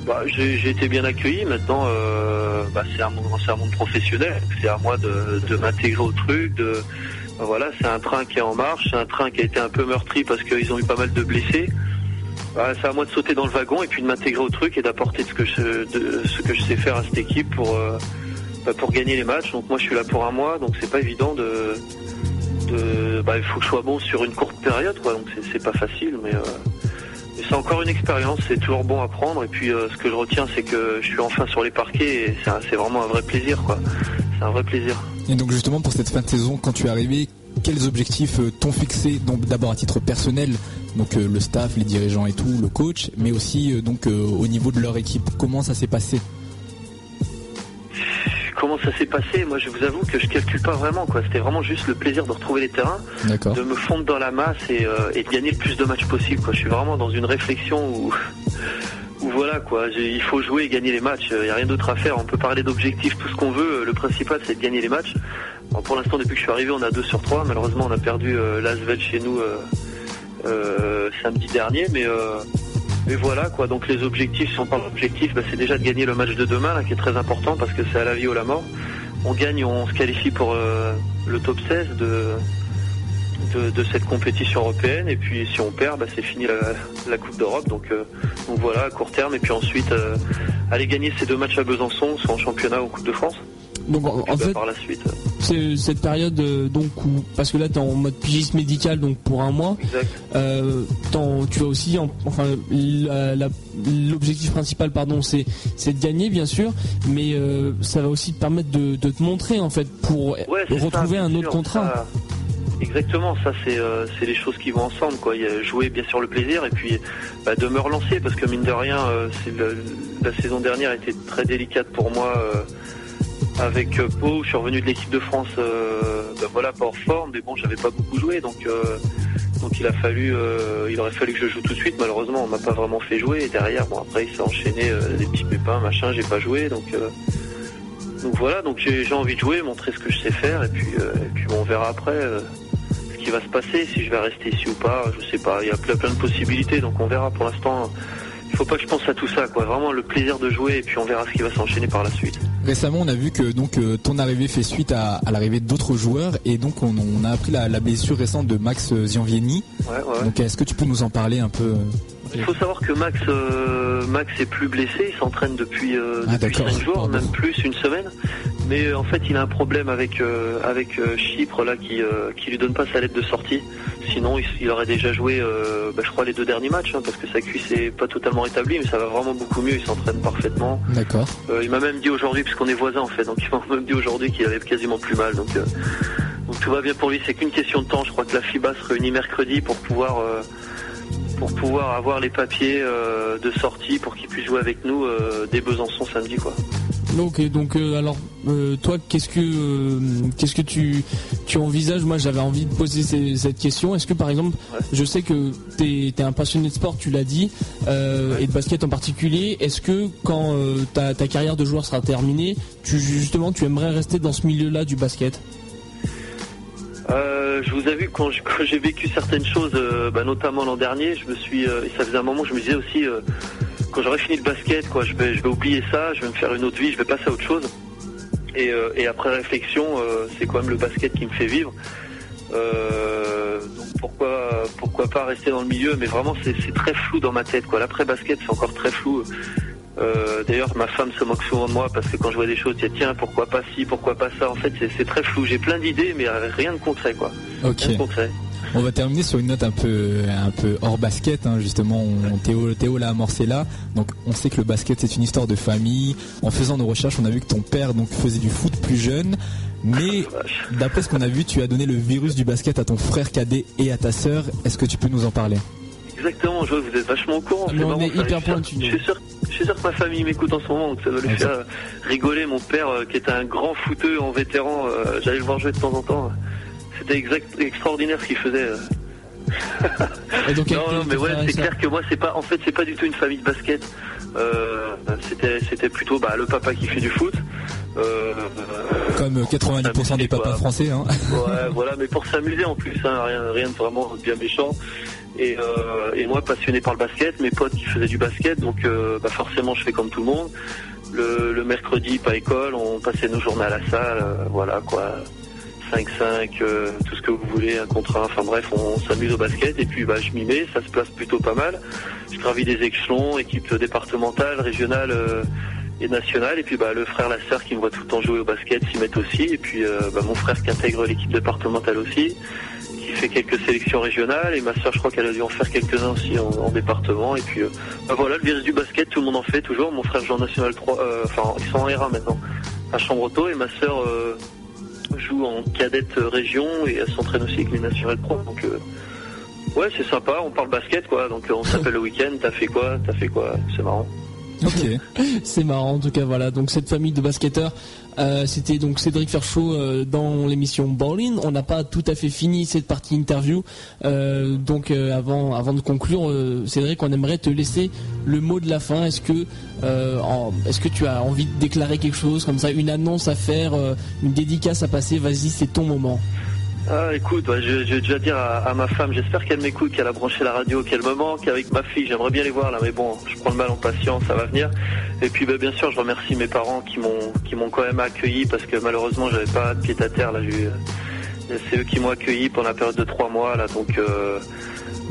Bah, j'ai été bien accueilli. Maintenant, euh, bah, c'est un, un monde professionnel. C'est à moi de, de m'intégrer au truc. De, voilà, c'est un train qui est en marche. C'est un train qui a été un peu meurtri parce qu'ils ont eu pas mal de blessés. Bah, c'est à moi de sauter dans le wagon et puis de m'intégrer au truc et d'apporter ce que je, ce que je sais faire à cette équipe pour, euh, bah, pour gagner les matchs. Donc moi, je suis là pour un mois, donc c'est pas évident de, de bah, il faut que je sois bon sur une courte période, quoi. Donc c'est- pas facile, mais, euh, c'est encore une expérience. C'est toujours bon à prendre. Et puis euh, ce que je retiens, c'est que je suis enfin sur les parquets et c'est vraiment un vrai plaisir. C'est un vrai plaisir. Et donc justement pour cette fin de saison, quand tu es arrivé, quels objectifs euh, t'ont fixé d'abord à titre personnel, donc euh, le staff, les dirigeants et tout, le coach, mais aussi donc au niveau de leur équipe? Comment ça s'est passé? Comment ça s'est passé Moi, je vous avoue que je calcule pas vraiment, quoi. C'était vraiment juste le plaisir de retrouver les terrains, de me fondre dans la masse et, euh, et de gagner le plus de matchs possible, quoi. Je suis vraiment dans une réflexion où, où voilà, quoi. Il faut jouer et gagner les matchs. Il n'y a rien d'autre à faire. On peut parler d'objectifs, tout ce qu'on veut. Le principal, c'est de gagner les matchs. Alors, pour l'instant, depuis que je suis arrivé, on a 2 sur 3. Malheureusement, on a perdu euh, l'Asvel chez nous euh, euh, samedi dernier, mais. Mais voilà quoi, donc les objectifs, si on parle d'objectifs, bah, c'est déjà de gagner le match de demain qui est très important parce que c'est à la vie ou à la mort. On gagne, on se qualifie pour euh, le top 16 de, cette compétition européenne et puis si on perd, bah, c'est fini la, Coupe d'Europe. Donc, euh, donc voilà, à court terme et puis ensuite euh, aller gagner ces deux matchs à Besançon, soit en championnat ou en Coupe de France. Donc en, Et en bah, fait, par la suite. euh, c'est cette période euh, donc où parce que là t'es en mode pigiste médical donc pour un mois. Euh, t'en- tu vas aussi en- enfin l'objectif principal pardon c'est c'est de gagner bien sûr mais euh, ça va aussi te permettre de, de te montrer en fait pour Ouais, retrouver ça, un autre contrat. ça- exactement, ça c'est euh, c'est les choses qui vont ensemble quoi. Il y a jouer bien sûr le plaisir et puis bah, de me relancer parce que mine de rien, euh, le- la saison dernière était très délicate pour moi euh, avec euh, Pau. Je suis revenu de l'équipe de France, euh, bah, voilà pas hors forme, mais bon j'avais pas beaucoup joué donc. euh, donc il a fallu, il aurait fallu que je joue tout de suite. Malheureusement, on m'a pas vraiment fait jouer. Et derrière, bon après, il s'est enchaîné des petits pépins, machin. J'ai pas joué, donc euh, donc voilà, donc j'ai envie de jouer, montrer ce que je sais faire, et puis, puis on verra après ce qui va se passer, si je vais rester ici ou pas, je sais pas, il y a plein de possibilités, donc on verra pour l'instant. Il faut pas que je pense à tout ça, quoi. Vraiment le plaisir de jouer, et puis on verra ce qui va s'enchaîner par la suite. Récemment, on a vu que donc euh, ton arrivée fait suite à, à l'arrivée d'autres joueurs et donc on, on a appris la, la blessure récente de Max euh, Zianvieni. Ouais, ouais. Donc est-ce que tu peux nous en parler un peu euh Il faut savoir que Max, euh, Max est plus blessé, il s'entraîne depuis, euh, Ah, depuis d'accord, 5 jours, pardon. même plus, une semaine. Mais euh, en fait, il a un problème avec euh, avec euh, Chypre là qui euh, qui lui donne pas sa lettre de sortie. Sinon, il, il aurait déjà joué, euh, bah, je crois, les deux derniers matchs, hein, parce que sa cuisse est pas totalement rétablie, mais ça va vraiment beaucoup mieux. Il s'entraîne parfaitement. D'accord. Euh, il m'a même dit aujourd'hui, puisqu'on est voisins en fait, donc il m'a même dit aujourd'hui qu'il avait quasiment plus mal. Donc, euh, donc tout va bien pour lui, c'est qu'une question de temps. Je crois que la FIBA se réunit mercredi pour pouvoir euh, pour pouvoir avoir les papiers euh, de sortie pour qu'il puisse jouer avec nous euh, dès Besançon samedi quoi. Donc, euh, donc euh, alors, euh, toi, qu'est-ce que, qu'est-ce que tu, tu envisages? Moi, j'avais envie de poser ces- cette question. Est-ce que, par exemple, je sais que tu es, un passionné de sport, tu l'as dit, et de basket en particulier. Est-ce que, quand ta, ta carrière de joueur sera terminée, tu justement, tu aimerais rester dans ce milieu-là du basket? Euh, je vous avoue quand j'ai vécu certaines choses, euh, bah, notamment l'an dernier, je me suis, euh, ça faisait un moment, je me disais aussi, euh, quand j'aurai fini le basket, quoi, je vais, je vais oublier ça, je vais me faire une autre vie, je vais passer à autre chose. Et, euh, et après réflexion, c'est quand même le basket qui me fait vivre. Donc pourquoi, pourquoi pas rester dans le milieu Mais vraiment, c'est très flou dans ma tête. quoi. L'après basket, c'est encore très flou. Euh, D'ailleurs, ma femme se moque souvent de moi parce que quand je vois des choses, tiens, tiens, pourquoi pas ci, pourquoi pas ça? En fait, c'est- c'est très flou. J'ai plein d'idées, mais rien de concret, quoi. Ok. Rien de concret. On va terminer sur une note un peu, un peu hors basket, hein, justement. On- Théo, Théo l'a amorcé là. Donc, on sait que le basket c'est une histoire de famille. En faisant nos recherches, on a vu que ton père donc faisait du foot plus jeune. Mais d'après ce qu'on a vu, tu as donné le virus du basket à ton frère cadet et à ta sœur. Est-ce que tu peux nous en parler? Exactement, je vois que vous êtes vachement au courant. Mais on marrant, est hyper suis sûr- pointu, Je suis sûr, je suis sûr que ma famille m'écoute en ce moment, donc ça doit lui ça- faire rigoler. Mon père, euh, qui était un grand footeux en vétéran, euh, j'allais le voir jouer de temps en temps. C'était exact, extraordinaire ce qu'il faisait. euh. Et donc, non, non, mais ouais, c'est clair que moi, c'est pas, en fait, c'est pas du tout une famille de basket. C'était, c'était plutôt bah, le papa qui fait du foot. Comme euh, 90% des papas quoi. français. Hein. Ouais, voilà, mais pour s'amuser en plus, hein, rien, rien de vraiment bien méchant. Et, euh, et moi, passionné par le basket, mes potes qui faisaient du basket, donc euh, bah forcément, je fais comme tout le monde. Le, le mercredi, pas école, on passait nos journées à la salle, euh, voilà quoi. 5-5, euh, tout ce que vous voulez, un contre un, enfin bref, on, s'amuse au basket et puis bah, je m'y mets, ça se place plutôt pas mal. Je gravis des échelons, équipe départementale, régionale, euh, et nationale. Et puis bah, le frère, la sœur qui me voit tout le temps jouer au basket s'y mettent aussi. Et puis euh, bah, mon frère qui intègre l'équipe départementale aussi, qui fait quelques sélections régionales. Et ma sœur, je crois qu'elle a dû en faire quelques-uns aussi en, en département. Et puis euh, bah, voilà, le virus du basket, tout le monde en fait toujours. Mon frère joue en national 3, euh, enfin ils sont en R1 maintenant, à Chambretot. Et ma sœur euh, joue en cadette région et elle s'entraîne aussi avec les nationales pro. Donc ouais, c'est sympa. On parle basket quoi. Donc on s'appelle le week-end. T'as fait quoi T'as fait quoi C'est marrant. C'est marrant en tout cas voilà. Donc cette famille de basketteurs euh, c'était donc Cédric Ferchaud euh, dans l'émission Ballin. On n'a pas tout à fait fini cette partie interview. Euh, donc avant avant de conclure Cédric on aimerait te laisser le mot de la fin. Est-ce que est-ce que tu as envie de déclarer quelque chose comme ça une annonce à faire une dédicace à passer? Vas-y c'est ton moment Ah, écoute, je, je vais déjà dire à, à ma femme, j'espère qu'elle m'écoute, qu'elle a branché la radio, qu'elle me manque. Avec ma fille, j'aimerais bien les voir là, mais bon, je prends le mal en patience, ça va venir. Et puis, bah, bien sûr, je remercie mes parents qui m'ont qui m'ont quand même accueilli parce que malheureusement, j'avais pas de pied à terre là. euh, C'est eux qui m'ont accueilli pendant la période de trois mois là, donc. euh,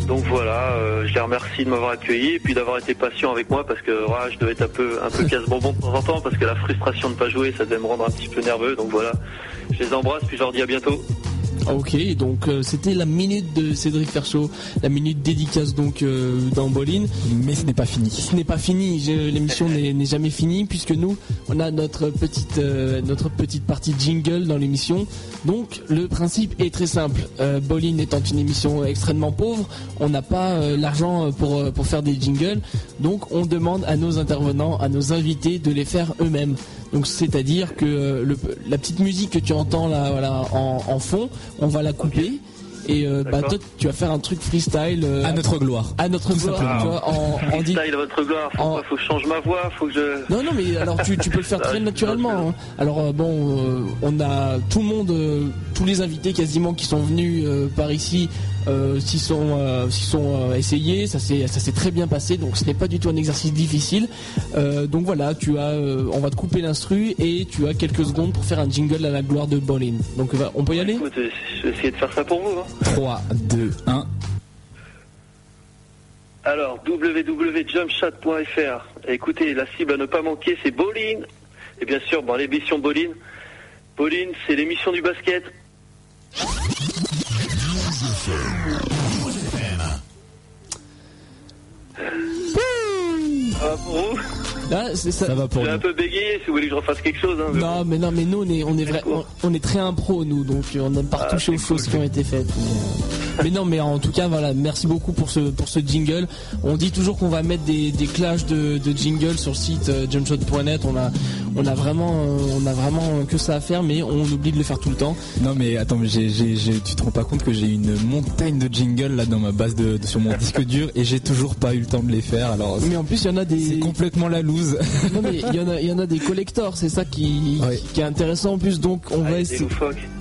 donc voilà, euh, je les remercie de m'avoir accueilli et puis d'avoir été patient avec moi parce que ouais, je devais être un peu un peu casse-bonbon de temps en temps parce que la frustration de pas jouer ça devait me rendre un petit peu nerveux donc voilà. Je les embrasse puis je leur dis à bientôt. Ok, donc euh, c'était la minute de Cédric Ferchaud, la minute dédicace donc euh, dans Bolin. Mais ce n'est pas fini. Ce n'est pas fini, l'émission n'est n'est jamais finie puisque nous on a notre petite euh, notre petite partie jingle dans l'émission. Donc le principe est très simple. Euh, Bolin étant une émission extrêmement pauvre, on n'a pas euh, l'argent pour euh, pour faire des jingles, donc on demande à nos intervenants, à nos invités de les faire eux-mêmes. Donc c'est-à-dire que euh, le- la petite musique que tu entends là voilà en, en fond, on va la couper. Et euh, bah, toi, tu vas faire un truc freestyle euh, À notre gloire. à notre Tout gloire, simplement. tu vois, en, en dit- Freestyle à votre gloire, faut, en- pas- faut que je change ma voix, faut que je. non, non, mais alors tu, tu peux le faire très naturellement. hein. Alors bon, euh, on a tout le monde, euh, tous les invités quasiment qui sont venus euh, par ici, euh, s'y sont, euh, sont euh, essayés. Ça s'est, très bien passé. Donc ce n'est pas du tout un exercice difficile. Euh, donc voilà, tu as, euh, on va te couper l'instru et tu as quelques secondes pour faire un jingle à la gloire de Bolin. Donc va- on peut y aller? Écoute, je vais essayer de faire ça pour vous. Hein. 3, 2, 1. Alors, www.jumpshot.fr. Écoutez, la cible à ne pas manquer, c'est Bolin. Et bien sûr, bon, l'émission Bolin. Bolin, c'est l'émission du basket. Ah, pour vous Là, c'est ça. va pour J'ai un peu bégayé, si vous voulez que je refasse quelque chose. Hein. Non, mais non, mais nous on est, on est vrai, on, on est très impro nous, donc euh, on n'aime pas Ah, toucher aux c'est choses cool. qui ont été faites. Mais, euh, mais non, mais en tout cas, voilà, merci beaucoup pour ce pour ce jingle. On dit toujours qu'on va mettre des, des clashs de, de jingle sur le site euh, jumpshot.net. On a on a vraiment euh, on a vraiment que ça à faire, mais on oublie de le faire tout le temps. Non mais attends, mais j'ai, j'ai, j'ai- tu te rends pas compte que j'ai une montagne de jingles là dans ma base de, de- sur mon disque dur et j'ai toujours pas eu le temps de les faire. Alors Mais en plus, il y en a c'est des complètement la loose. non mais il y en a il y en a des collectors, c'est ça qui, Ouais. qui qui est intéressant en plus. Donc on Ah, va essayer.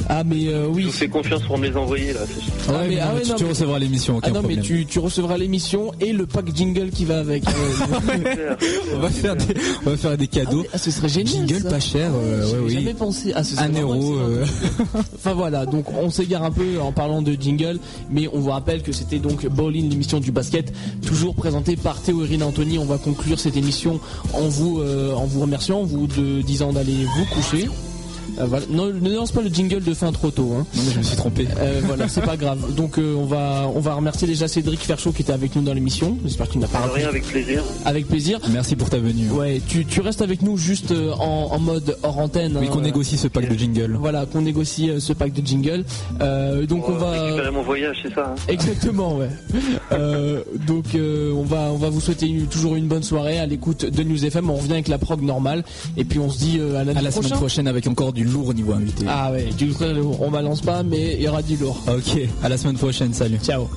Ah mais euh, Je oui. vous fais confiance pour me les envoyer, là. Ah, mais- mais ah tu, non, tu mais- recevras l'émission, Ah non problème. mais tu, tu recevras l'émission et le pack jingle qui va avec. On va faire des, on va faire des Ah, cadeaux. mais- ah, ce serait génial. Jingle ça. pas cher, euh, J'avais ouais, oui. jamais pensé. Ah, ce serait Un euro. euh, Enfin voilà, donc on s'égare un peu en parlant de jingle, mais on vous rappelle que c'était donc Bowling, l'émission du basket, toujours présentée par Théo et Rina Anthony. On va conclure cette émission en vous, euh, en vous remerciant, en vous de, disant d'aller vous coucher. Euh, voilà. Non, ne lance pas le jingle de fin trop tôt. Hein. Non mais je me suis trompé. Euh, voilà, c'est pas grave. Donc euh, on va on va remercier déjà Cédric Ferchaud qui était avec nous dans l'émission. J'espère qu'il n'a pas rien, avec plaisir. Avec plaisir. Merci pour ta venue. Ouais, tu, tu restes avec nous juste euh, en, en mode hors antenne. Oui, hein. qu'on négocie ce pack de jingle. Voilà, qu'on négocie euh, ce pack de jingle. Euh, donc on Pour, euh, va récupérer mon voyage, c'est ça. hein. exactement, ouais. Euh, donc euh, on va on va vous souhaiter une- toujours une bonne soirée à l'écoute de News FM. On revient avec la prog normale et puis on se dit euh, à À la semaine prochain. prochaine avec encore du lourd niveau invité. Ah ouais, du coup on balance pas, mais il y aura du lourd. Ok, à la semaine prochaine, salut. Ciao.